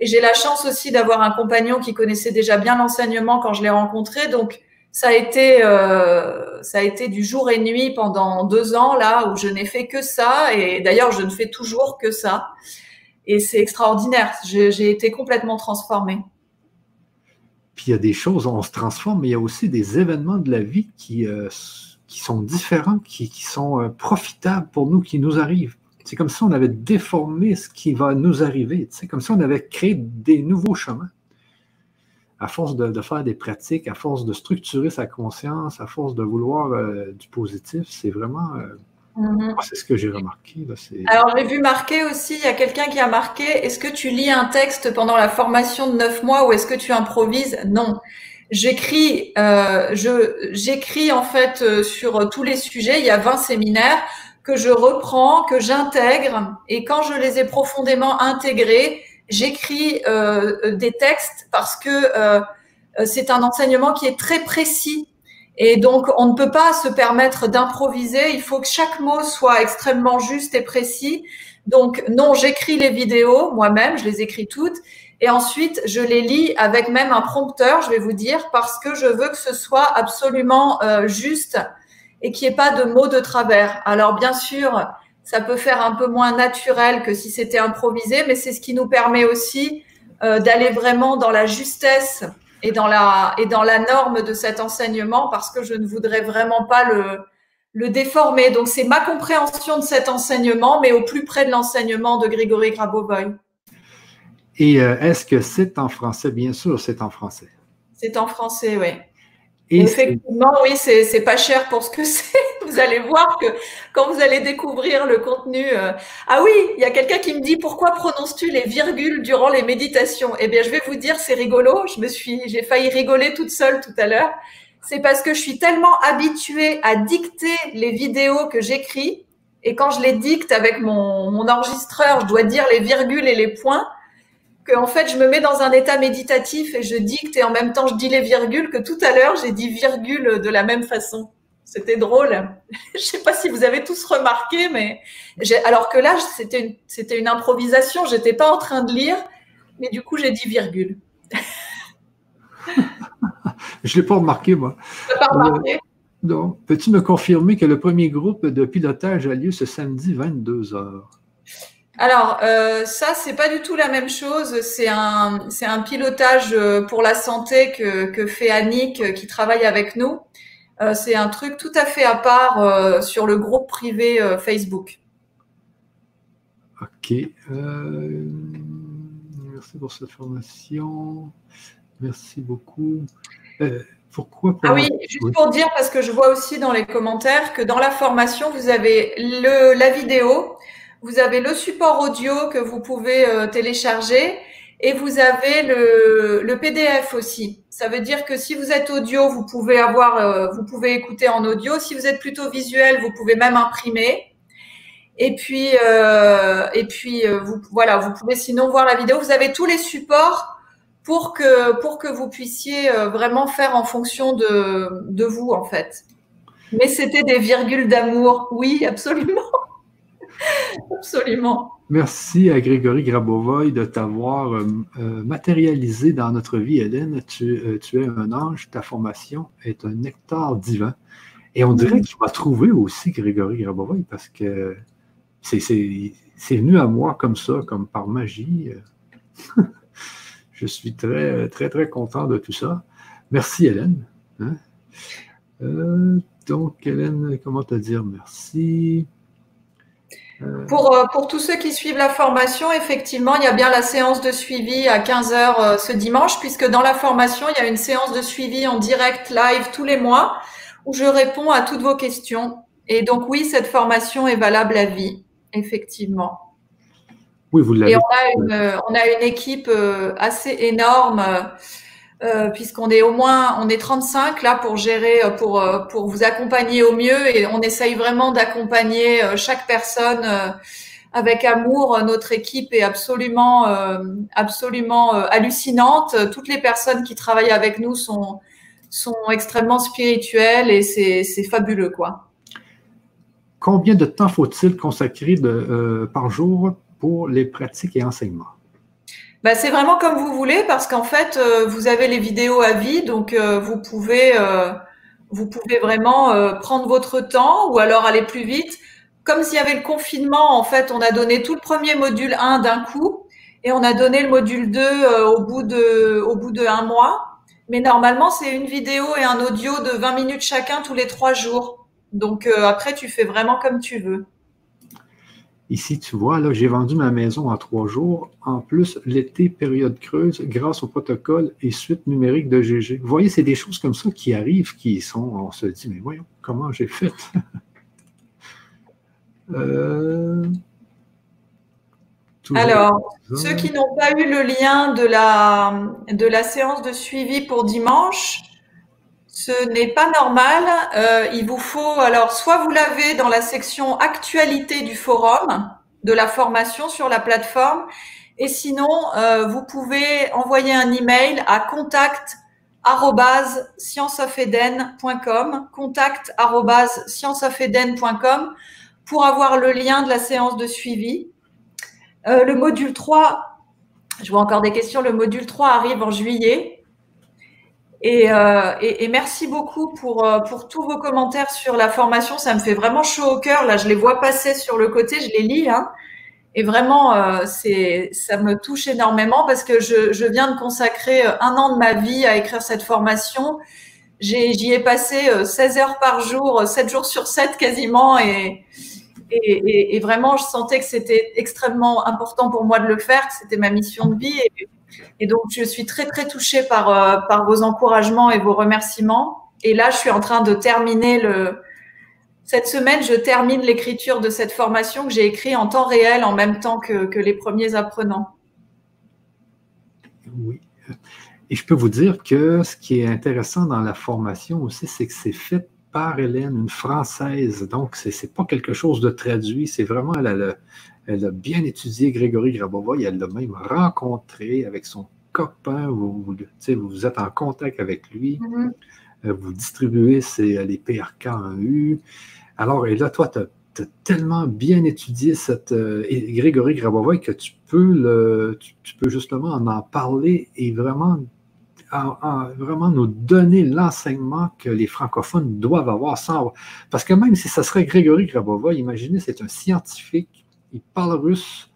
Et j'ai la chance aussi d'avoir un compagnon qui connaissait déjà bien l'enseignement quand je l'ai rencontré. Donc, ça a été, euh, ça a été du jour et nuit pendant deux ans là où je n'ai fait que ça. Et d'ailleurs, je ne fais toujours que ça. Et c'est extraordinaire. J'ai été complètement transformée. Puis il y a des choses, on se transforme, mais il y a aussi des événements de la vie qui, euh, qui sont différents, qui, qui sont euh, profitables pour nous, qui nous arrivent. C'est comme si on avait déformé ce qui va nous arriver. C'est comme si on avait créé des nouveaux chemins. À force de, faire des pratiques, à force de structurer sa conscience, à force de vouloir euh, du positif, c'est vraiment. Euh, mm-hmm. C'est ce que j'ai remarqué. Alors, j'ai vu marquer aussi, il y a quelqu'un qui a marqué est-ce que tu lis un texte pendant la formation de neuf mois ou est-ce que tu improvises? Non. J'écris, euh, j'écris en fait sur tous les sujets. Il y a 20 séminaires que je reprends, que j'intègre, et quand je les ai profondément intégrés, j'écris euh, des textes parce que euh, c'est un enseignement qui est très précis. Et donc, on ne peut pas se permettre d'improviser. Il faut que chaque mot soit extrêmement juste et précis. Donc, non, j'écris les vidéos moi-même, je les écris toutes. Et ensuite, je les lis avec même un prompteur, je vais vous dire, parce que je veux que ce soit absolument euh, juste et qu'il n'y ait pas de mots de travers. Alors bien sûr, ça peut faire un peu moins naturel que si c'était improvisé, mais c'est ce qui nous permet aussi euh, d'aller vraiment dans la justesse et dans la et dans la norme de cet enseignement parce que je ne voudrais vraiment pas le le déformer. Donc c'est ma compréhension de cet enseignement, mais au plus près de l'enseignement de Grégory Grabovoy. Et euh, est-ce que c'est en français? Bien sûr, c'est en français. C'est en français, oui. Effectivement, oui, c'est pas cher pour ce que <laughs> c'est. Vous allez voir que quand vous allez découvrir le contenu. Euh, ah oui, il y a quelqu'un qui me dit pourquoi prononces-tu les virgules durant les méditations? Eh bien, je vais vous dire, c'est rigolo. Je me suis, j'ai failli rigoler toute seule tout à l'heure. C'est parce que je suis tellement habituée à dicter les vidéos que j'écris et quand je les dicte avec mon, mon enregistreur, je dois dire les virgules et les points que en fait je me mets dans un état méditatif et je dicte et en même temps je dis les virgules que tout à l'heure j'ai dit virgule de la même façon. C'était drôle. <laughs> je sais pas si vous avez tous remarqué, mais alors que là c'était une c'était une improvisation. J'étais pas en train de lire, mais du coup j'ai dit virgule. <laughs> je l'ai pas remarqué moi. Pas remarqué? Euh, donc, peux-tu me confirmer que le premier groupe de pilotage a lieu ce samedi 22 heures? Alors, euh, ça, c'est pas du tout la même chose. C'est un, c'est un pilotage euh, pour la santé que, que fait Annick, euh, qui travaille avec nous. Euh, c'est un truc tout à fait à part sur le groupe privé Facebook. OK. merci pour cette formation. Merci beaucoup. pourquoi Ah oui, juste pour dire, parce que je vois aussi dans les commentaires que dans la formation, vous avez le, la vidéo vous avez le support audio que vous pouvez euh, télécharger et vous avez le, PDF aussi. Ça veut dire que si vous êtes audio, vous pouvez avoir, euh, vous pouvez écouter en audio. Si vous êtes plutôt visuel, vous pouvez même imprimer. Et puis, euh, et puis, vous, voilà, vous pouvez sinon voir la vidéo. Vous avez tous les supports pour que, pour que vous puissiez vraiment faire en fonction de, de vous, en fait. Mais c'était des virgules d'amour. Oui, absolument. <laughs> Absolument. Merci à Grégory Grabovoy de t'avoir euh, euh, matérialisé dans notre vie, Hélène. Euh, tu, es un ange, ta formation est un nectar divin. Et on dirait que tu vas trouver aussi Grégory Grabovoy parce que c'est venu à moi comme ça, comme par magie. <laughs> Je suis très, très, très content de tout ça. Merci, Hélène. Hein. donc, Hélène, comment te dire merci? Pour, euh, pour tous ceux qui suivent la formation, effectivement, il y a bien la séance de suivi à 15h euh, ce dimanche, puisque dans la formation, il y a une séance de suivi en direct live tous les mois où je réponds à toutes vos questions. Et donc, oui, cette formation est valable à vie, effectivement. Oui, vous l'avez. Et on a une, on a une équipe euh, assez énorme euh, puisqu'on est au moins, on est 35 là pour gérer, euh, pour euh, pour vous accompagner au mieux et on essaye vraiment d'accompagner chaque personne avec amour. Notre équipe est absolument absolument hallucinante. Toutes les personnes qui travaillent avec nous sont sont extrêmement spirituelles et c'est fabuleux quoi. combien de temps faut-il consacrer par jour pour les pratiques et enseignements? Bah, c'est vraiment comme vous voulez parce qu'en fait, vous avez les vidéos à vie, donc vous pouvez vous pouvez vraiment euh, prendre votre temps ou alors aller plus vite. Comme s'il y avait le confinement, en fait, on a donné tout le premier module 1 d'un coup et on a donné le module 2 euh, au bout de au bout de un mois. Mais normalement, c'est une vidéo et un audio de 20 minutes chacun tous les trois jours. Donc euh, après, tu fais vraiment comme tu veux. Ici, tu vois, là, j'ai vendu ma maison en trois jours. En plus, l'été, période creuse, grâce au protocole et suite numérique de GG. Vous voyez, c'est des choses comme ça qui arrivent, qui sont. On se dit, mais voyons, comment j'ai fait? <laughs> Euh, Alors, ceux qui n'ont pas eu le lien de la, de la séance de suivi pour dimanche, ce n'est pas normal. Euh, il vous faut alors soit vous l'avez dans la section actualité du forum de la formation sur la plateforme, et sinon euh, vous pouvez envoyer un email à contact scienceofeden.com contact pour avoir le lien de la séance de suivi. Euh, le module 3, je vois encore des questions, le module 3 arrive en juillet. Euh, et, merci beaucoup pour, euh, pour tous vos commentaires sur la formation. Ça me fait vraiment chaud au cœur. Là, je les vois passer sur le côté, je les lis. Hein. Et vraiment, euh, ça me touche énormément parce que je, je, viens de consacrer un an de ma vie à écrire cette formation. j'y ai passé 16 heures par jour, 7 jours sur 7 quasiment. Et, et, vraiment, je sentais que c'était extrêmement important pour moi de le faire, que c'était ma mission de vie. Et donc, je suis très, très touchée par, euh, par vos encouragements et vos remerciements. Et là, je suis en train de terminer le. Cette semaine, je termine l'écriture de cette formation que j'ai écrite en temps réel en même temps que, les premiers apprenants. Oui. Et je peux vous dire que ce qui est intéressant dans la formation aussi, c'est que c'est fait par Hélène, une Française. Donc, ce n'est pas quelque chose de traduit. C'est vraiment, elle a, elle a bien étudié Grégory Grabova elle l'a même rencontré avec son copain. Vous, vous, êtes en contact avec lui. Mm-hmm. Euh, vous distribuez les PRK en U. Alors, et là, toi, tu as, tellement bien étudié cette, euh, Grégory Grabova que tu peux, le, tu, peux justement en, parler et vraiment vraiment nous donner l'enseignement que les francophones doivent avoir sans. Parce que même si ce serait Grégory Grabova, imaginez, c'est un scientifique il parle russe.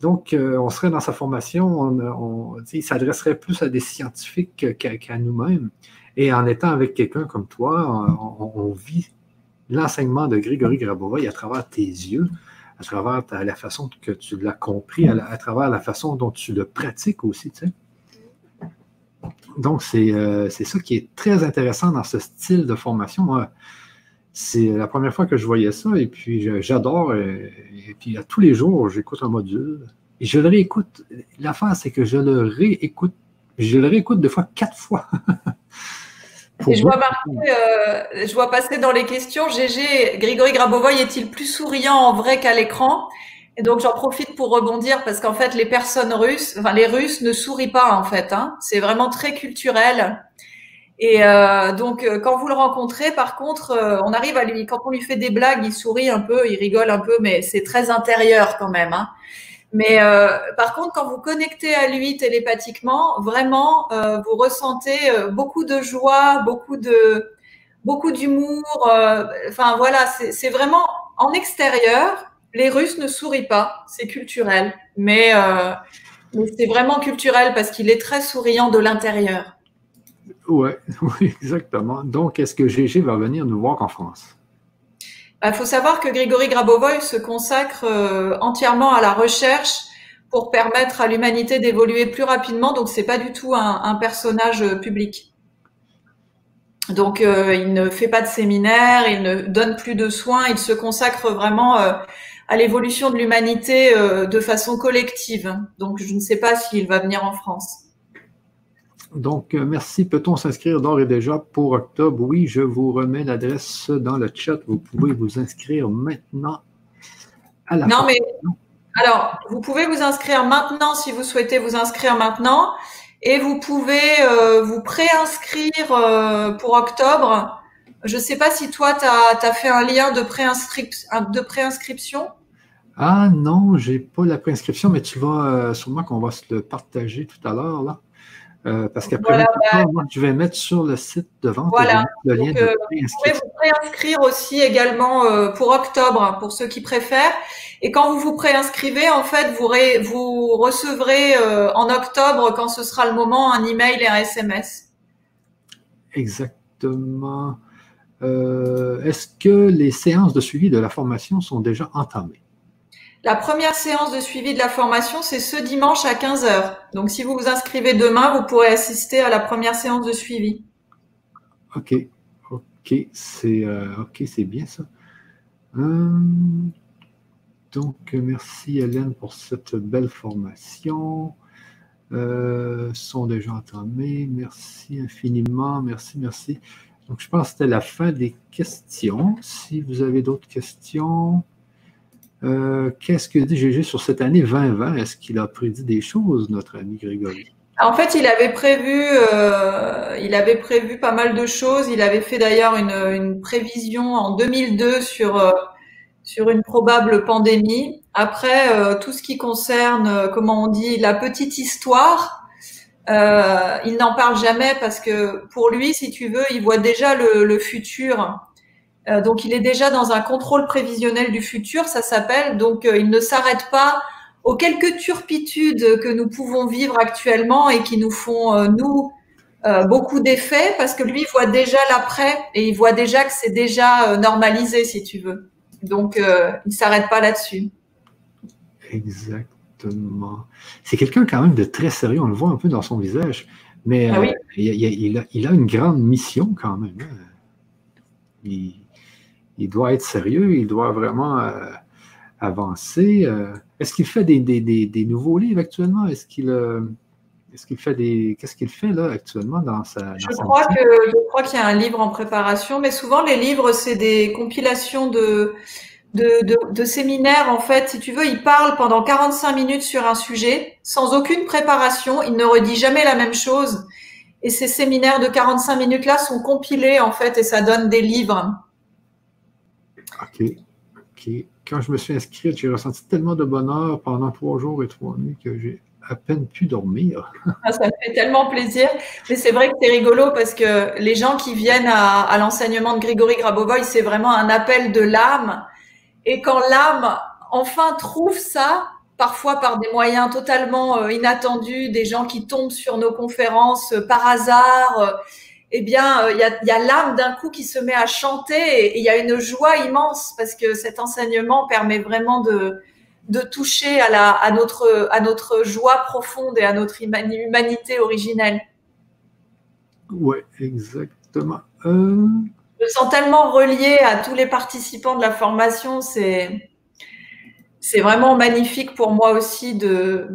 Donc, euh, on serait dans sa formation, on, il s'adresserait plus à des scientifiques qu'à nous-mêmes. Et en étant avec quelqu'un comme toi, on, vit l'enseignement de Grégory Grabova à travers tes yeux, à travers la façon que tu l'as compris, à, travers la façon dont tu le pratiques aussi. Donc, euh, c'est ça qui est très intéressant dans ce style de formation c'est la première fois que je voyais ça et puis j'adore. Et, puis à tous les jours, j'écoute un module et je le réécoute. L'affaire, c'est que je le réécoute. Je le réécoute deux fois, quatre fois. <laughs> je, vois euh, je vois passer dans les questions, GG, Grégory Grabovoy est-il plus souriant en vrai qu'à l'écran? Et donc j'en profite pour rebondir parce qu'en fait les personnes russes, enfin les Russes ne sourient pas en fait. Hein. C'est vraiment très culturel. Et euh, donc, euh, quand vous le rencontrez, par contre, euh, on arrive à lui, quand on lui fait des blagues, il sourit un peu, il rigole un peu, mais c'est très intérieur quand même. Hein. Mais par contre, quand vous connectez à lui télépathiquement, vraiment, vous ressentez beaucoup de joie, beaucoup de, beaucoup d'humour. Enfin voilà, c'est vraiment en extérieur. Les Russes ne sourient pas, c'est culturel, mais, mais c'est vraiment culturel parce qu'il est très souriant de l'intérieur. Ouais, <laughs> oui, exactement. Donc, est-ce que GG va venir nous voir en France? Il bah, faut savoir que Grigory Grabovoy se consacre euh, entièrement à la recherche pour permettre à l'humanité d'évoluer plus rapidement. Donc, c'est pas du tout un, personnage euh, public. Donc, euh, il ne fait pas de séminaire, il ne donne plus de soins, il se consacre vraiment à l'évolution de l'humanité de façon collective. Donc, je ne sais pas s'il va venir en France. Donc, euh, merci. Peut-on s'inscrire d'ores et déjà pour octobre? Oui, je vous remets l'adresse dans le chat. Vous pouvez vous inscrire maintenant à la Non, mais alors, vous pouvez vous inscrire maintenant si vous souhaitez vous inscrire maintenant. Et vous pouvez euh, vous préinscrire euh, pour octobre Je ne sais pas si toi, tu as, fait un lien de, préinscription. Ah non, j'ai pas la préinscription, mais tu vas euh, sûrement qu'on va se le partager tout à l'heure. là. Euh, parce qu'après, ben, je vais mettre sur le site de vente le lien de préinscription. Vous pouvez vous préinscrire aussi également pour octobre, pour ceux qui préfèrent. Et quand vous vous préinscrivez, en fait, vous, vous recevrez en octobre, quand ce sera le moment, un email et un SMS. Exactement. Euh, est-ce que les séances de suivi de la formation sont déjà entamées? La première séance de suivi de la formation, c'est ce dimanche à 15h. Donc, si vous vous inscrivez demain, vous pourrez assister à la première séance de suivi. OK. OK, c'est euh, bien ça. Hum, donc, merci Hélène pour cette belle formation. Euh, sont déjà entamés. Merci infiniment. Merci, merci. Donc, je pense que c'était la fin des questions. Si vous avez d'autres questions, euh, qu'est-ce que dit Gégé sur cette année 2020? Est-ce qu'il a prédit des choses, notre ami Grégory? En fait, il avait prévu, euh, il avait prévu pas mal de choses. Il avait fait d'ailleurs une, prévision en 2002 sur sur une probable pandémie. Après, euh, tout ce qui concerne, euh, comment on dit, la petite histoire, euh, il n'en parle jamais parce que pour lui, si tu veux, il voit déjà le futur. Euh, donc, il est déjà dans un contrôle prévisionnel du futur, ça s'appelle. Donc, il ne s'arrête pas aux quelques turpitudes que nous pouvons vivre actuellement et qui nous font, nous, beaucoup d'effets parce que lui voit déjà l'après et il voit déjà que c'est déjà normalisé, si tu veux. Donc, euh, il ne s'arrête pas là-dessus. Exactement. C'est quelqu'un quand même de très sérieux, on le voit un peu dans son visage, mais ah euh, il, a, une grande mission quand même. Hein. Il, doit être sérieux, il doit vraiment euh, avancer. Est-ce qu'il fait des, nouveaux livres actuellement? Est-ce qu'il est-ce qu'il fait des. Qu'est-ce qu'il fait là actuellement dans sa. je, crois que, je crois qu'il y a un livre en préparation, mais souvent les livres, c'est des compilations de, de, de, séminaires. En fait, si tu veux, il parle pendant 45 minutes sur un sujet, sans aucune préparation. Il ne redit jamais la même chose. Et ces séminaires de 45 minutes-là sont compilés, en fait, et ça donne des livres. OK. OK. Quand je me suis inscrite, j'ai ressenti tellement de bonheur pendant trois jours et trois nuits que j'ai à peine pu dormir. <laughs> Ah, ça fait tellement plaisir. Mais c'est vrai que c'est rigolo parce que les gens qui viennent à, l'enseignement de Grigory Grabovoy, c'est vraiment un appel de l'âme. Et quand l'âme enfin trouve ça, parfois par des moyens totalement euh, inattendus, des gens qui tombent sur nos conférences euh, par hasard, euh, eh bien, il y a, y a l'âme d'un coup qui se met à chanter et il y a une joie immense parce que cet enseignement permet vraiment de, de toucher à, la, à, notre, à notre joie profonde et à notre humanité originelle. Oui, exactement. Euh, Je me sens tellement relié à tous les participants de la formation. C'est, c'est vraiment magnifique pour moi aussi de.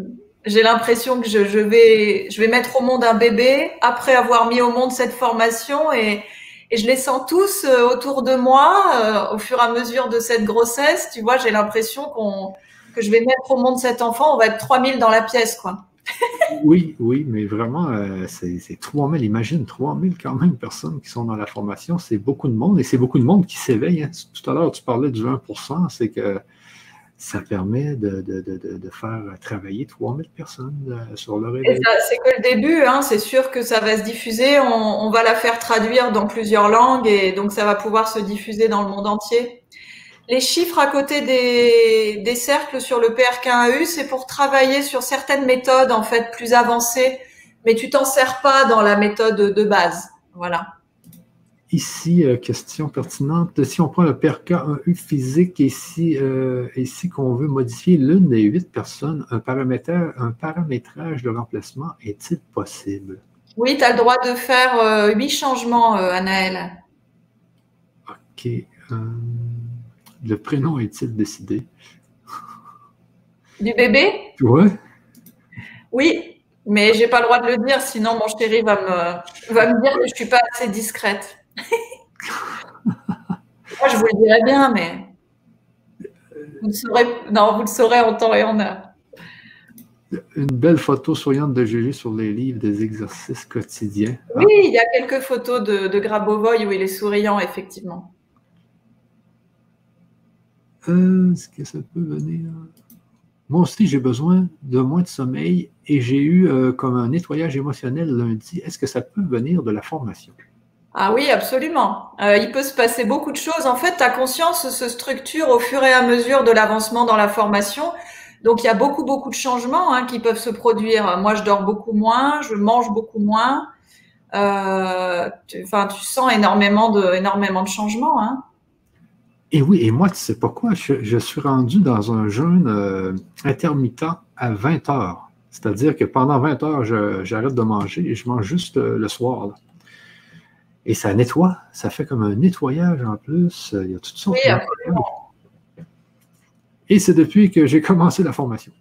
J'ai l'impression que je, vais, je vais mettre au monde un bébé après avoir mis au monde cette formation et, et je les sens tous euh, autour de moi euh, au fur et à mesure de cette grossesse. Tu vois, j'ai l'impression qu'on que je vais mettre au monde cet enfant, on va être 3000 dans la pièce, quoi. <laughs> oui, oui, mais vraiment, euh, c'est 3000, imagine 3000 quand même personnes qui sont dans la formation, c'est beaucoup de monde et c'est beaucoup de monde qui s'éveille. Hein. Tout à l'heure, tu parlais du 20%, c'est que ça permet de, faire travailler 3000 personnes euh, sur le réveil. C'est que le début, hein. c'est sûr que ça va se diffuser, on, va la faire traduire dans plusieurs langues et donc ça va pouvoir se diffuser dans le monde entier. Les chiffres à côté des, cercles sur le PRK1EU, c'est pour travailler sur certaines méthodes en fait plus avancées, mais tu t'en sers pas dans la méthode de base. Voilà. Ici, euh, question pertinente. Si on prend le PRK1U physique et si, euh, qu'on veut modifier l'une des huit personnes, un, paramétrage, un paramétrage de remplacement est-il possible? Oui, tu as le droit de faire euh, huit changements, Anaël. OK. Le prénom est-il décidé? Du bébé? Ouais. Oui, mais j'ai pas le droit de le dire, sinon mon chéri va me, va me dire que je suis pas assez discrète. Moi, je vous le dirais bien, mais vous le saurez, non, vous le saurez en temps et en heure. Une belle photo souriante de Julie sur les livres des exercices quotidiens. Oui, il y a quelques photos de, de Grabovoy où il est souriant, effectivement. Euh, est-ce que ça peut venir? Moi aussi, j'ai besoin de moins de sommeil et j'ai eu euh, comme un nettoyage émotionnel lundi. Est-ce que ça peut venir de la formation? Ah oui, absolument. Euh, il peut se passer beaucoup de choses. En fait, ta conscience se structure au fur et à mesure de l'avancement dans la formation. Donc, il y a beaucoup, beaucoup de changements hein, qui peuvent se produire. Moi, je dors beaucoup moins, je mange beaucoup moins. Euh, tu, enfin, tu sens énormément de, énormément de changements. Hein. Et oui, et moi, tu sais pas quoi, je, suis rendu dans un jeûne euh, intermittent à 20 heures. C'est-à-dire que pendant 20 heures, j'arrête de manger et je mange juste euh, le soir. Et ça nettoie, ça fait comme un nettoyage en plus. Il y a toutes sortes oui, absolument. Et c'est depuis que j'ai commencé la formation.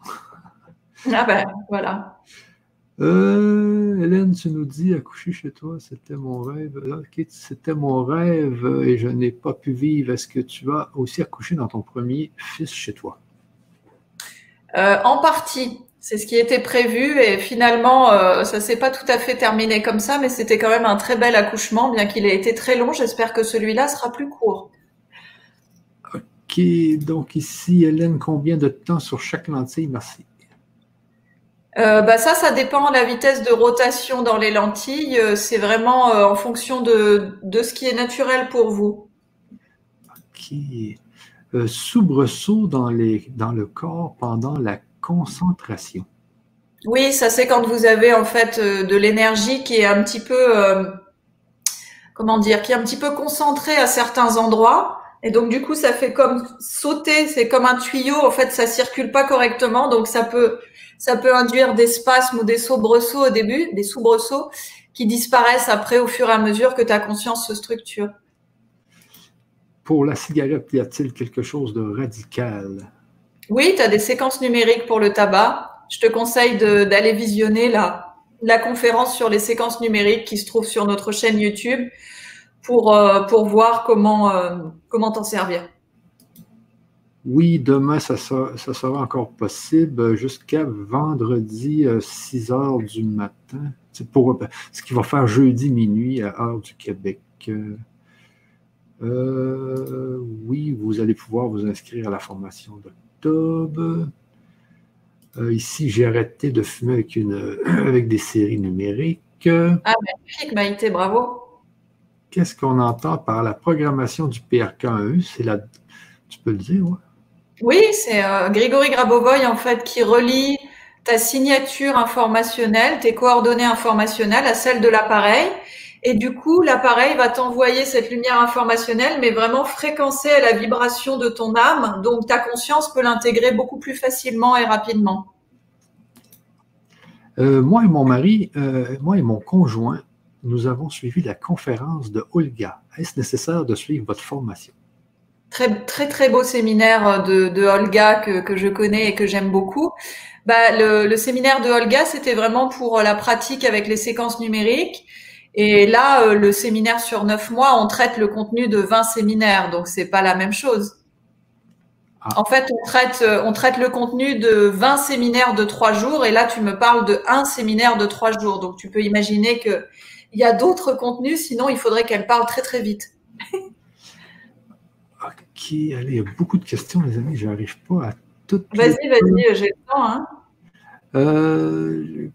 Ah ben, voilà. Euh, Hélène, tu nous dis accoucher chez toi, c'était mon rêve. c'était mon rêve et je n'ai pas pu vivre. Est-ce que tu as aussi accouché dans ton premier fils chez toi? Euh, en partie. C'est ce qui était prévu et finalement, euh, ça s'est pas tout à fait terminé comme ça, mais c'était quand même un très bel accouchement, bien qu'il ait été très long. J'espère que celui-là sera plus court. Ok, donc ici, Hélène, combien de temps sur chaque lentille? Merci. Euh, bah ça, ça dépend de la vitesse de rotation dans les lentilles. Euh, c'est vraiment euh, en fonction de, de ce qui est naturel pour vous. OK. soubresaut dans, les, dans le corps pendant la concentration. Oui, ça c'est quand vous avez en fait de l'énergie qui est un petit peu, comment dire, qui est un petit peu concentrée à certains endroits. Et donc du coup, ça fait comme sauter, c'est comme un tuyau. En fait, ça circule pas correctement, donc ça peut ça peut induire des spasmes ou des soubresauts au début, des soubresauts qui disparaissent après au fur et à mesure que ta conscience se structure. Pour la cigarette, y a-t-il quelque chose de radical? Oui, tu as des séquences numériques pour le tabac. Je te conseille d'aller visionner la, conférence sur les séquences numériques qui se trouve sur notre chaîne YouTube pour, euh, voir comment euh, comment t'en servir. Oui, demain, ça sera, encore possible jusqu'à vendredi 6 euh, heures du matin. Pour ce qui va faire jeudi minuit à heure du Québec. Euh, oui, vous allez pouvoir vous inscrire à la formation Euh, ici, j'ai arrêté de fumer avec, une, <clears throat> avec des séries numériques. Ah, magnifique, Maïté, bravo. Qu'est-ce qu'on entend par la programmation du PRK1E? C'est la. Tu peux le dire, oui? Oui, c'est euh, Grégory Grabovoy en fait qui relie ta signature informationnelle, tes coordonnées informationnelles à celles de l'appareil. Et du coup, l'appareil va t'envoyer cette lumière informationnelle, mais vraiment fréquencer à la vibration de ton âme. Donc, ta conscience peut l'intégrer beaucoup plus facilement et rapidement. Euh, moi et mon mari, euh, moi et mon conjoint, nous avons suivi la conférence de Olga. Est-ce nécessaire de suivre votre formation? Très, très, très beau séminaire de, de Olga que, que, je connais et que j'aime beaucoup. Bah, le, le, séminaire de Olga, c'était vraiment pour la pratique avec les séquences numériques. Et là, euh, le séminaire sur neuf mois, on traite le contenu de 20 séminaires, donc c'est pas la même chose. Ah. En fait, on traite, on traite le contenu de 20 séminaires de trois jours, et là, tu me parles de un séminaire de trois jours. Donc, tu peux imaginer que il y a d'autres contenus, sinon il faudrait qu'elle parle très très vite. <laughs> allez, il y a beaucoup de questions, les amis, je n'arrive pas à toutes. Vas-y, vas-y, j'ai le temps. Hein. Euh,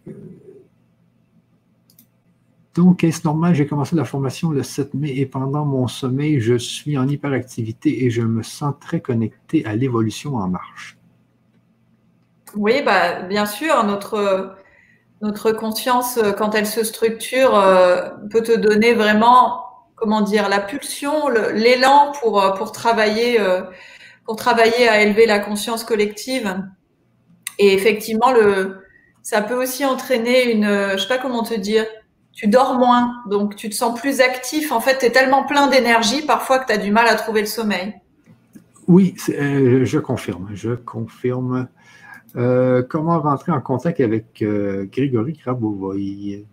donc, est-ce normal? J'ai commencé la formation le 7 mai et pendant mon sommeil, je suis en hyperactivité et je me sens très connecté à l'évolution en marche. Oui, bah, bien sûr, notre, notre conscience, quand elle se structure, euh, peut te donner vraiment comment dire, la pulsion, l'élan pour, euh, pour travailler, euh, pour travailler à élever la conscience collective. Et effectivement, le, ça peut aussi entraîner une, je sais pas comment te dire, tu dors moins, donc tu te sens plus actif. En fait, tu es tellement plein d'énergie parfois que tu as du mal à trouver le sommeil. Oui, euh, je confirme, je confirme. comment rentrer en contact avec Grégory Grabovoy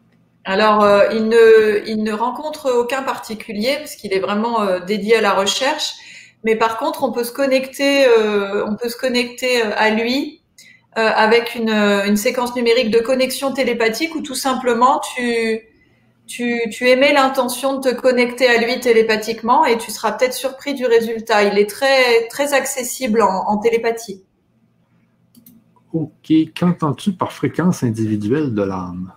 alors, euh, il, ne, il ne rencontre aucun particulier puisqu'il est vraiment euh, dédié à la recherche. Mais par contre, on peut se connecter, euh, on peut se connecter à lui avec une, une, séquence numérique de connexion télépathique où tout simplement tu, tu, tu émets l'intention de te connecter à lui télépathiquement et tu seras peut-être surpris du résultat. Il est très, très accessible en, en télépathie. OK. Qu'entends-tu par fréquence individuelle de l'âme?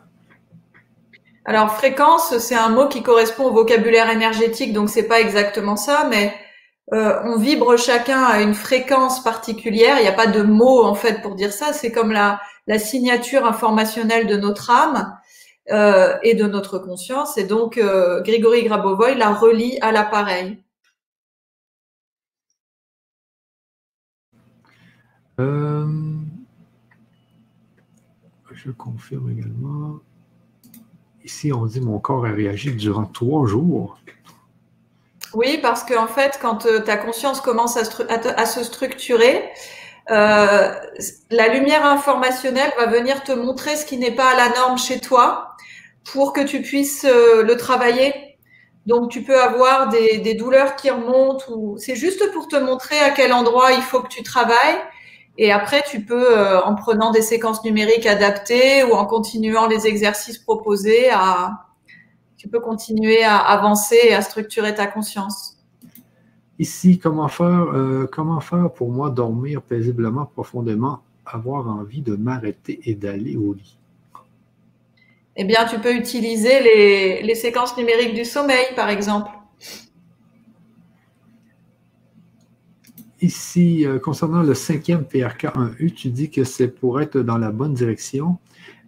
Alors fréquence, c'est un mot qui correspond au vocabulaire énergétique, donc c'est pas exactement ça, mais euh, on vibre chacun à une fréquence particulière. Il n'y a pas de mot en fait pour dire ça. C'est comme la, la, signature informationnelle de notre âme euh, et de notre conscience. Et donc euh, Grigory Grabovoy la relie à l'appareil. je confirme également. Ici, on dit mon corps a réagi durant trois jours. Oui, parce qu'en fait, quand euh, ta conscience commence à, se structurer, euh, la lumière informationnelle va venir te montrer ce qui n'est pas à la norme chez toi pour que tu puisses euh, le travailler. Donc, tu peux avoir des, douleurs qui remontent ou c'est juste pour te montrer à quel endroit il faut que tu travailles. Et après, tu peux, euh, en prenant des séquences numériques adaptées ou en continuant les exercices proposés, à, tu peux continuer à avancer et à structurer ta conscience. Ici, comment faire, euh, comment faire pour moi dormir paisiblement, profondément, avoir envie de m'arrêter et d'aller au lit? Eh bien, tu peux utiliser les, les séquences numériques du sommeil, par exemple. Ici, euh, concernant le cinquième PRK1U, tu dis que c'est pour être dans la bonne direction,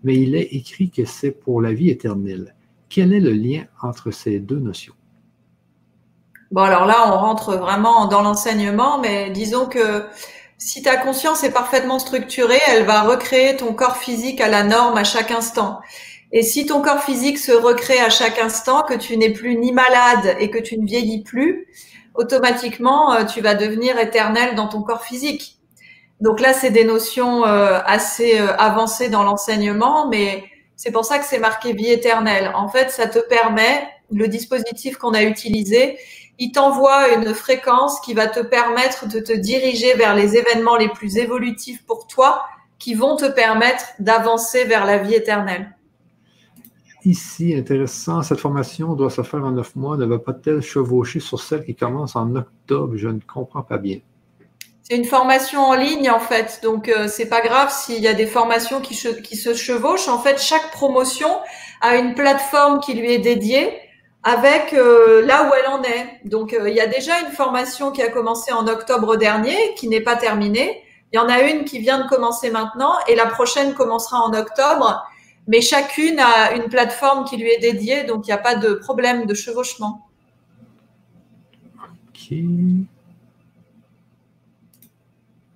mais il est écrit que c'est pour la vie éternelle. Quel est le lien entre ces deux notions? Bon, alors là, on rentre vraiment dans l'enseignement, mais disons que si ta conscience est parfaitement structurée, elle va recréer ton corps physique à la norme à chaque instant. Et si ton corps physique se recrée à chaque instant, que tu n'es plus ni malade et que tu ne vieillis plus, automatiquement, euh, tu vas devenir éternel dans ton corps physique. Donc là, c'est des notions euh, assez euh, avancées dans l'enseignement, mais c'est pour ça que c'est marqué vie éternelle. En fait, ça te permet, le dispositif qu'on a utilisé, il t'envoie une fréquence qui va te permettre de te diriger vers les événements les plus évolutifs pour toi, qui vont te permettre d'avancer vers la vie éternelle ici, intéressant, cette formation doit se faire en neuf mois. Ne va pas-elle chevaucher sur celle qui commence en octobre? Je ne comprends pas bien. C'est une formation en ligne en fait, donc euh, c'est pas grave s'il y a des formations qui, qui, se chevauchent. En fait, chaque promotion a une plateforme qui lui est dédiée avec euh, là où elle en est. Donc euh, il y a déjà une formation qui a commencé en octobre dernier, qui n'est pas terminée. Il y en a une qui vient de commencer maintenant et la prochaine commencera en octobre mais chacune a une plateforme qui lui est dédiée, donc il n'y a pas de problème de chevauchement. OK.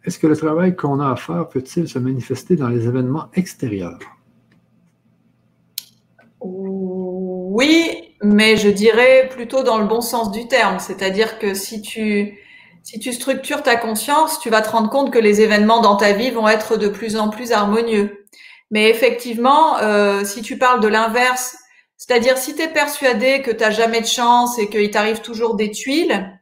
Est-ce que le travail qu'on a à faire peut-il se manifester dans les événements extérieurs? Oui, mais je dirais plutôt dans le bon sens du terme. C'est-à-dire que si tu, si tu structures ta conscience, tu vas te rendre compte que les événements dans ta vie vont être de plus en plus harmonieux. Mais effectivement, euh, si tu parles de l'inverse, c'est-à-dire si tu es persuadé que tu n'as jamais de chance et qu'il t'arrive toujours des tuiles,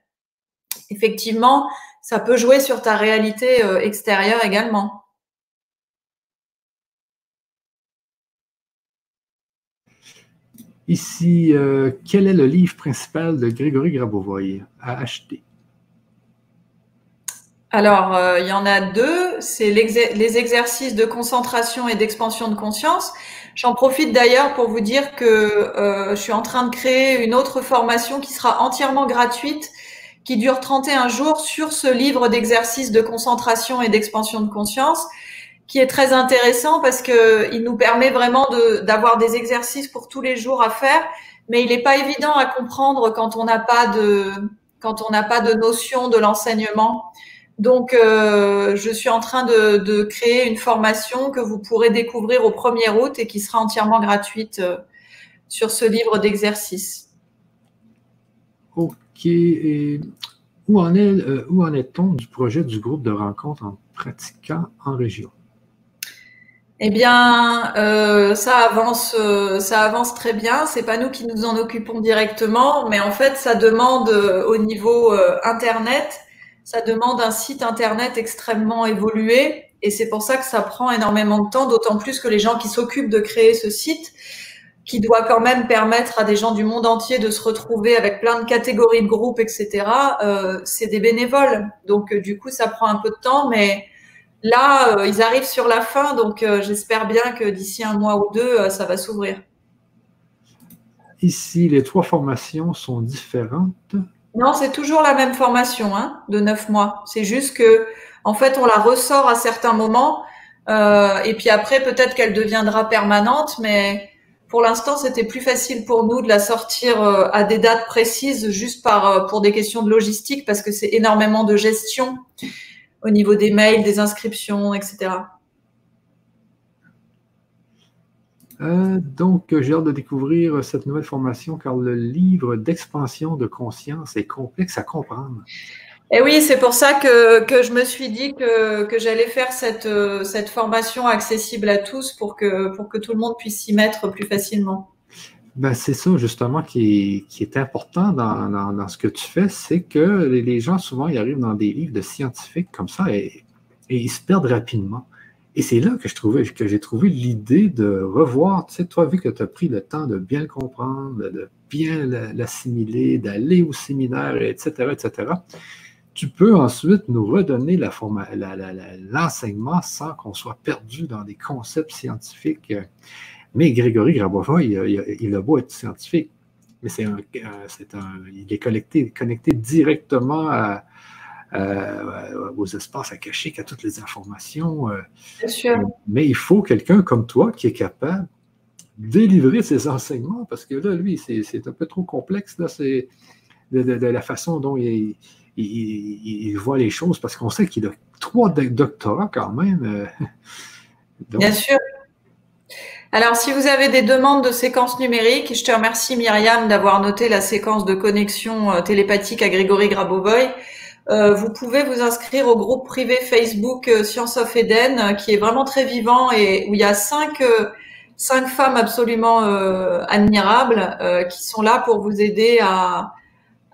effectivement, ça peut jouer sur ta réalité euh, extérieure également. Ici, euh, quel est le livre principal de Grégory Grabovoy à acheter? Alors, euh, il y en a deux. C'est les exercices de concentration et d'expansion de conscience. J'en profite d'ailleurs pour vous dire que euh, je suis en train de créer une autre formation qui sera entièrement gratuite, qui dure 31 jours sur ce livre d'exercices de concentration et d'expansion de conscience, qui est très intéressant parce que il nous permet vraiment d'avoir des exercices pour tous les jours à faire, mais il n'est pas évident à comprendre quand on n'a pas de quand on n'a pas de notion de l'enseignement. Donc, euh, je suis en train de, créer une formation que vous pourrez découvrir au 1er août et qui sera entièrement gratuite euh, sur ce livre d'exercice. OK. Et où en, est, euh, est-on du projet du groupe de rencontres en pratiquant en région? Eh bien, ça avance, ça avance très bien. C'est pas nous qui nous en occupons directement, mais en fait, ça demande au niveau internet ça demande un site internet extrêmement évolué. Et c'est pour ça que ça prend énormément de temps, d'autant plus que les gens qui s'occupent de créer ce site, qui doit quand même permettre à des gens du monde entier de se retrouver avec plein de catégories de groupes, etc., euh, c'est des bénévoles. Donc, euh, du coup, ça prend un peu de temps, mais là, euh, ils arrivent sur la fin, donc euh, j'espère bien que d'ici un mois ou deux, ça va s'ouvrir. Ici, les trois formations sont différentes. Non, c'est toujours la même formation hein, de neuf mois. C'est juste que, en fait, on la ressort à certains moments, et puis après, peut-être qu'elle deviendra permanente, mais pour l'instant, c'était plus facile pour nous de la sortir euh, à des dates précises, juste par euh, pour des questions de logistique, parce que c'est énormément de gestion au niveau des mails, des inscriptions, etc. Euh, donc, j'ai hâte de découvrir cette nouvelle formation car le livre d'expansion de conscience est complexe à comprendre. Et oui, c'est pour ça que, que je me suis dit que, que j'allais faire cette, euh, cette formation accessible à tous pour que, pour que tout le monde puisse s'y mettre plus facilement. Ben, c'est ça justement qui est, qui est important dans, dans, ce que tu fais, c'est que les gens souvent ils arrivent dans des livres de scientifiques comme ça et, et ils se perdent rapidement. Et c'est là que je trouvais que j'ai trouvé l'idée de revoir, tu sais, toi, vu que tu as pris le temps de bien le comprendre, de bien l'assimiler, d'aller au séminaire, etc., etc tu peux ensuite nous redonner l'enseignement sans qu'on soit perdu dans des concepts scientifiques. Mais Grégory Grabovoy, il, a beau être scientifique, mais c'est un, il est connecté, connecté directement aux espaces akashiques, à toutes les informations. Euh, Bien sûr. Mais il faut quelqu'un comme toi qui est capable de délivrer ses enseignements, parce que là, lui, c'est un peu trop complexe, là, c'est de, de, la façon dont il, il, voit les choses parce qu'on sait qu'il a trois doctorats quand même. Euh, <laughs> Bien sûr. Alors, si vous avez des demandes de séquences numériques, je te remercie Myriam d'avoir noté la séquence de connexion euh, télépathique à Grégory Grabovoy. Euh, vous pouvez vous inscrire au groupe privé Facebook Science of Eden, qui est vraiment très vivant et où il y a cinq, cinq femmes absolument admirables qui sont là pour vous aider à,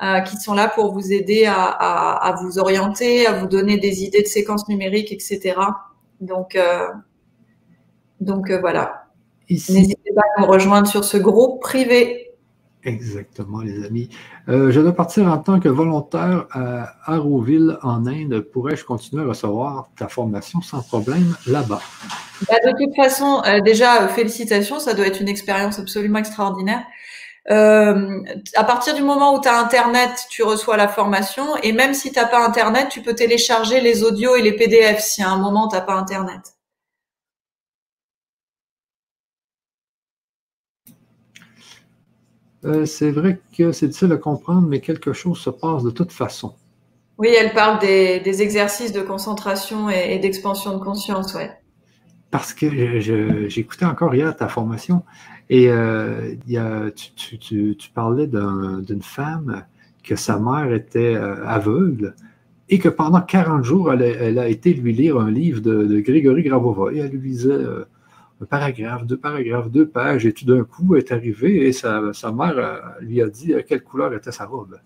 euh, qui sont là pour vous aider à, à, à, vous orienter, à vous donner des idées de séquences numériques, etc. Donc, euh, donc euh, N'hésitez pas à nous rejoindre sur ce groupe privé. Exactement, les amis. Euh, je dois partir en tant que volontaire à Arrowville, en Inde. Pourrais-je continuer à recevoir ta formation sans problème là-bas? Bah, de toute façon, déjà, félicitations, ça doit être une expérience absolument extraordinaire. Euh, à partir du moment où tu as Internet, tu reçois la formation. Et même si tu n'as pas Internet, tu peux télécharger les audios et les PDF si à un moment tu n'as pas Internet. Euh, c'est vrai que c'est difficile à comprendre, mais quelque chose se passe de toute façon. Oui, elle parle des, exercices de concentration et, d'expansion de conscience, ouais. Parce que j'écoutais encore hier ta formation et euh, tu, parlais d'une femme que sa mère était euh, aveugle et que pendant 40 jours, elle a, été lui lire un livre de, Grégory Grabova. Et elle lui lisait euh, un paragraphe, deux paragraphes, deux pages, et tout d'un coup, est arrivée et sa, mère lui a dit à quelle couleur était sa robe.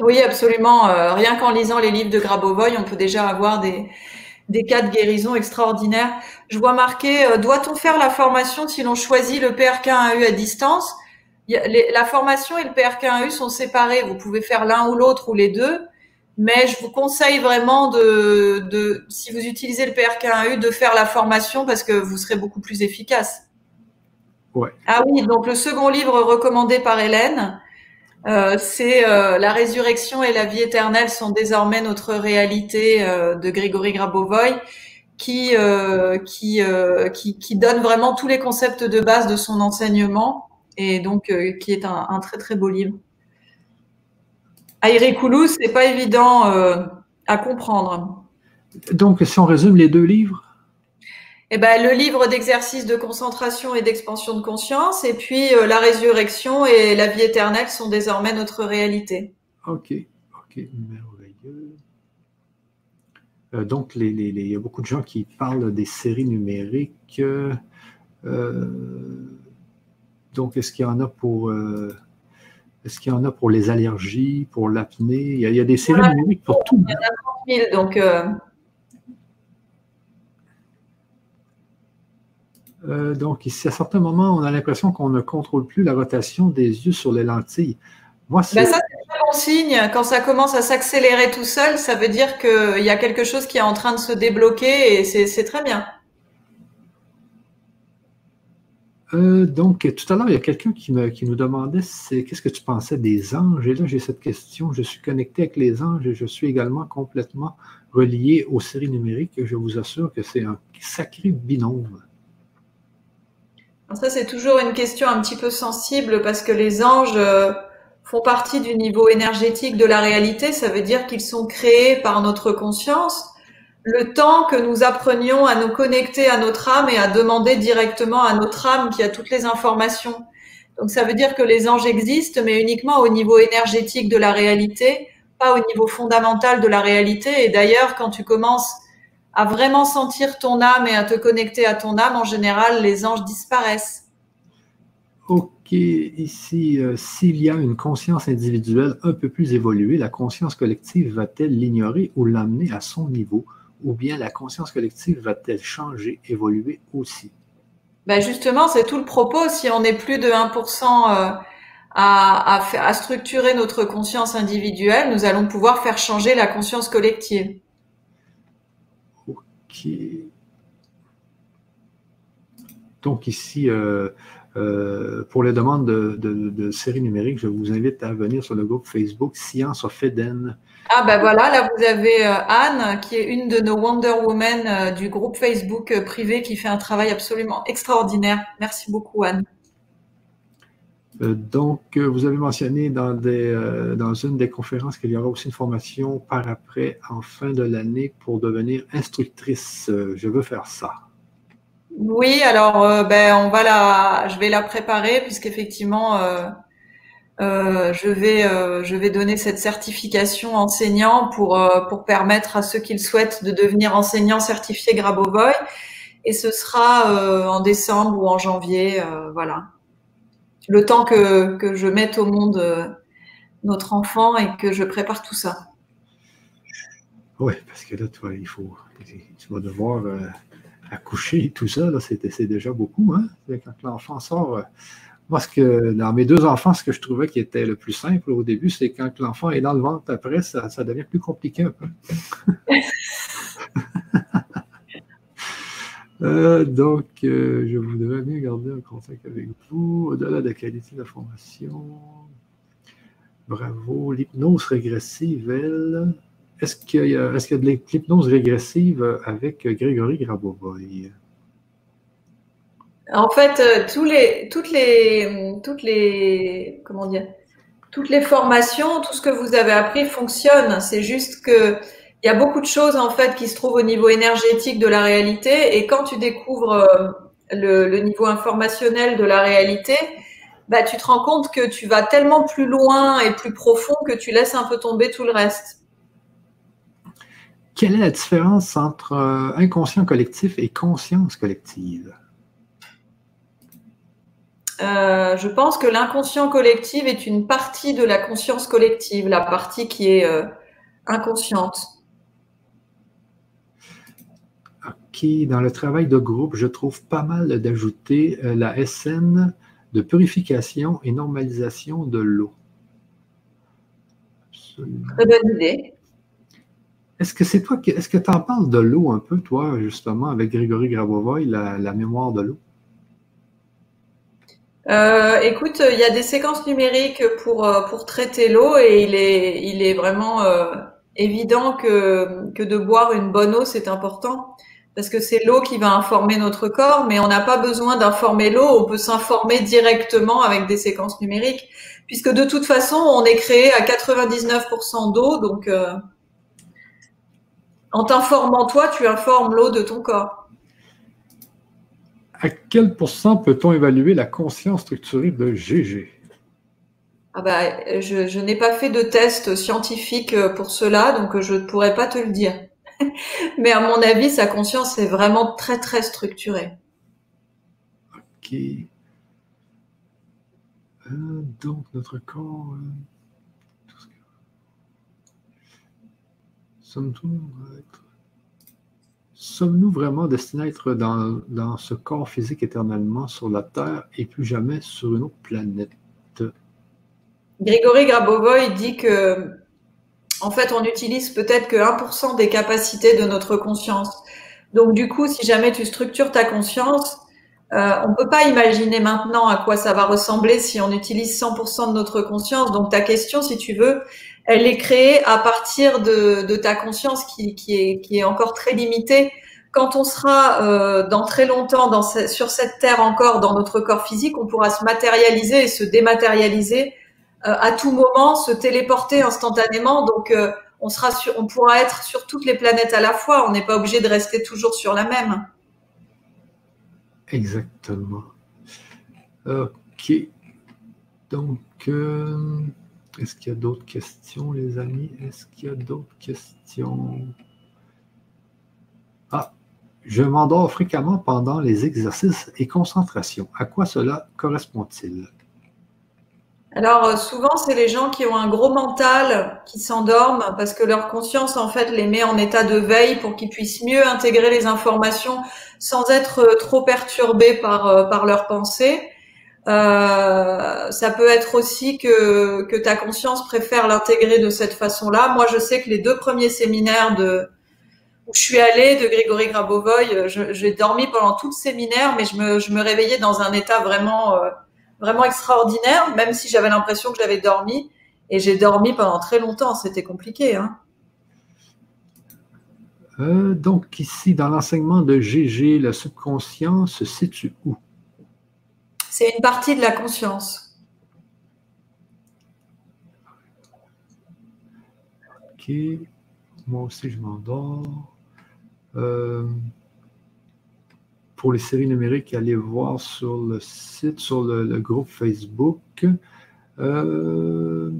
Oui, absolument. rien qu'en lisant les livres de Grabovoy, on peut déjà avoir des, cas de guérison extraordinaires. Je vois marqué, euh, doit-on faire la formation si l'on choisit le PRK1AU à distance? La formation et le PRK1AU sont séparés. Vous pouvez faire l'un ou l'autre ou les deux. Mais je vous conseille vraiment de, de si vous utilisez le PRK1AU, de faire la formation parce que vous serez beaucoup plus efficace. Ouais. Ah oui, donc le second livre recommandé par Hélène, euh, c'est euh, la résurrection et la vie éternelle sont désormais notre réalité euh, de Grégory Grabovoy, qui qui, qui, qui donne vraiment tous les concepts de base de son enseignement et donc qui est un, un, très très beau livre. Aïré Koulou, c'est pas évident à comprendre. Donc, si on résume les deux livres, eh ben, le livre d'exercice de concentration et d'expansion de conscience, et puis euh, la résurrection et la vie éternelle sont désormais notre réalité. Ok, ok, merveilleux. Euh, donc, il y a beaucoup de gens qui parlent des séries numériques. Euh, donc, est-ce qu'il y en a pour est-ce qu'il y en a pour les allergies, pour l'apnée? Il, y a des séries numériques pour tout. Il y en a 30 000, donc. Euh. Euh, donc, ici, à certains moments, on a l'impression qu'on ne contrôle plus la rotation des yeux sur les lentilles. Moi. Ben ça, c'est un bon signe. Quand ça commence à s'accélérer tout seul, ça veut dire qu'il y a quelque chose qui est en train de se débloquer et c'est très bien. Euh, donc, tout à l'heure, il y a quelqu'un qui, nous demandait qu'est-ce que tu pensais des anges? Et là, j'ai cette question. Je suis connecté avec les anges et je suis également complètement relié aux séries numériques. Je vous assure que c'est un sacré binôme. Ça, c'est toujours une question un petit peu sensible parce que les anges euh, font partie du niveau énergétique de la réalité. Ça veut dire qu'ils sont créés par notre conscience le temps que nous apprenions à nous connecter à notre âme et à demander directement à notre âme qui a toutes les informations. Donc ça veut dire que les anges existent, mais uniquement au niveau énergétique de la réalité, pas au niveau fondamental de la réalité. Et d'ailleurs, quand tu commences à vraiment sentir ton âme et à te connecter à ton âme, en général, les anges disparaissent. Ok, ici, euh, s'il y a une conscience individuelle un peu plus évoluée, la conscience collective va-t-elle l'ignorer ou l'amener à son niveau? Ou bien la conscience collective va-t-elle changer, évoluer aussi? Ben justement, c'est tout le propos. Si on est plus de 1% euh, à, à, structurer notre conscience individuelle, nous allons pouvoir faire changer la conscience collective. Ok. Donc ici, euh, euh, pour les demandes de, de, séries numériques, je vous invite à venir sur le groupe Facebook Science of Eden. Ah ben voilà, là vous avez euh, Anne, qui est une de nos Wonder Women euh, du groupe Facebook privé, qui fait un travail absolument extraordinaire. Merci beaucoup Anne. donc, vous avez mentionné dans, des, dans une des conférences qu'il y aura aussi une formation par après en fin de l'année pour devenir instructrice. Je veux faire ça. Oui, alors euh, ben on va la, je vais la préparer puisqu'effectivement euh, euh, je vais euh, je vais donner cette certification enseignant pour pour permettre à ceux qui le souhaitent de devenir enseignants certifiés Grabovoi et ce sera en décembre ou en janvier, voilà. Le temps que que je mette au monde notre enfant et que je prépare tout ça. Oui, parce que là, toi, il faut, tu vas devoir accoucher, tout ça, c'est déjà beaucoup. Hein? Quand l'enfant sort, euh, moi, ce que, dans mes deux enfants, ce que je trouvais qui était le plus simple au début, c'est quand l'enfant est dans le ventre après, ça, devient plus compliqué un peu. <laughs> Euh, donc, euh, je voudrais bien garder un contact avec vous au-delà de la qualité de la formation. Bravo. L'hypnose régressive, elle. Est-ce qu'il y, a de l'hypnose régressive avec Grégory Grabovoy? En fait, euh, toutes les formations, tout ce que vous avez appris fonctionne. C'est juste que il y a beaucoup de choses en fait qui se trouvent au niveau énergétique de la réalité, et quand tu découvres euh, le, niveau informationnel de la réalité, bah, tu te rends compte que tu vas tellement plus loin et plus profond que tu laisses un peu tomber tout le reste. Quelle est la différence entre euh, inconscient collectif et conscience collective? Euh, je pense que l'inconscient collectif est une partie de la conscience collective, la partie qui est euh, inconsciente. Ok, dans le travail de groupe, je trouve pas mal d'ajouter la SN de purification et normalisation de l'eau. Très bonne idée. Est-ce que c'est toi qui. Est-ce que tu en parles de l'eau un peu, toi, justement, avec Grégory Grabovoy, la, la mémoire de l'eau? Euh, écoute, il y a des séquences numériques pour, euh, pour traiter l'eau et il est, il est vraiment euh, évident que, que de boire une bonne eau, c'est important. Parce que c'est l'eau qui va informer notre corps, mais on n'a pas besoin d'informer l'eau, on peut s'informer directement avec des séquences numériques, puisque de toute façon, on est créé à 99% d'eau, donc en t'informant toi, tu informes l'eau de ton corps. À quel pourcent peut-on évaluer la conscience structurée de GG ah bah, je, n'ai pas fait de test scientifique pour cela, donc je ne pourrais pas te le dire. <laughs> Mais à mon avis, sa conscience est vraiment très très structurée. Ok. Euh, donc notre corps. Euh, Sommes-nous sommes-nous vraiment destinés à être dans, dans, ce corps physique éternellement sur la Terre et plus jamais sur une autre planète? Grégory Grabovoy dit que, en fait, on utilise peut-être que 1% des capacités de notre conscience. Donc, du coup, si jamais tu structures ta conscience, euh, on ne peut pas imaginer maintenant à quoi ça va ressembler si on utilise 100% de notre conscience. Donc ta question, si tu veux, elle est créée à partir de, ta conscience qui, est, encore très limitée. Quand on sera euh, dans très longtemps sur cette terre encore, dans notre corps physique, on pourra se matérialiser et se dématérialiser euh, à tout moment, se téléporter instantanément. Donc euh, on, sera sur, on pourra être sur toutes les planètes à la fois. On n'est pas obligé de rester toujours sur la même. Exactement. Ok. Donc, est-ce qu'il y a d'autres questions, les amis? Est-ce qu'il y a d'autres questions? Ah, je m'endors fréquemment pendant les exercices et concentrations. À quoi cela correspond-il? Alors euh, souvent, c'est les gens qui ont un gros mental qui s'endorment parce que leur conscience, en fait, les met en état de veille pour qu'ils puissent mieux intégrer les informations sans être euh, trop perturbés par, euh, par leurs pensées. Euh, ça peut être aussi que, ta conscience préfère l'intégrer de cette façon-là. Moi, je sais que les deux premiers séminaires de, où je suis allée de Grégory Grabovoy, j'ai dormi pendant tout le séminaire, mais je me, réveillais dans un état vraiment vraiment extraordinaire, même si j'avais l'impression que j'avais dormi. Et j'ai dormi pendant très longtemps. C'était compliqué. Hein. Euh, donc, ici, dans l'enseignement de GG, le subconscient se situe où? C'est une partie de la conscience. OK. Moi aussi, je m'endors. Euh, pour les séries numériques, allez voir sur le site, sur le, groupe Facebook. Euh,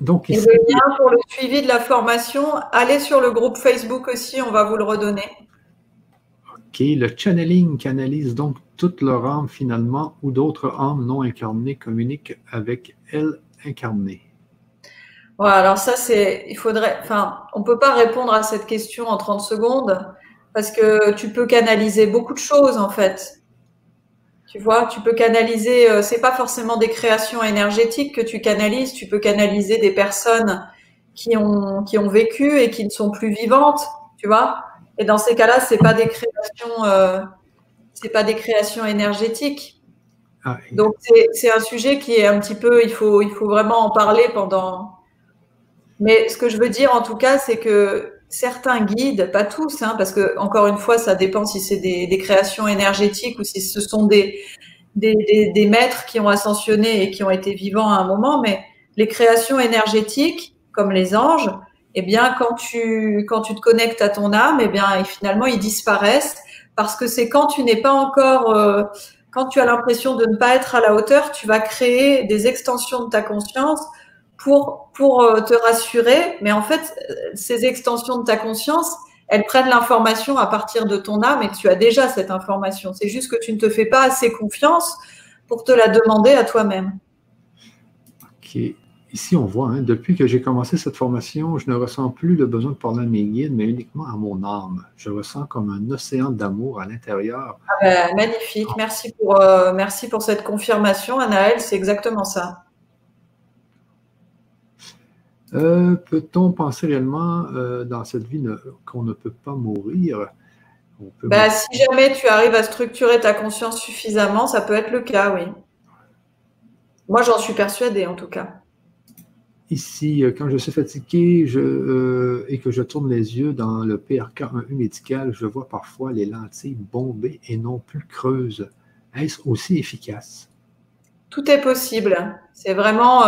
donc Et le lien pour le suivi de la formation, allez sur le groupe Facebook aussi, on va vous le redonner. OK, le channeling canalise donc toute leur âme finalement, ou d'autres âmes non incarnées communiquent avec elle incarnée. Voilà, alors ça c'est, il faudrait, enfin, on peut pas répondre à cette question en 30 secondes parce que tu peux canaliser beaucoup de choses en fait. Tu vois, tu peux canaliser, euh, c'est pas forcément des créations énergétiques que tu canalises, tu peux canaliser des personnes qui ont qui ont vécu et qui ne sont plus vivantes, tu vois. Et dans ces cas-là, c'est pas des créations, euh, c'est pas des créations énergétiques. Ah, Donc c'est un sujet qui est un petit peu, il faut il faut vraiment en parler pendant. Mais ce que je veux dire en tout cas, c'est que certains guides, pas tous, hein, parce que encore une fois, ça dépend si c'est des, créations énergétiques ou si ce sont des, des, maîtres qui ont ascensionné et qui ont été vivants à un moment, mais les créations énergétiques, comme les anges, eh bien, quand tu, quand tu te connectes à ton âme, eh bien, finalement, ils disparaissent parce que c'est quand tu n'es pas encore, euh, quand tu as l'impression de ne pas être à la hauteur, tu vas créer des extensions de ta conscience pour, pour euh, te rassurer. Mais en fait, ces extensions de ta conscience, elles prennent l'information à partir de ton âme et tu as déjà cette information. C'est juste que tu ne te fais pas assez confiance pour te la demander à toi-même. Ici, on voit, hein, depuis que j'ai commencé cette formation, je ne ressens plus le besoin de parler à mes guides, mais uniquement à mon âme. Je ressens comme un océan d'amour à l'intérieur. Ah ben, magnifique. Merci pour, euh, merci pour cette confirmation, Anaël. C'est exactement ça. Euh, peut-on penser réellement euh, dans cette vie qu'on ne peut pas mourir? Bah, Si jamais tu arrives à structurer ta conscience suffisamment, ça peut être le cas, oui. Moi, j'en suis persuadée, en tout cas. Ici, euh, quand je suis fatigué je, et que je tourne les yeux dans le PRK1U médical, je vois parfois les lentilles bombées et non plus creuses. Est-ce aussi efficace? Tout est possible. C'est vraiment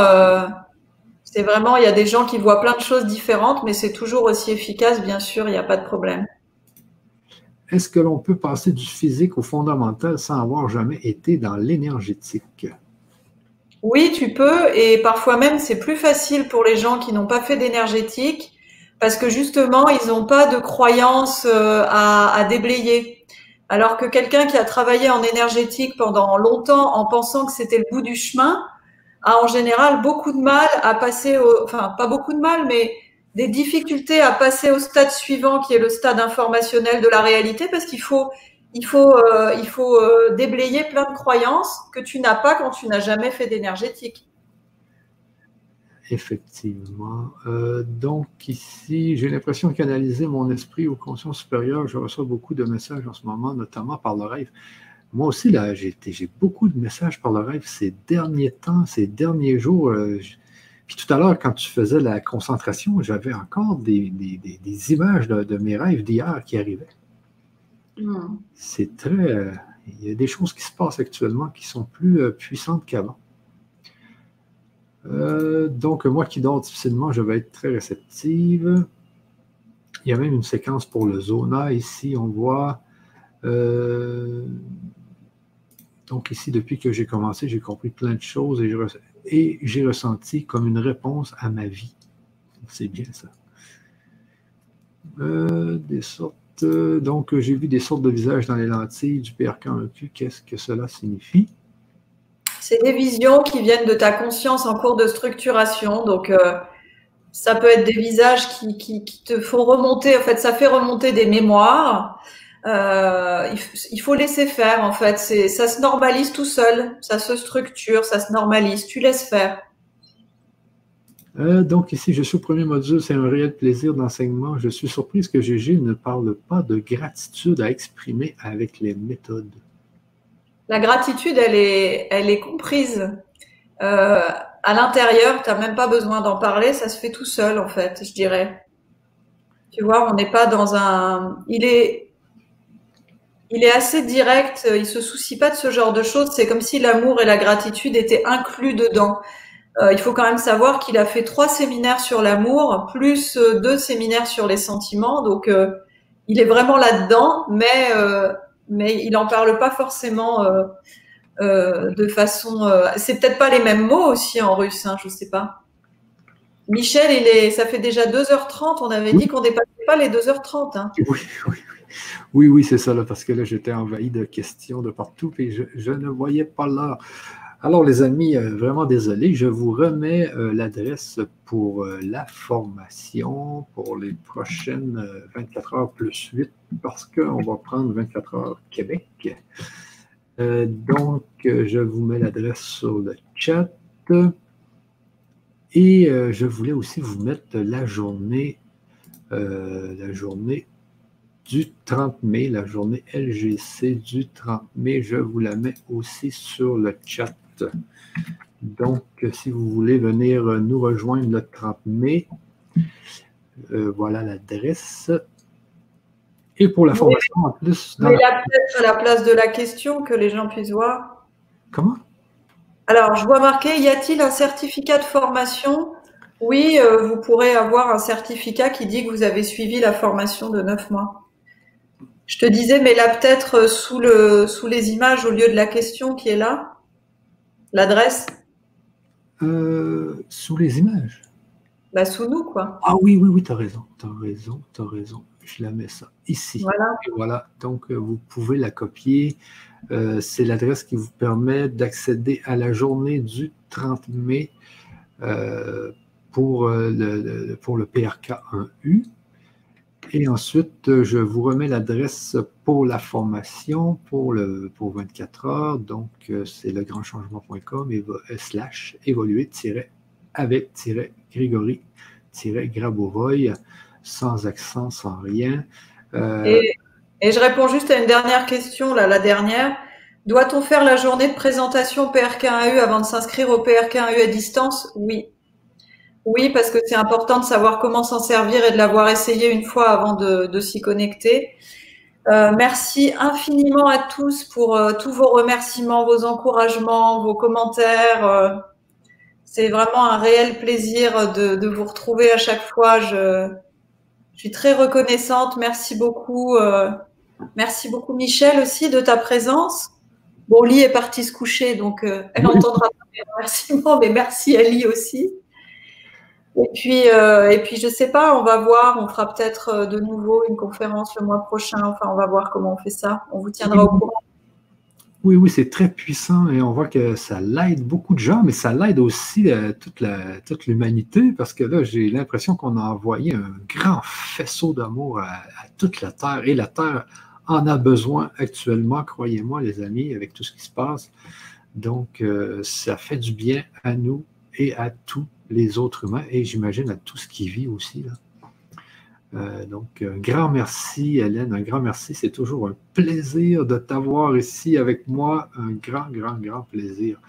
c'est vraiment, il y a des gens qui voient plein de choses différentes, mais c'est toujours aussi efficace, bien sûr, il n'y a pas de problème. Est-ce que l'on peut passer du physique au fondamental sans avoir jamais été dans l'énergétique? Oui, tu peux, et parfois même c'est plus facile pour les gens qui n'ont pas fait d'énergétique, parce que justement, ils n'ont pas de croyances euh, à, à déblayer. Alors que quelqu'un qui a travaillé en énergétique pendant longtemps en pensant que c'était le bout du chemin, a en général beaucoup de mal à passer, au, enfin pas beaucoup de mal, mais des difficultés à passer au stade suivant, qui est le stade informationnel de la réalité, parce qu'il faut, il faut, euh, il faut euh, déblayer plein de croyances que tu n'as pas quand tu n'as jamais fait d'énergétique. Effectivement. Euh, donc ici, j'ai l'impression de canaliser mon esprit aux consciences supérieures. Je reçois beaucoup de messages en ce moment, notamment par le rêve. Moi aussi, là, j'ai beaucoup de messages par le rêve ces derniers temps, ces derniers jours. Puis tout à l'heure, quand tu faisais la concentration, j'avais encore des, images de, mes rêves d'hier qui arrivaient. Hmm. C'est très. Euh, il y a des choses qui se passent actuellement qui sont plus puissantes qu'avant. Euh, donc, moi qui dors difficilement, je vais être très réceptive. Il y a même une séquence pour le zona. Ici, on voit. Euh, donc, ici, depuis que j'ai commencé, j'ai compris plein de choses et j'ai ressenti comme une réponse à ma vie. C'est bien ça. Euh, des sortes. Donc, j'ai vu des sortes de visages dans les lentilles du PRK1Q. Qu'est-ce que cela signifie? C'est des visions qui viennent de ta conscience en cours de structuration. Donc, euh, ça peut être des visages qui, te font remonter. En fait, ça fait remonter des mémoires. Euh, il, faut laisser faire. En fait, ça se normalise tout seul. Ça se structure, ça se normalise. Tu laisses faire. Euh, donc ici, je suis au premier module, c'est un réel plaisir d'enseignement. Je suis surprise que Gégé ne parle pas de gratitude à exprimer avec les méthodes. La gratitude, elle est, elle est comprise. Euh, à l'intérieur, tu n'as même pas besoin d'en parler, ça se fait tout seul, en fait, je dirais. Tu vois, on n'est pas dans un. Il est, il est assez direct, il se soucie pas de ce genre de choses. C'est comme si l'amour et la gratitude étaient inclus dedans. Euh, il faut quand même savoir qu'il a fait trois séminaires sur l'amour, plus euh, deux séminaires sur les sentiments. Donc, euh, il est vraiment là-dedans, mais euh, mais il n'en parle pas forcément de façon. C'est peut-être pas les mêmes mots aussi en russe, hein, je ne sais pas. Michel, il est, ça fait déjà 2h30, on avait dit qu'on ne dépassait pas les 2h30. Hein. Oui, oui, oui, oui c'est ça, là, parce que là, j'étais envahi de questions de partout et je, je ne voyais pas l'heure. Alors, les amis, euh, vraiment désolé, je vous remets euh, l'adresse pour euh, la formation pour les prochaines 24 heures plus 8 parce qu'on va prendre 24 heures Québec. donc, je vous mets l'adresse sur le chat. Et je voulais aussi vous mettre la journée, la journée du 30 mai, la journée LGC du 30 mai. Je vous la mets aussi sur le chat. Donc, si vous voulez venir nous rejoindre le 30 mai, euh, voilà l'adresse. Et pour la formation en plus. Mais la... peut-être à la place de la question que les gens puissent voir. Comment? Alors, je vois marqué y a-t-il un certificat de formation? Oui, euh, vous pourrez avoir un certificat qui dit que vous avez suivi la formation de 9 mois. Je te disais, mais là, peut-être sous, le, sous les images au lieu de la question qui est là. L'adresse euh, Sous les images. Bah, sous nous, quoi. Ah oui, oui, oui, tu as raison, tu as raison, tu as raison. Je la mets ça ici. Voilà. voilà. Donc, euh, vous pouvez la copier. Euh, c'est l'adresse qui vous permet d'accéder à la journée du 30 mai pour, le, pour le PRK 1U. Et ensuite, euh, je vous remets l'adresse pour la formation pour, le, pour 24 heures. Donc, euh, c'est legrandchangement.com et slash évoluer-avec-grégory-grabovoy, sans accent, sans rien. Euh, et, et, je réponds juste à une dernière question, là, la dernière. Doit-on faire la journée de présentation PRK1U avant de s'inscrire au PRK1U à distance? Oui. Oui, parce que c'est important de savoir comment s'en servir et de l'avoir essayé une fois avant de, s'y connecter. Euh, merci infiniment à tous pour euh, tous vos remerciements, vos encouragements, vos commentaires. Euh, c'est vraiment un réel plaisir de, vous retrouver à chaque fois. Je, je suis très reconnaissante. Merci beaucoup. merci beaucoup Michel aussi de ta présence. Bon, Lee est partie se coucher, donc elle entendra pas mes remerciements, mais merci à Lee aussi. Et puis, euh, et puis, je sais pas, on va voir, on fera peut-être euh, de nouveau une conférence le mois prochain. Enfin, on va voir comment on fait ça. On vous tiendra au courant. Oui, oui, c'est très puissant et on voit que ça l'aide beaucoup de gens, mais ça l'aide aussi euh, toute, l'humanité parce que là, j'ai l'impression qu'on a envoyé un grand faisceau d'amour à, toute la Terre et la Terre en a besoin actuellement, croyez-moi, les amis, avec tout ce qui se passe. Donc, euh, ça fait du bien à nous et à tous les autres humains et j'imagine à tout ce qui vit aussi. Là. Euh, donc, un grand merci, Hélène, un grand merci. C'est toujours un plaisir de t'avoir ici avec moi. Un grand, grand, grand plaisir.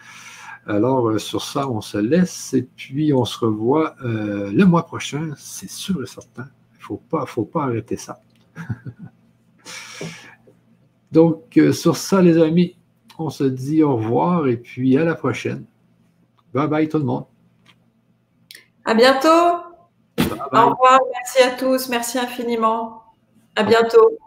Alors, euh, sur ça, on se laisse et puis on se revoit euh, le mois prochain, c'est sûr et certain. Il ne faut pas, faut pas arrêter ça. <laughs> donc, sur ça, les amis, on se dit au revoir et puis à la prochaine. Bye bye tout le monde. À bientôt. Au revoir, merci à tous, merci infiniment. À bientôt.